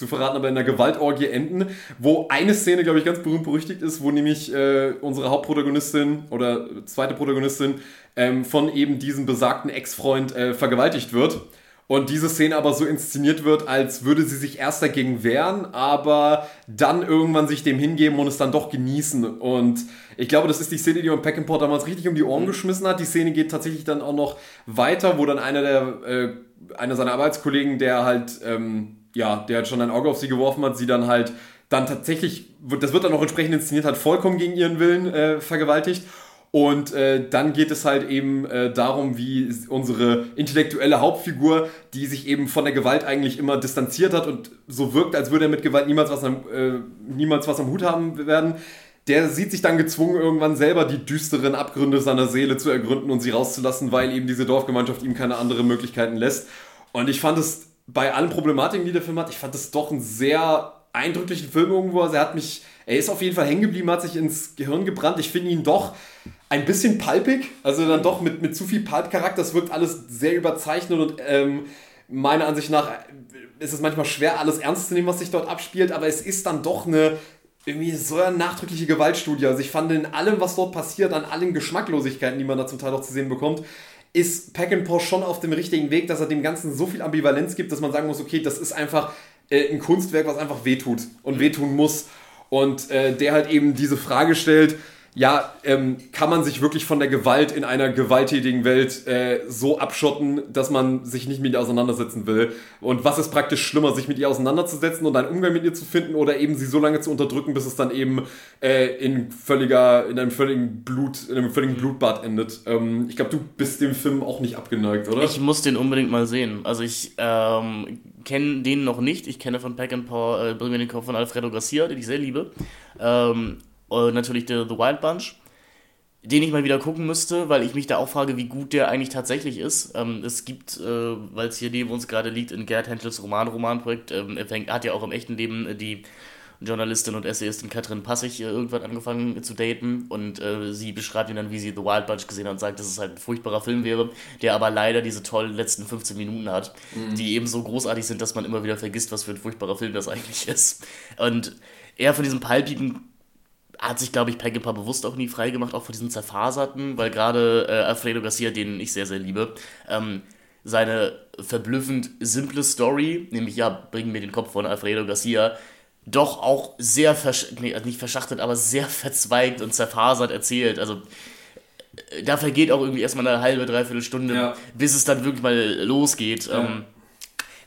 zu verraten, aber in einer Gewaltorgie enden, wo eine Szene, glaube ich, ganz berühmt berüchtigt ist, wo nämlich äh, unsere Hauptprotagonistin oder zweite Protagonistin ähm, von eben diesem besagten Ex-Freund äh, vergewaltigt wird. Und diese Szene aber so inszeniert wird, als würde sie sich erst dagegen wehren, aber dann irgendwann sich dem hingeben und es dann doch genießen. Und ich glaube, das ist die Szene, die man Peckinpah damals richtig um die Ohren geschmissen hat. Die Szene geht tatsächlich dann auch noch weiter, wo dann einer der, äh, einer seiner Arbeitskollegen, der halt, ähm, ja, der halt schon ein Auge auf sie geworfen hat, sie dann halt dann tatsächlich, das wird dann auch entsprechend inszeniert, hat vollkommen gegen ihren Willen äh, vergewaltigt. Und äh, dann geht es halt eben äh, darum, wie unsere intellektuelle Hauptfigur, die sich eben von der Gewalt eigentlich immer distanziert hat und so wirkt, als würde er mit Gewalt niemals was am, äh, niemals was am Hut haben werden, der sieht sich dann gezwungen, irgendwann selber die düsteren Abgründe seiner Seele zu ergründen und sie rauszulassen, weil eben diese Dorfgemeinschaft ihm keine anderen Möglichkeiten lässt. Und ich fand es bei allen Problematiken, die der Film hat, ich fand es doch einen sehr eindrücklichen Film irgendwo. Also er hat mich, er ist auf jeden Fall hängen geblieben, hat sich ins Gehirn gebrannt. Ich finde ihn doch ein bisschen palpig, also dann doch mit, mit zu viel Pulp-Charakter. Das wirkt alles sehr überzeichnet und ähm, meiner Ansicht nach ist es manchmal schwer, alles ernst zu nehmen, was sich dort abspielt, aber es ist dann doch eine irgendwie so eine nachdrückliche Gewaltstudie. Also ich fand in allem, was dort passiert, an allen Geschmacklosigkeiten, die man da zum Teil auch zu sehen bekommt, ist Peckinpah schon auf dem richtigen Weg, dass er dem Ganzen so viel Ambivalenz gibt, dass man sagen muss, okay, das ist einfach äh, ein Kunstwerk, was einfach wehtut und wehtun muss. Und äh, der halt eben diese Frage stellt, ja, ähm, kann man sich wirklich von der Gewalt in einer gewalttätigen Welt äh, so abschotten, dass man sich nicht mit ihr auseinandersetzen will? Und was ist praktisch schlimmer, sich mit ihr auseinanderzusetzen und einen Umgang mit ihr zu finden oder eben sie so lange zu unterdrücken, bis es dann eben äh, in völliger, in einem völligen Blut, in einem völligen Blutbad endet? Ähm, ich glaube, du bist dem Film auch nicht abgeneigt, oder? Ich muss den unbedingt mal sehen. Also ich ähm, kenne den noch nicht. Ich kenne von Pack and Paw äh, Bring mir den Kopf von Alfredo Garcia, den ich sehr liebe. Ähm, und natürlich der The Wild Bunch, den ich mal wieder gucken müsste, weil ich mich da auch frage, wie gut der eigentlich tatsächlich ist. Ähm, es gibt, äh, weil es hier neben uns gerade liegt, in Gerd Henschels Roman-Roman-Projekt, ähm, er fängt, hat ja auch im echten Leben äh, die Journalistin und Essayistin Katrin Passig äh, irgendwann angefangen zu daten und äh, sie beschreibt ihn dann, wie sie The Wild Bunch gesehen hat und sagt, dass es halt ein furchtbarer Film wäre, der aber leider diese tollen letzten 15 Minuten hat, mhm. die eben so großartig sind, dass man immer wieder vergisst, was für ein furchtbarer Film das eigentlich ist. Und er von diesem palpigen hat sich, glaube ich, Peckinpah bewusst auch nie freigemacht, auch von diesen zerfaserten, weil gerade äh, Alfredo Garcia, den ich sehr, sehr liebe, ähm, seine verblüffend simple Story, nämlich ja, bringen mir den Kopf von Alfredo Garcia, doch auch sehr, versch nee, nicht verschachtet, aber sehr verzweigt und zerfasert erzählt. Also äh, da vergeht auch irgendwie erstmal eine halbe, dreiviertel Stunde, ja. bis es dann wirklich mal losgeht. Ja. Ähm,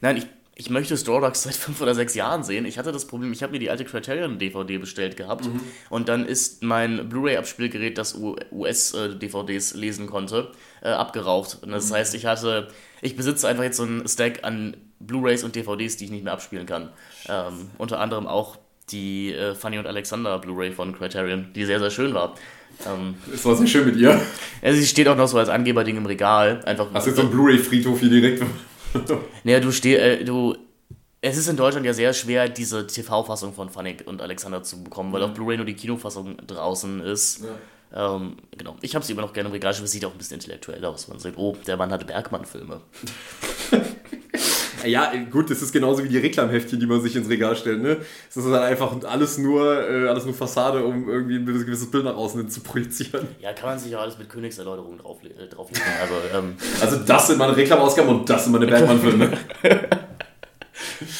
nein, ich ich möchte Straw Dogs seit fünf oder sechs Jahren sehen. Ich hatte das Problem, ich habe mir die alte Criterion-DVD bestellt gehabt mhm. und dann ist mein Blu-ray-Abspielgerät, das US-DVDs lesen konnte, äh, abgeraucht. Und das mhm. heißt, ich hatte, ich besitze einfach jetzt so einen Stack an Blu-rays und DVDs, die ich nicht mehr abspielen kann. Ähm, unter anderem auch die äh, Fanny und Alexander Blu-ray von Criterion, die sehr, sehr schön war. Ähm, es war sehr schön mit ihr. Ja, sie steht auch noch so als Angeberding im Regal. Einfach, Hast du jetzt so einen Blu-ray-Friedhof hier direkt? Naja, du stehst, äh, du. Es ist in Deutschland ja sehr schwer, diese TV-Fassung von Fanny und Alexander zu bekommen, weil mhm. auf Blu-ray nur die Kinofassung draußen ist. Ja. Ähm, genau. Ich habe sie immer noch gerne im Regal, aber es sieht auch ein bisschen intellektuell aus. Man sieht, oh, der Mann hatte Bergmann-Filme. Ja, gut, das ist genauso wie die Reklamheftchen, die man sich ins Regal stellt, ne? Das ist halt einfach alles nur, äh, alles nur Fassade, um irgendwie ein gewisses Bild nach außen hin zu projizieren. Ja, kann man sich ja alles mit Königserläuterungen draufle äh, drauflegen. Also, ähm, also das sind meine Reklamausgaben und das sind meine Batman-Filme.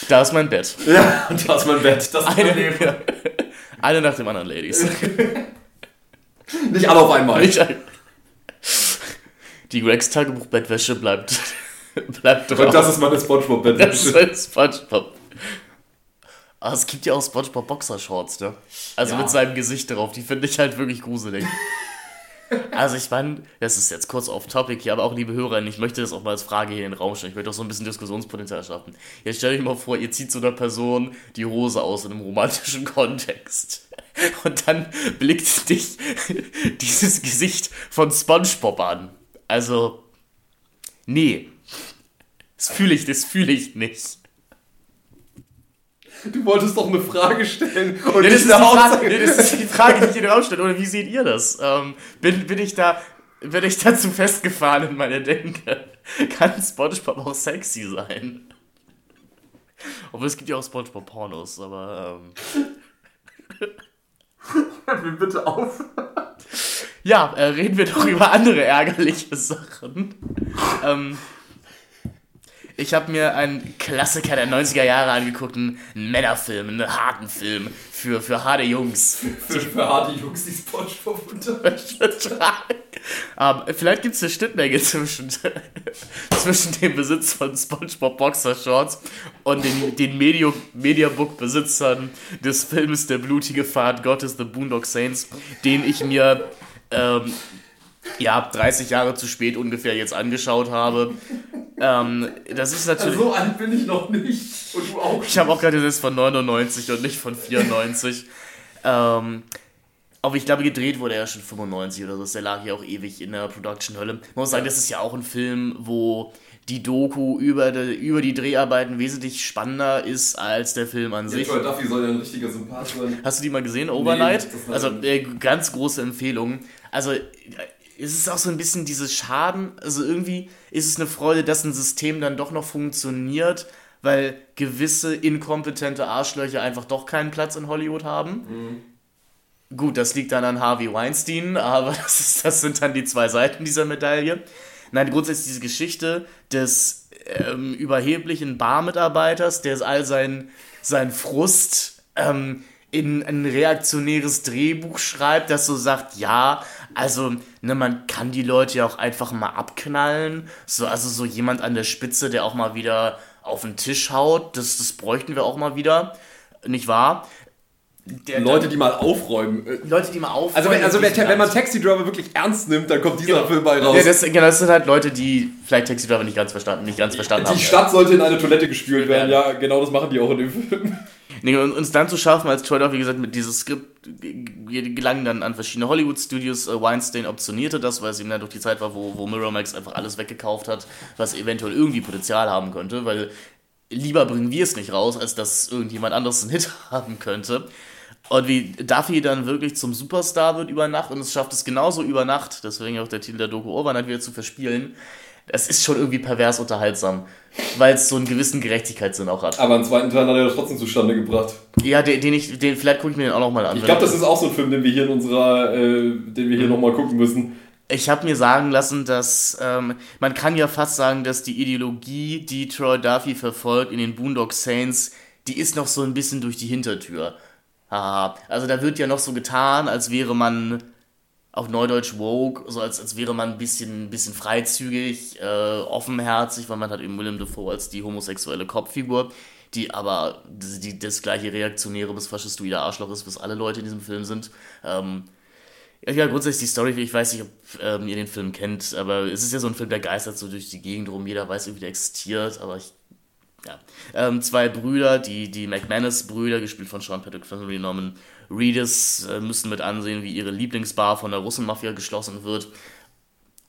da ist mein Bett. Ja, und da ist mein Bett. Das ist eine, mein ja. eine nach dem anderen, Ladies. Nicht alle auf einmal. Nicht ein die Gregs Tagebuch-Bettwäsche bleibt Bleibt drauf. Und das ist meine Spongebob-Bettwäsche. Das ist Spongebob. Aber ah, es gibt ja auch Spongebob Boxershorts, ne? Also ja. mit seinem Gesicht drauf. Die finde ich halt wirklich gruselig. Also ich meine, das ist jetzt kurz off topic hier, aber auch liebe Hörerinnen, ich möchte das auch mal als Frage hier in den Raum stellen. Ich möchte auch so ein bisschen Diskussionspotenzial schaffen. Jetzt stell euch mal vor, ihr zieht so einer Person die Hose aus in einem romantischen Kontext. Und dann blickt dich dieses Gesicht von SpongeBob an. Also, nee. Das fühle ich, das fühle ich nicht. Du wolltest doch eine Frage stellen. Und ja, das, ist Frage, nee, das ist die Frage, die ich in den Raum stelle. Oder wie seht ihr das? Ähm, bin, bin, ich da, bin ich dazu festgefahren in meiner Denke? Kann Spongebob auch sexy sein? Obwohl es gibt ja auch Spongebob-Pornos, aber. Ähm. Mir bitte auf. Ja, äh, reden wir doch über andere ärgerliche Sachen. ähm, ich habe mir einen Klassiker der 90er Jahre angeguckt, einen Männerfilm, einen harten Film für, für harte Jungs. Für, für harte Jungs, die Spongebob untertragen. um, ähm, vielleicht gibt es eine Schnittmenge zwischen, zwischen dem Besitz von Spongebob Boxer Shorts und den, den Medio, Mediabook-Besitzern des Films Der blutige Pfad Gottes, The Boondock Saints, den ich mir ähm, ja, 30 Jahre zu spät ungefähr jetzt angeschaut habe. Ähm, das ist natürlich. So alt bin ich noch nicht. Und du auch. Ich habe auch gerade das von 99 und nicht von 94. ähm, aber ich glaube, gedreht wurde er schon 95 oder so. Der lag ja auch ewig in der Production-Hölle. Man muss sagen, das ist ja auch ein Film, wo die Doku über die, über die Dreharbeiten wesentlich spannender ist als der Film an ja, sich. Troy Duffy soll ja ein richtiger Sympath sein. Hast du die mal gesehen, Overnight? Nee, also äh, ganz große Empfehlung. Also es ist auch so ein bisschen dieses Schaden. Also irgendwie ist es eine Freude, dass ein System dann doch noch funktioniert, weil gewisse inkompetente Arschlöcher einfach doch keinen Platz in Hollywood haben. Mhm. Gut, das liegt dann an Harvey Weinstein, aber das, ist, das sind dann die zwei Seiten dieser Medaille. Nein, grundsätzlich diese Geschichte des ähm, überheblichen Barmitarbeiters, der all seinen sein Frust ähm, in ein reaktionäres Drehbuch schreibt, das so sagt, ja, also, ne, man kann die Leute ja auch einfach mal abknallen. So, also so jemand an der Spitze, der auch mal wieder auf den Tisch haut, das, das bräuchten wir auch mal wieder. Nicht wahr? Der Leute, die mal aufräumen. Leute, die mal aufräumen. Also, wenn, also wenn, wenn man Taxi Driver wirklich ernst nimmt, dann kommt dieser genau. Film bei raus. Ja, das, genau, das sind halt Leute, die vielleicht Taxi Driver nicht ganz verstanden, nicht ganz verstanden die haben. Die Stadt sollte in eine Toilette gespült werden, ja, genau das machen die auch in dem Film. Nee, und uns dann zu schaffen, als Troy wie gesagt, mit dieses Skript gelangen dann an verschiedene Hollywood-Studios. Äh, Weinstein optionierte das, weil es ihm dann durch die Zeit war, wo, wo Miramax einfach alles weggekauft hat, was eventuell irgendwie Potenzial haben könnte, weil lieber bringen wir es nicht raus, als dass irgendjemand anderes einen Hit haben könnte. Und wie Duffy dann wirklich zum Superstar wird über Nacht und es schafft es genauso über Nacht, deswegen auch der Titel der Doku Overnight wieder zu verspielen, das ist schon irgendwie pervers unterhaltsam, weil es so einen gewissen Gerechtigkeitssinn auch hat. Aber einen zweiten Teil hat er trotzdem zustande gebracht. Ja, den, den ich, den, vielleicht gucke ich mir den auch nochmal an. Ich glaube, das ist auch so ein Film, den wir hier in unserer, äh, den wir hier mhm. nochmal gucken müssen. Ich habe mir sagen lassen, dass ähm, man kann ja fast sagen, dass die Ideologie, die Troy Duffy verfolgt in den Boondock Saints, die ist noch so ein bisschen durch die Hintertür. Haha. Also da wird ja noch so getan, als wäre man auf Neudeutsch woke, so als, als wäre man ein bisschen, bisschen freizügig, äh, offenherzig, weil man hat eben Willem Dafoe als die homosexuelle Kopffigur, die aber die, die, das gleiche reaktionäre bis faschistoide Arschloch ist, was alle Leute in diesem Film sind. Ähm, ja, grundsätzlich die Story, ich weiß nicht, ob ähm, ihr den Film kennt, aber es ist ja so ein Film, der geistert so durch die Gegend rum, jeder weiß irgendwie, der existiert, aber ich ja. Ähm, zwei Brüder, die, die McManus-Brüder, gespielt von Sean Patrick Flannery, Norman Reedus, äh, müssen mit ansehen, wie ihre Lieblingsbar von der Russenmafia geschlossen wird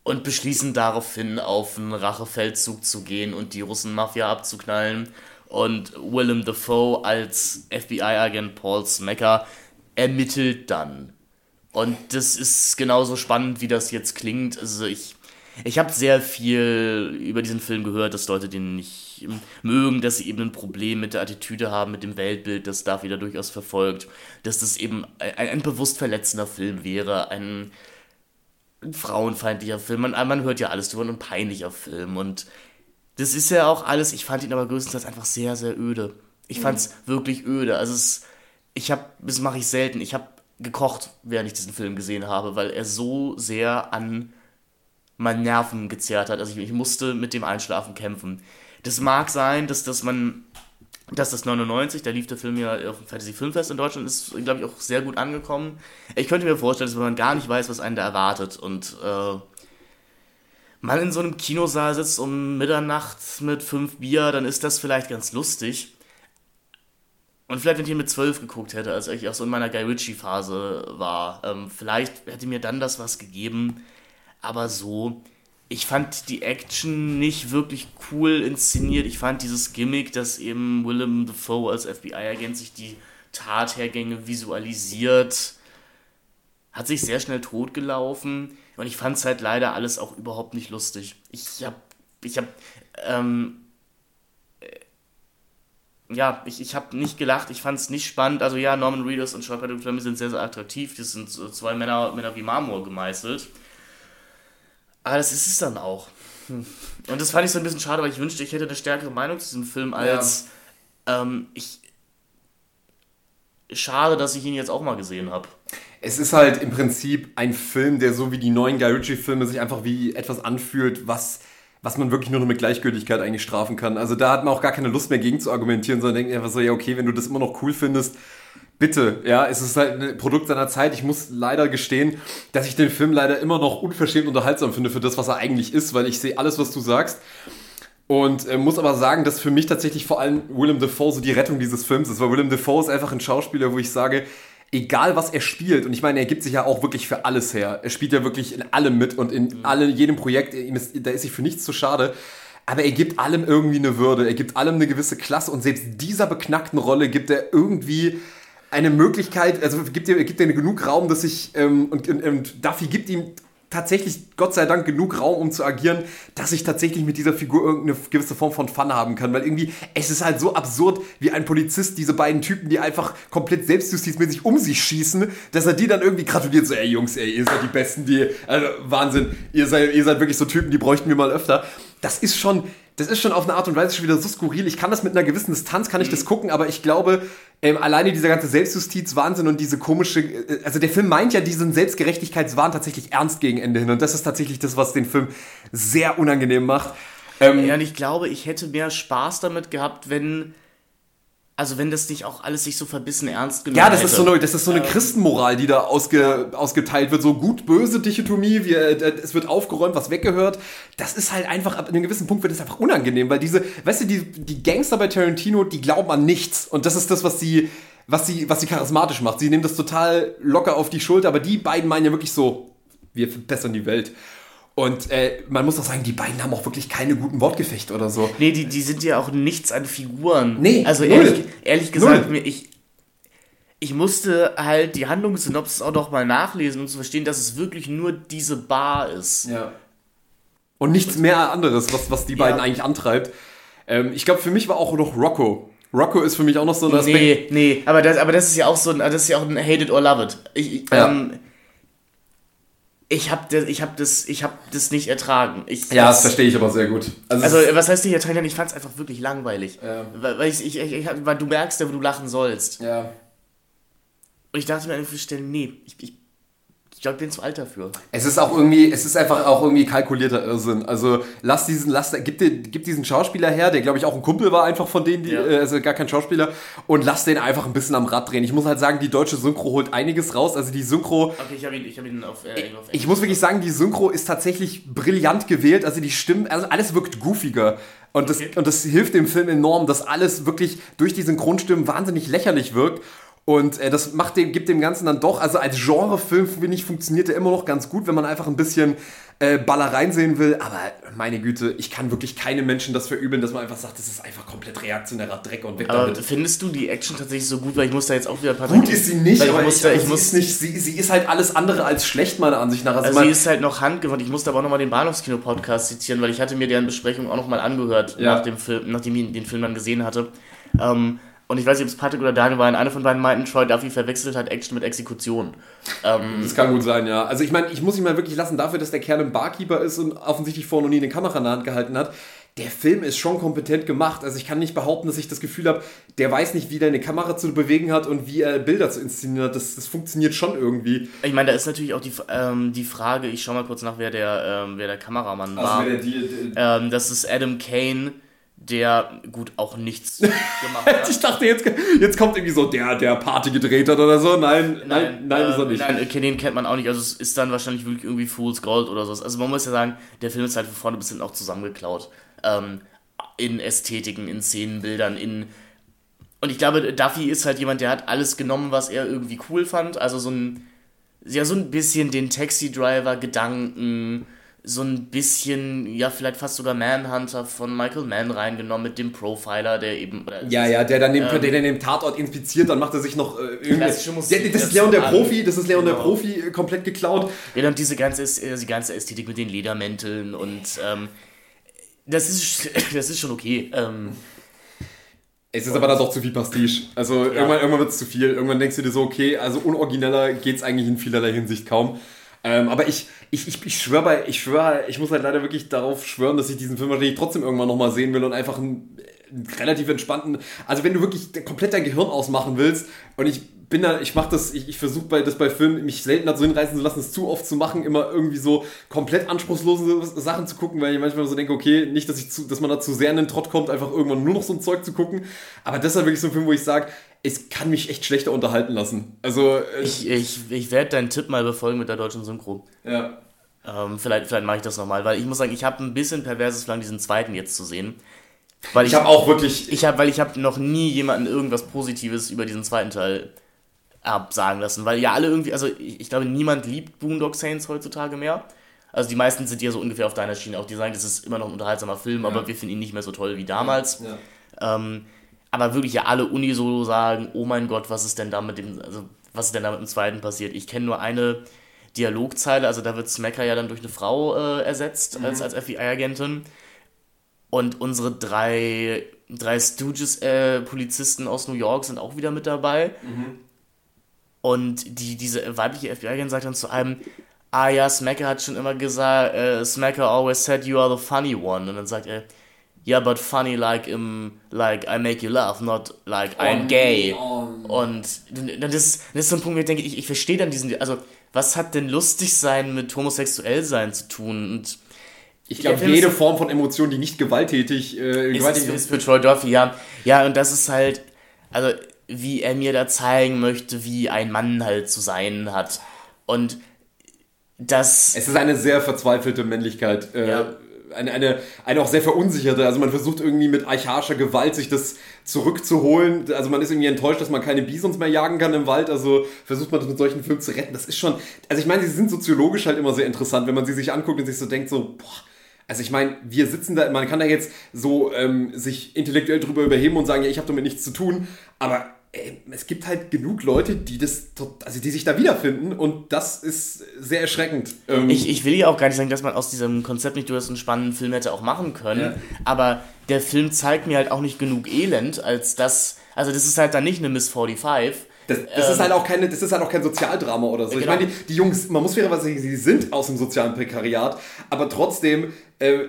und beschließen daraufhin auf einen Rachefeldzug zu gehen und die Russenmafia abzuknallen. Und Willem Dafoe als FBI-Agent Paul Smecker ermittelt dann. Und das ist genauso spannend, wie das jetzt klingt. Also ich, ich habe sehr viel über diesen Film gehört, dass Leute den nicht mögen, dass sie eben ein Problem mit der Attitüde haben, mit dem Weltbild, das da wieder durchaus verfolgt, dass das eben ein, ein bewusst verletzender Film wäre, ein, ein frauenfeindlicher Film. Man, man hört ja alles drüber, ein peinlicher Film und das ist ja auch alles, ich fand ihn aber größtenteils einfach sehr, sehr öde. Ich fand es mhm. wirklich öde. Also es, ich habe, das mache ich selten, ich habe gekocht, während ich diesen Film gesehen habe, weil er so sehr an meinen Nerven gezerrt hat. Also ich, ich musste mit dem Einschlafen kämpfen. Das mag sein, dass, dass man, dass das 99, da lief der Film ja auf dem Fantasy Filmfest in Deutschland, ist, glaube ich, auch sehr gut angekommen. Ich könnte mir vorstellen, dass man gar nicht weiß, was einen da erwartet und äh, man in so einem Kinosaal sitzt um Mitternacht mit fünf Bier, dann ist das vielleicht ganz lustig. Und vielleicht, wenn ich mit zwölf geguckt hätte, als ich auch so in meiner Guy Ritchie-Phase war, ähm, vielleicht hätte mir dann das was gegeben. Aber so, ich fand die Action nicht wirklich cool inszeniert. Ich fand dieses Gimmick, dass eben Willem Dafoe als FBI-Agent sich die Tathergänge visualisiert, hat sich sehr schnell totgelaufen. Und ich fand es halt leider alles auch überhaupt nicht lustig. Ich hab, ich hab, ähm, äh, ja, ich, ich habe nicht gelacht, ich fand es nicht spannend. Also ja, Norman Reedus und Sean Patrick Fleming sind sehr, sehr attraktiv. Das sind so zwei Männer, Männer wie Marmor gemeißelt. Aber das ist es dann auch. Hm. Und das fand ich so ein bisschen schade, weil ich wünschte, ich hätte eine stärkere Meinung zu diesem Film als ja. ähm, ich. Schade, dass ich ihn jetzt auch mal gesehen habe. Es ist halt im Prinzip ein Film, der so wie die neuen Guy Ritchie-Filme sich einfach wie etwas anfühlt, was, was man wirklich nur noch mit Gleichgültigkeit eigentlich strafen kann. Also da hat man auch gar keine Lust mehr gegen zu argumentieren, sondern denkt einfach so, ja, okay, wenn du das immer noch cool findest, bitte, ja, es ist halt ein Produkt seiner Zeit. Ich muss leider gestehen, dass ich den Film leider immer noch unverschämt unterhaltsam finde für das, was er eigentlich ist, weil ich sehe alles, was du sagst. Und äh, muss aber sagen, dass für mich tatsächlich vor allem Willem Dafoe so die Rettung dieses Films ist, weil Willem Dafoe ist einfach ein Schauspieler, wo ich sage, egal was er spielt, und ich meine, er gibt sich ja auch wirklich für alles her. Er spielt ja wirklich in allem mit und in mhm. alle, jedem Projekt, ist, da ist sich für nichts zu schade. Aber er gibt allem irgendwie eine Würde, er gibt allem eine gewisse Klasse und selbst dieser beknackten Rolle gibt er irgendwie eine Möglichkeit, also gibt dir, gibt dir genug Raum, dass ich, ähm, und, und, und Duffy gibt ihm tatsächlich, Gott sei Dank, genug Raum, um zu agieren, dass ich tatsächlich mit dieser Figur irgendeine gewisse Form von Fun haben kann. Weil irgendwie, es ist halt so absurd, wie ein Polizist diese beiden Typen, die einfach komplett selbstjustizmäßig um sich schießen, dass er die dann irgendwie gratuliert, so, ey Jungs, ey, ihr seid die Besten, die, also Wahnsinn, ihr seid, ihr seid wirklich so Typen, die bräuchten wir mal öfter. Das ist schon, das ist schon auf eine Art und Weise schon wieder so skurril. Ich kann das mit einer gewissen Distanz, kann ich das gucken, aber ich glaube, ähm, alleine dieser ganze Selbstjustiz-Wahnsinn und diese komische, äh, also der Film meint ja diesen Selbstgerechtigkeitswahn tatsächlich ernst gegen Ende hin und das ist tatsächlich das, was den Film sehr unangenehm macht. Ähm, ja, und ich glaube, ich hätte mehr Spaß damit gehabt, wenn also wenn das nicht auch alles sich so verbissen ernst genommen Ja, das hätte. ist so eine, das ist so eine ähm, Christenmoral, die da ausge, ausgeteilt wird. So gut-böse Dichotomie, wie, äh, es wird aufgeräumt, was weggehört. Das ist halt einfach, ab einem gewissen Punkt wird es einfach unangenehm, weil diese, weißt du, die, die Gangster bei Tarantino, die glauben an nichts. Und das ist das, was sie, was sie, was sie charismatisch macht. Sie nehmen das total locker auf die Schulter, aber die beiden meinen ja wirklich so, wir verbessern die Welt. Und äh, man muss doch sagen, die beiden haben auch wirklich keine guten Wortgefechte oder so. Nee, die, die sind ja auch nichts an Figuren. Nee, also ehrlich, ehrlich gesagt, mir, ich, ich musste halt die Handlungssynopsis auch noch mal nachlesen, um zu verstehen, dass es wirklich nur diese Bar ist. Ja. Und nichts mehr anderes, was, was die beiden ja. eigentlich antreibt. Ähm, ich glaube, für mich war auch noch Rocco. Rocco ist für mich auch noch so ein Aspekt. Nee, nee, aber das, aber das ist ja auch so ein, das ist ja auch ein Hate it or love it. Ich, ja. ähm, ich habe das, ich hab das, hab das nicht ertragen. Ich, ja, das, das verstehe ich aber sehr gut. Also, also was heißt nicht ertragen? Ich fand es einfach wirklich langweilig. Ja. Weil, ich, ich, ich, weil du merkst ja, wo du lachen sollst. Ja. Und ich dachte mir an Stellen, nee, ich, ich glaube, bin zu alt dafür. Es ist auch irgendwie, es ist einfach auch irgendwie kalkulierter Irrsinn. Also lass diesen, lass, gib, den, gib diesen Schauspieler her, der glaube ich auch ein Kumpel war einfach von denen, die, ja. äh, also gar kein Schauspieler, und lass den einfach ein bisschen am Rad drehen. Ich muss halt sagen, die deutsche Synchro holt einiges raus. Also die Synchro. Okay, ich habe ihn, ich hab ihn auf, äh, auf Ich muss wirklich sagen, die Synchro ist tatsächlich brillant gewählt. Also die Stimmen, also alles wirkt goofiger. Und das, okay. und das hilft dem Film enorm, dass alles wirklich durch die Synchronstimmen wahnsinnig lächerlich wirkt. Und äh, das macht dem, gibt dem Ganzen dann doch, also als Genrefilm, finde ich, funktioniert er immer noch ganz gut, wenn man einfach ein bisschen äh, Ballereien sehen will. Aber meine Güte, ich kann wirklich keinem Menschen das verübeln, dass man einfach sagt, das ist einfach komplett reaktionärer Dreck und weg aber damit. Findest du die Action tatsächlich so gut? Weil ich muss da jetzt auch wieder ein paar Gut ist sie nicht, aber, ich, muss, ich, ich muss, sie, ist nicht sie, sie, ist halt alles andere als schlecht, meiner Ansicht nach. Also, also sie ist halt noch handgewandt. Ich musste aber auch nochmal den Bahnhofskino-Podcast zitieren, weil ich hatte mir deren Besprechung auch nochmal angehört, ja. nach dem Film, nachdem ich den Film dann gesehen hatte. Ähm, und ich weiß nicht, ob es Patrick oder Daniel war, einer von beiden meinten, Troy Duffy verwechselt hat Action mit Exekution. Ähm, das kann gut sein, ja. Also ich meine, ich muss ihn mal wirklich lassen, dafür, dass der Kerl ein Barkeeper ist und offensichtlich vorher noch nie eine Kamera in der Hand gehalten hat. Der Film ist schon kompetent gemacht. Also ich kann nicht behaupten, dass ich das Gefühl habe, der weiß nicht, wie der eine Kamera zu bewegen hat und wie er Bilder zu inszenieren hat. Das, das funktioniert schon irgendwie. Ich meine, da ist natürlich auch die, ähm, die Frage, ich schau mal kurz nach, wer der, ähm, wer der Kameramann also war. Der, die, die, ähm, das ist Adam Kane der gut auch nichts gemacht hat. ich dachte, jetzt, jetzt kommt irgendwie so der, der Party gedreht hat oder so. Nein, nein, nein, nein äh, ist er nicht. Nein, den kennt man auch nicht. Also es ist dann wahrscheinlich wirklich irgendwie Fool's Gold oder so. Also man muss ja sagen, der Film ist halt von vorne bis hinten auch zusammengeklaut. Ähm, in Ästhetiken, in Szenenbildern, in. Und ich glaube, Duffy ist halt jemand, der hat alles genommen, was er irgendwie cool fand. Also so ein. Ja, so ein bisschen den Taxi-Driver-Gedanken so ein bisschen, ja, vielleicht fast sogar Manhunter von Michael Mann reingenommen mit dem Profiler, der eben. ja, ja, der dann den, ähm, der dann den Tatort inspiziert, dann macht er sich noch äh, irgendwas. Der, das ist Leon der Profi, das ist Leon genau. der Profi komplett geklaut. Ja, und diese ganze, äh, die ganze Ästhetik mit den Ledermänteln und ähm, das ist, das ist schon okay. Ähm, es ist aber dann doch zu viel Pastiche. Also ja. irgendwann, irgendwann wird es zu viel. Irgendwann denkst du dir so, okay, also unorigineller geht es eigentlich in vielerlei Hinsicht kaum. Ähm, aber ich, ich, ich, ich schwöre ich schwöre, ich muss halt leider wirklich darauf schwören, dass ich diesen Film wahrscheinlich trotzdem irgendwann nochmal sehen will und einfach einen, einen, relativ entspannten, also wenn du wirklich komplett dein Gehirn ausmachen willst und ich bin da, ich mache das, ich, ich versuche das bei Filmen mich selten dazu hinreißen zu lassen, es zu oft zu machen, immer irgendwie so komplett anspruchslose Sachen zu gucken, weil ich manchmal so denke, okay, nicht, dass ich zu, dass man da zu sehr in den Trott kommt, einfach irgendwann nur noch so ein Zeug zu gucken, aber das ist halt wirklich so ein Film, wo ich sage, es kann mich echt schlechter unterhalten lassen. Also. Äh, ich ich, ich werde deinen Tipp mal befolgen mit der deutschen Synchro. Ja. Ähm, vielleicht vielleicht mache ich das nochmal, weil ich muss sagen, ich habe ein bisschen perverses Plan, diesen zweiten jetzt zu sehen. Weil ich, ich habe auch wirklich. Ich habe, weil ich habe noch nie jemanden irgendwas Positives über diesen zweiten Teil absagen lassen, weil ja alle irgendwie, also ich, ich glaube, niemand liebt Boondock Saints heutzutage mehr. Also die meisten sind ja so ungefähr auf deiner Schiene, auch die sagen, das ist immer noch ein unterhaltsamer Film, ja. aber wir finden ihn nicht mehr so toll wie damals. Ja. Ähm, aber wirklich ja alle unisono sagen, oh mein Gott, was ist denn da mit dem, also was ist denn da mit dem zweiten passiert? Ich kenne nur eine Dialogzeile, also da wird Smacker ja dann durch eine Frau äh, ersetzt mhm. als, als FBI-Agentin. Und unsere drei, drei Stooges-Polizisten äh, aus New York sind auch wieder mit dabei. Mhm. Und die, diese weibliche FBI-Agentin sagt dann zu einem, ah ja, Smacker hat schon immer gesagt, äh, Smacker always said you are the funny one. Und dann sagt er, ja, but funny like im, like I make you laugh, not like I'm gay. Und das ist, das ist so ein Punkt, wo ich denke, ich, ich verstehe dann diesen, also was hat denn lustig sein mit homosexuell sein zu tun? Und ich glaube, jede Form von Emotion, die nicht gewalttätig, äh, ist, gewalttätig ist, ist für Troy Duffy, ja. Ja, und das ist halt, also wie er mir da zeigen möchte, wie ein Mann halt zu sein hat. Und das. Es ist eine sehr verzweifelte Männlichkeit. Äh, ja. Eine, eine, eine auch sehr verunsicherte. Also man versucht irgendwie mit archaischer Gewalt sich das zurückzuholen. Also man ist irgendwie enttäuscht, dass man keine Bisons mehr jagen kann im Wald. Also versucht man das mit solchen Filmen zu retten. Das ist schon. Also ich meine, sie sind soziologisch halt immer sehr interessant, wenn man sie sich anguckt und sich so denkt, so, boah also ich meine, wir sitzen da, man kann da jetzt so ähm, sich intellektuell drüber überheben und sagen, ja, ich habe damit nichts zu tun, aber es gibt halt genug Leute, die das, also die sich da wiederfinden und das ist sehr erschreckend. Ähm ich, ich will ja auch gar nicht sagen, dass man aus diesem Konzept nicht durchaus einen spannenden Film hätte auch machen können, ja. aber der Film zeigt mir halt auch nicht genug Elend, als dass, also das ist halt dann nicht eine Miss 45, das, das ähm, ist halt auch keine, das ist halt auch kein Sozialdrama oder so. Genau. Ich meine, die, die Jungs, man muss fairerweise sagen, sie sind aus dem sozialen Prekariat, aber trotzdem äh,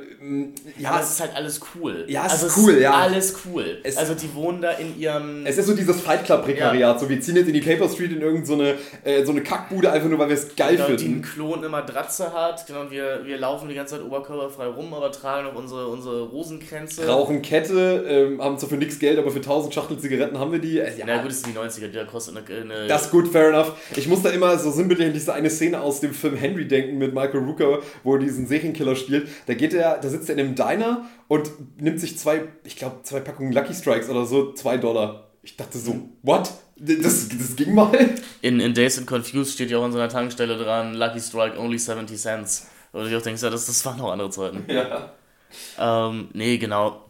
ja, aber es ist halt alles cool. Ja, es also ist cool, ja. Alles cool. Es also die wohnen da in ihrem. Es ist so dieses Fight Club Prekariat. Ja. So, wir ziehen jetzt in die Paper Street in irgendeine so äh, so eine Kackbude einfach nur, weil wir es geil genau, finden. Die einen Klon immer Dratze hat. Genau, wir, wir laufen die ganze Zeit oberkörperfrei rum, aber tragen noch unsere, unsere Rosenkränze. Rauchen Kette, ähm, haben zwar für nichts Geld, aber für 1000 Schachtel Zigaretten haben wir die. Äh, ja. Na gut, das sind die 90er, die kostet eine, eine. Das ist gut, fair enough. Ich muss da immer so sinnbildlich an diese eine Szene aus dem Film Henry denken mit Michael Rooker, wo er diesen Serienkiller spielt. Da geht er, da sitzt er in einem Diner und nimmt sich zwei, ich glaube, zwei Packungen Lucky Strikes oder so, zwei Dollar. Ich dachte so, what? Das, das ging mal? In, in Days and Confused steht ja auch an so einer Tankstelle dran, Lucky Strike only 70 Cents. Oder ich auch denke, das, das waren noch andere Zeiten. Ja. Ähm, nee, genau.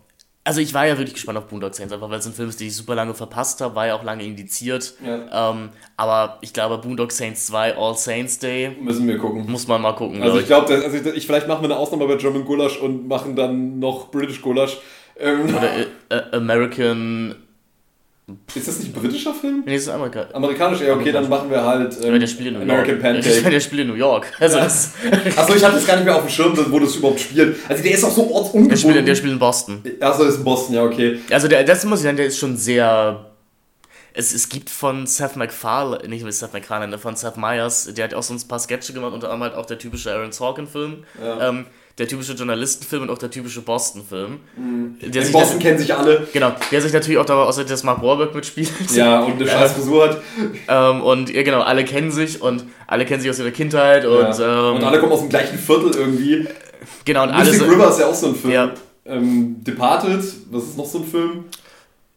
Also ich war ja wirklich gespannt auf Boondock Saints, einfach weil es ein Film ist, den ich super lange verpasst habe, war ja auch lange indiziert. Ja. Ähm, aber ich glaube, Boondock Saints 2, All Saints Day. Müssen wir gucken. Muss man mal gucken. Also ich glaube, also ich, ich, vielleicht machen wir eine Ausnahme bei German Gulasch und machen dann noch British Gulasch. Ähm. Oder äh, American ist das nicht ein britischer Film? Nee, das ist Amerika amerikanisch. Ja, okay, dann machen wir halt ähm, der spielt in New American York. Pancake. Der spielt in New York. Also das Achso, ich hatte das gar nicht mehr auf dem Schirm, wo das überhaupt spielt. Also der ist auch so ortsungebunden. Der spielt, der spielt in Boston. Achso, der ist in Boston, ja, okay. Also der, das muss ich sagen, der ist schon sehr... Es, es gibt von Seth MacFarlane, nicht mit Seth MacFarlane, von Seth Meyers, der hat auch so ein paar Sketche gemacht, unter anderem halt auch der typische Aaron Sorkin-Film. Ja. Ähm, der typische Journalistenfilm und auch der typische Boston-Film. Mhm. In Boston kennen sich alle. Genau, der sich natürlich auch darüber außer dass Mark Wahlberg mitspielt. Ja, und eine scheiß Frisur hat. Ähm, und ja, genau, alle kennen sich und alle kennen sich aus ihrer Kindheit ja. und, ähm, und alle kommen aus dem gleichen Viertel irgendwie. Genau, und alle. Mystic River ist ja auch so ein Film. Ja. Ähm, Departed, was ist noch so ein Film?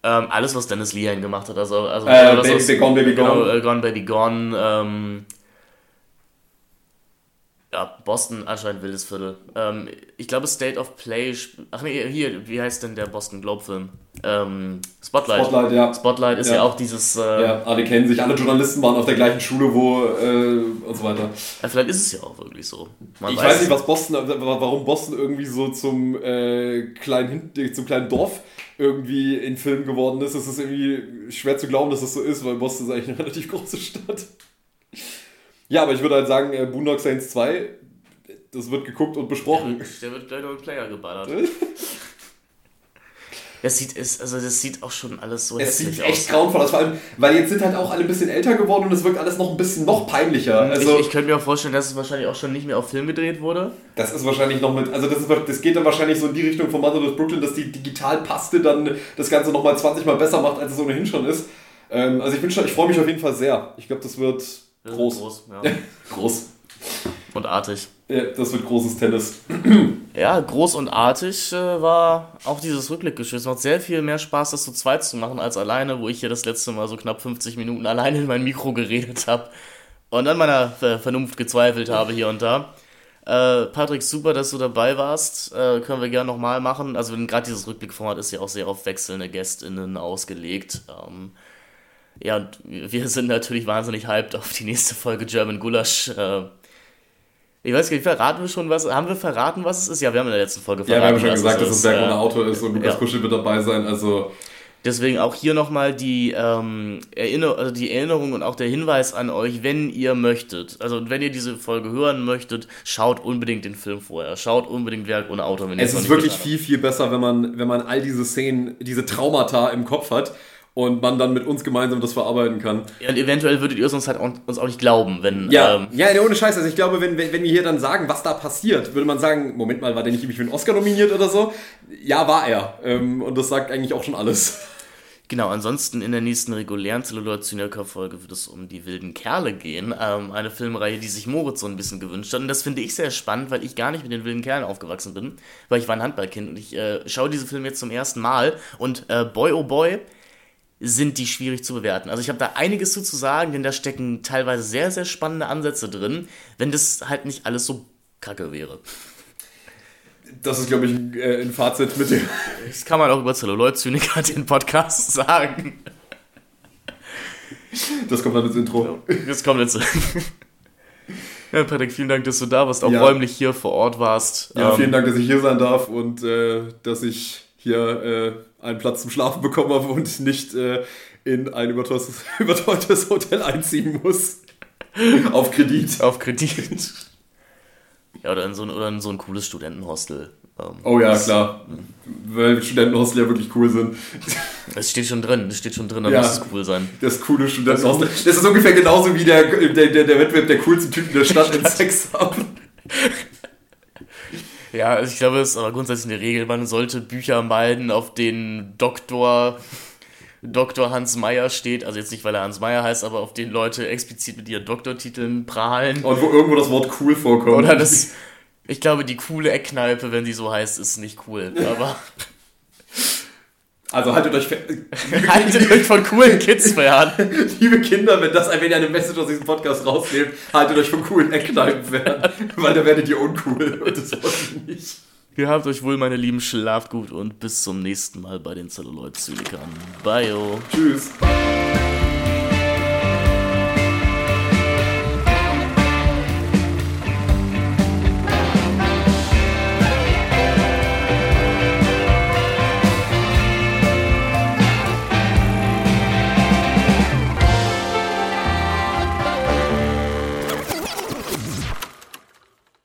Ähm, alles, was Dennis Lehan gemacht hat. Also, also äh, Baby, aus, Gone Baby Gone. Genau, äh, Gone Baby Gone. Ja, Boston anscheinend wildes Viertel. Ähm, ich glaube State of Play. Ach nee, hier, wie heißt denn der Boston Globe Film? Ähm, Spotlight. Spotlight, ja. Spotlight ist ja, ja auch dieses. Äh, ja, alle kennen sich, alle Journalisten waren auf der gleichen Schule, wo äh, und so weiter. Ja, vielleicht ist es ja auch wirklich so. Man ich weiß, weiß nicht, was Boston, warum Boston irgendwie so zum äh, kleinen zum kleinen Dorf irgendwie in Film geworden ist. Es ist irgendwie schwer zu glauben, dass das so ist, weil Boston ist eigentlich eine relativ große Stadt. Ja, aber ich würde halt sagen, äh, Boondock Saints 2, das wird geguckt und besprochen. Der, der wird gleich noch mit Player geballert. Das sieht, ist, also das sieht auch schon alles so Es sieht echt grauenvoll aus, vor allem, weil jetzt sind halt auch alle ein bisschen älter geworden und es wirkt alles noch ein bisschen noch peinlicher. Also, ich, ich könnte mir auch vorstellen, dass es wahrscheinlich auch schon nicht mehr auf Film gedreht wurde. Das ist wahrscheinlich noch mit, also das, ist, das geht dann wahrscheinlich so in die Richtung von Mother of Brooklyn, dass die Digitalpaste dann das Ganze nochmal 20 Mal besser macht, als es ohnehin schon ist. Ähm, also ich bin schon, ich freue mich auf jeden Fall sehr. Ich glaube, das wird Groß. Groß, ja. groß. Und artig. Ja, das wird großes Tennis. ja, groß und artig äh, war auch dieses Rückblickgeschütz. Es macht sehr viel mehr Spaß, das zu zweit zu machen, als alleine, wo ich hier das letzte Mal so knapp 50 Minuten alleine in mein Mikro geredet habe und an meiner Vernunft gezweifelt habe hier und da. Äh, Patrick, super, dass du dabei warst. Äh, können wir gerne nochmal machen. Also gerade dieses Rückblickformat ist ja auch sehr auf wechselnde GästInnen ausgelegt. Ähm, ja, und wir sind natürlich wahnsinnig hyped auf die nächste Folge German Gulasch. Äh, ich weiß gar nicht, verraten wir schon was? Haben wir verraten, was es ist? Ja, wir haben in der letzten Folge verraten. Ja, wir haben schon gesagt, dass es Berg ohne Auto ist und Lukas ja. Kuschel wird dabei sein. Also Deswegen auch hier nochmal die, ähm, Erinner also die Erinnerung und auch der Hinweis an euch, wenn ihr möchtet, also wenn ihr diese Folge hören möchtet, schaut unbedingt den Film vorher. Schaut unbedingt Werk ohne Auto. Wenn es ist wirklich viel, viel besser, wenn man, wenn man all diese Szenen, diese Traumata im Kopf hat und man dann mit uns gemeinsam das verarbeiten kann. Ja, und eventuell würdet ihr es uns halt auch, uns auch nicht glauben, wenn. Ja, ähm, ja, ohne Scheiß. Also ich glaube, wenn, wenn, wenn wir hier dann sagen, was da passiert, würde man sagen, Moment mal, war der nicht irgendwie für einen Oscar nominiert oder so? Ja, war er. Ähm, und das sagt eigentlich auch schon alles. Genau, ansonsten in der nächsten regulären Celluloid Zyniker Folge wird es um die wilden Kerle gehen. Ähm, eine Filmreihe, die sich Moritz so ein bisschen gewünscht hat. Und das finde ich sehr spannend, weil ich gar nicht mit den wilden Kerlen aufgewachsen bin, weil ich war ein Handballkind und ich äh, schaue diese Filme jetzt zum ersten Mal. Und äh, boy oh boy, sind die schwierig zu bewerten. Also ich habe da einiges zu, zu sagen, denn da stecken teilweise sehr, sehr spannende Ansätze drin, wenn das halt nicht alles so kacke wäre. Das ist, glaube ich, ein, äh, ein Fazit mit dem. Das kann man auch über Celluloid-Zyniker den Podcast sagen. Das kommt dann ins Intro. Das kommt jetzt. Ja, Patrick, vielen Dank, dass du da warst, auch ja. räumlich hier vor Ort warst. Ja, vielen ähm, Dank, dass ich hier sein darf und äh, dass ich hier äh, einen Platz zum Schlafen bekommen habe und nicht äh, in ein überteuertes, überteuertes Hotel einziehen muss. Auf Kredit. Auf Kredit. Ja, oder in so ein, oder in so ein cooles Studentenhostel. Ähm, oh ja, klar. Weil Studentenhostel ja wirklich cool sind. Das steht schon drin, das steht schon drin, da ja, muss es cool sein. Das coole Studentenhostel. Das ist ungefähr genauso wie der, der, der, der Wettbewerb der coolsten Typen der Stadt in Sex haben. Ja, also ich glaube, es ist aber grundsätzlich eine Regel, man sollte Bücher meiden, auf denen Doktor, Dr. Hans Meyer steht. Also jetzt nicht, weil er Hans Meyer heißt, aber auf denen Leute explizit mit ihren Doktortiteln prahlen. Und wo irgendwo das Wort cool vorkommt. Oder das, ich glaube, die coole Eckkneipe, wenn die so heißt, ist nicht cool. Aber. Also haltet euch, haltet euch von coolen Kids fern. Liebe Kinder, wenn, das, wenn ihr eine Message aus diesem Podcast rausnehmt, haltet euch von coolen Eckkneipen fern, weil da werdet ihr uncool und das wollte ich nicht. Ihr habt euch wohl, meine Lieben, schlaft gut und bis zum nächsten Mal bei den Celluloid-Zynikern. Bye. Tschüss.